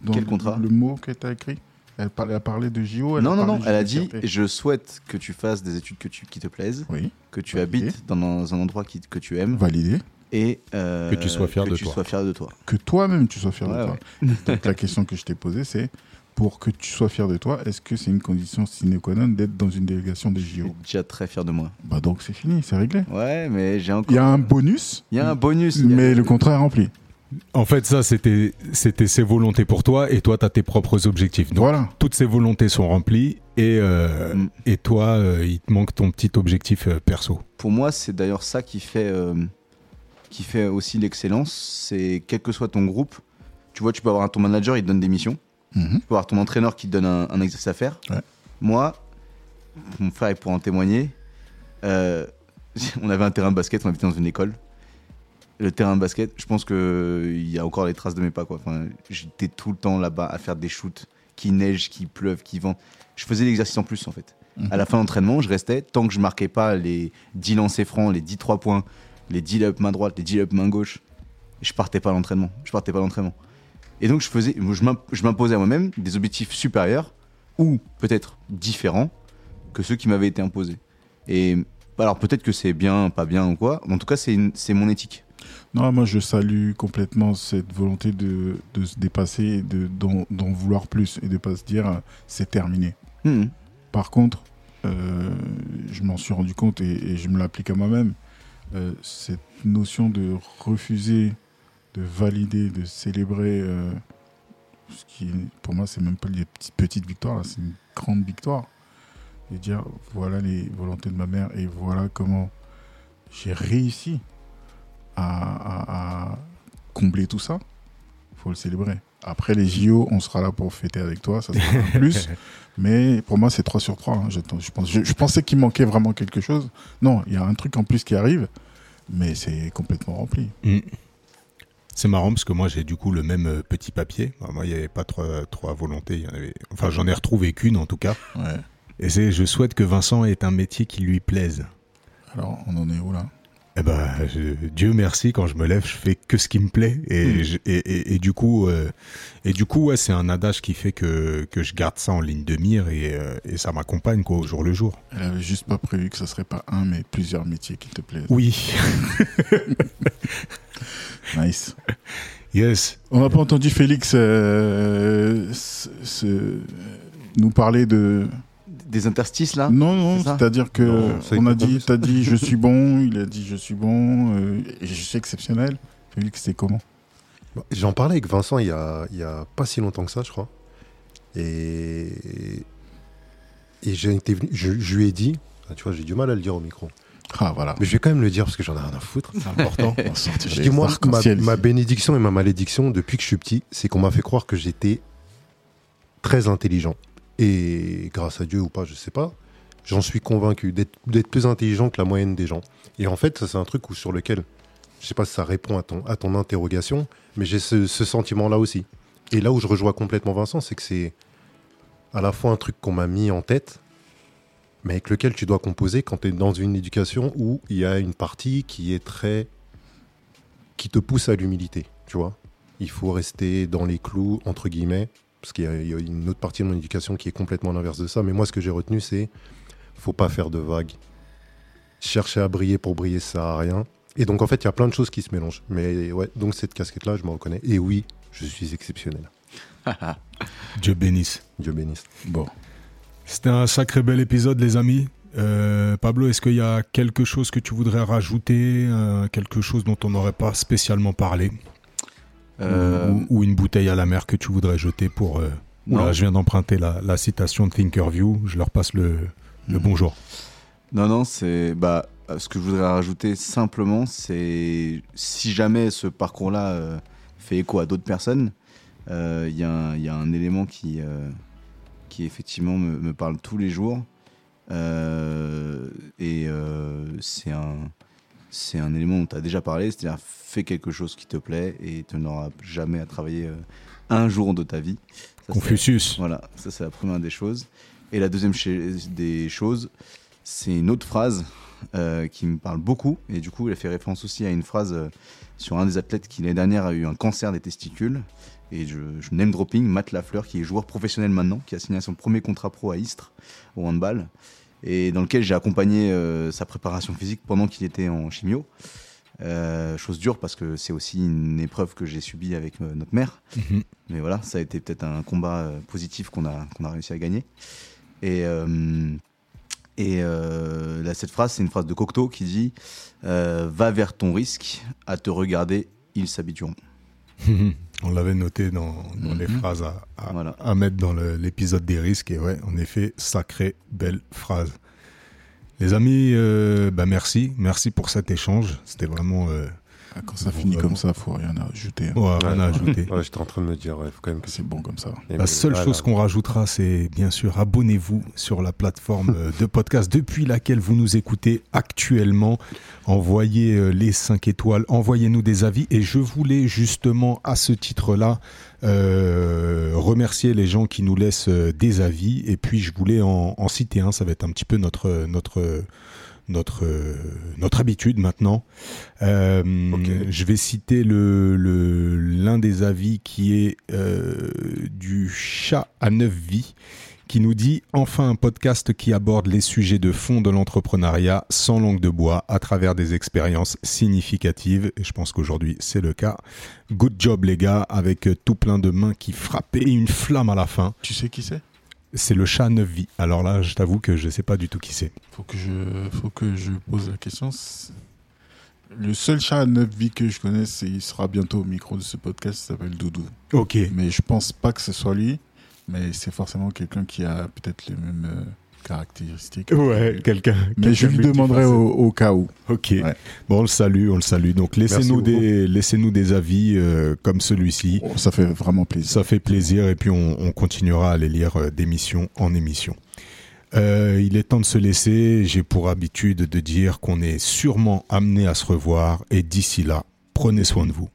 Dans Quel le- contrat? Le mot que tu as écrit? Elle, a parlé de JO elle non, non, non, elle a dit, fierté. je souhaite que tu fasses des études que tu, qui te plaisent, Oui, que tu habites dans un endroit qui, que tu aimes validé. et euh, Que tu sois fier que de tu toi. sois fier de toi. Que toi-même, tu sois fier Ouais, de toi. Donc la question que je t'ai posée, c'est pour que tu sois fier de toi, est-ce que c'est une condition sine qua non d'être dans une délégation des Je suis JO déjà très fier de moi. Bah donc c'est fini, c'est réglé. Ouais, mais j'ai encore. Il y a un bonus, Il y a un bonus. a- mais le contrat est rempli. En fait, ça, c'était c'était ses volontés pour toi. Et toi, tu as tes propres objectifs. Donc, voilà. toutes ces volontés sont remplies. Et, euh, Mm. et toi, euh, il te manque ton petit objectif euh, perso. Pour moi, c'est d'ailleurs ça qui fait, euh, qui fait aussi l'excellence. C'est quel que soit ton groupe, tu vois, tu peux avoir ton manager, il te donne des missions. Mhm. Tu peux avoir ton entraîneur qui te donne un, un exercice à faire. Ouais. Moi, mon frère, il pourra en témoigner. euh, on avait un terrain de basket, on habitait dans une école. Le terrain de basket, je pense qu'il y a encore les traces de mes pas. Quoi. Enfin, J'étais tout le temps là-bas à faire des shoots, qui neige, qui pleuve, qui vent. Je faisais l'exercice en plus en fait. Mhm. À la fin d'entraînement, je restais tant que je marquais pas les 10 lancers francs, les 10 3 points, les 10 up main droite, les 10 up main gauche. Je partais pas à l'entraînement. Je partais pas à l'entraînement. Et donc je faisais, je m'imp- je m'imposais à moi-même des objectifs supérieurs ou peut-être différents que ceux qui m'avaient été imposés. Et alors peut-être que c'est bien, pas bien ou quoi. mais En tout cas, c'est mon éthique. Non, moi je salue complètement cette volonté de, de se dépasser, de- d'en vouloir plus et de pas se dire euh, c'est terminé. Mhm. Par contre, euh, je m'en suis rendu compte et, et je me l'applique à moi-même. euh, cette notion de refuser, de valider, de célébrer, euh, ce qui pour moi c'est même pas des petites, petites victoires, c'est une grande victoire. et dire voilà les volontés de ma mère et voilà comment j'ai réussi à, à- à combler tout ça, faut le célébrer. Après les JO, on sera là pour fêter avec toi, ça sera un plus. Mais pour moi, c'est 3 sur 3. hein. Je, je pense, je, je pensais qu'il manquait vraiment quelque chose. Non, il y a un truc en plus qui arrive, mais c'est complètement rempli. Mm. C'est marrant parce que moi j'ai du coup le même euh, petit papier. Moi il n'y avait pas trois, trois volontés. il y en avait... Enfin j'en ai retrouvé qu'une en tout cas. Ouais. Et c'est je souhaite que Vincent ait un métier qui lui plaise. Alors, on en est où là? Eh ben, je- Dieu merci, quand je me lève, je fais que ce qui me plaît. Et, Mm. je- et, et- et du coup, euh, et du coup, ouais, c'est un adage qui fait que, que je garde ça en ligne de mire et, euh, et ça m'accompagne quoi, au jour le jour. Elle avait juste pas prévu que ce serait pas un, mais plusieurs métiers qui te plaisent. Oui, Nice. yes. On n'a pas entendu Félix euh, se- se- nous parler de. Des interstices là? Non, non, c'est-à-dire que Non, on a dit, t'as dit je suis bon, il a dit je suis bon, euh, et je suis exceptionnel. Félix, c'est comment? Bah, J'en parlais avec Vincent il y, a, il y a pas si longtemps que ça, je crois. Et, et j'ai été venu, je, je lui ai dit, ah, tu vois, j'ai du mal à le dire au micro. Ah voilà. Mais je vais quand même le dire parce que j'en ai rien à foutre. C'est important. Je dis, moi, ma, ma bénédiction et ma malédiction depuis que je suis petit, c'est qu'on m'a fait croire que j'étais très intelligent. Et grâce à Dieu ou pas, je sais pas, j'en suis convaincu d'être d'être plus intelligent que la moyenne des gens. Et en fait, ça, c'est un truc où, sur lequel, je sais pas si ça répond à ton, à ton interrogation, mais j'ai ce, ce sentiment-là aussi. Et là où je rejoins complètement Vincent, c'est que c'est à la fois un truc qu'on m'a mis en tête, mais avec lequel tu dois composer quand tu es dans une éducation où il y a une partie qui est très. qui te pousse à l'humilité, tu vois. Il faut rester dans les clous, entre guillemets, parce qu'il y, a- il y a une autre partie de mon éducation qui est complètement l'inverse de ça. Mais moi, ce que j'ai retenu, c'est faut pas faire de vagues. Chercher à briller pour briller, ça sert à rien. Et donc, en fait, il y a plein de choses qui se mélangent. Mais ouais, donc cette casquette-là, je me reconnais. Et oui, je suis exceptionnel. Dieu bénisse. Dieu bénisse. Bon. C'était un sacré bel épisode, les amis. Euh, Pablo, est-ce qu'il y a quelque chose que tu voudrais rajouter, euh, quelque chose dont on n'aurait pas spécialement parlé, Euh, ou, ou une bouteille à la mer que tu voudrais jeter pour Oula, je viens d'emprunter la, la citation de Thinkerview. Je leur passe le, le Mhm. bonjour. Non, non, c'est. Bah, ce que je voudrais rajouter simplement, c'est. Si jamais ce parcours-là fait écho à d'autres personnes, il y, a un- il y a un élément qui, qui effectivement me, me parle tous les jours. Euh, et euh, c'est un. C'est un élément dont tu as déjà parlé, c'est-à-dire fais quelque chose qui te plaît et tu n'auras jamais à travailler euh, un jour de ta vie. Ça, Confucius. voilà, ça c'est la première des choses. Et la deuxième des choses, c'est une autre phrase euh, qui me parle beaucoup. Et du coup, elle fait référence aussi à une phrase sur un des athlètes qui l'année dernière a eu un cancer des testicules. Et je, je name dropping Matt Lafleur, qui est joueur professionnel maintenant, qui a signé son premier contrat pro à Istres, au handball, et dans lequel j'ai accompagné euh, sa préparation physique pendant qu'il était en chimio. Euh, chose dure parce que c'est aussi une épreuve que j'ai subie avec euh, notre mère. Mhm. Mais voilà, ça a été peut-être un combat positif qu'on a, qu'on a réussi à gagner. Et, et là, cette phrase, c'est une phrase de Cocteau qui dit Va vers ton risque, à te regarder, ils s'habitueront. On l'avait noté dans, dans les Mhm. phrases à, à- Voilà. à mettre dans l'épisode des risques. Et ouais, en effet, sacrée belle phrase. Les amis, euh, bah merci. Merci pour cet échange. C'était vraiment... Euh, Ah, Quand ça Bon, finit vraiment. comme ça, faut rien ajouter. hein. ouais, rien à ajouter. Ouais, j'étais en train de me dire, il faut quand même que C'est bon comme ça. La seule Voilà. chose qu'on rajoutera, c'est bien sûr abonnez-vous sur la plateforme euh, de podcast depuis laquelle vous nous écoutez actuellement. Envoyez euh, les 5 étoiles, envoyez-nous des avis. Et je voulais justement à ce titre-là euh, remercier les gens qui nous laissent euh, des avis. Et puis je voulais en, en citer un, ça va être un petit peu notre... notre notre notre habitude maintenant. Euh. Je vais citer le le- l'un des avis qui est euh, du chat à neuf vies qui nous dit enfin un podcast qui aborde les sujets de fond de l'entrepreneuriat sans langue de bois à travers des expériences significatives et je pense qu'aujourd'hui c'est le cas. Good job les gars avec tout plein de mains qui frappent et une flamme à la fin. Tu sais qui c'est? C'est le chat à neuf vies. Alors là je t'avoue que je sais pas du tout qui c'est. Faut que je, faut que je pose la question. Le seul chat à neuf vies que je connais, c'est il sera bientôt au micro de ce podcast. Il s'appelle Doudou. Ok. Mais je pense pas que ce soit lui. Mais c'est forcément quelqu'un qui a peut-être les mêmes euh, caractéristique. Ouais, quelqu'un. Mais je lui demanderai au, au cas où. Ok. Ouais. Bon, on le salue, on le salue. Donc laissez-nous des, avis euh, comme celui-ci. Oh, ça fait vraiment plaisir. Ça fait plaisir et puis on, on continuera à les lire euh, d'émission en émission. Euh, il est temps de se laisser. J'ai pour habitude de dire qu'on est sûrement amené à se revoir et d'ici là, prenez soin de vous.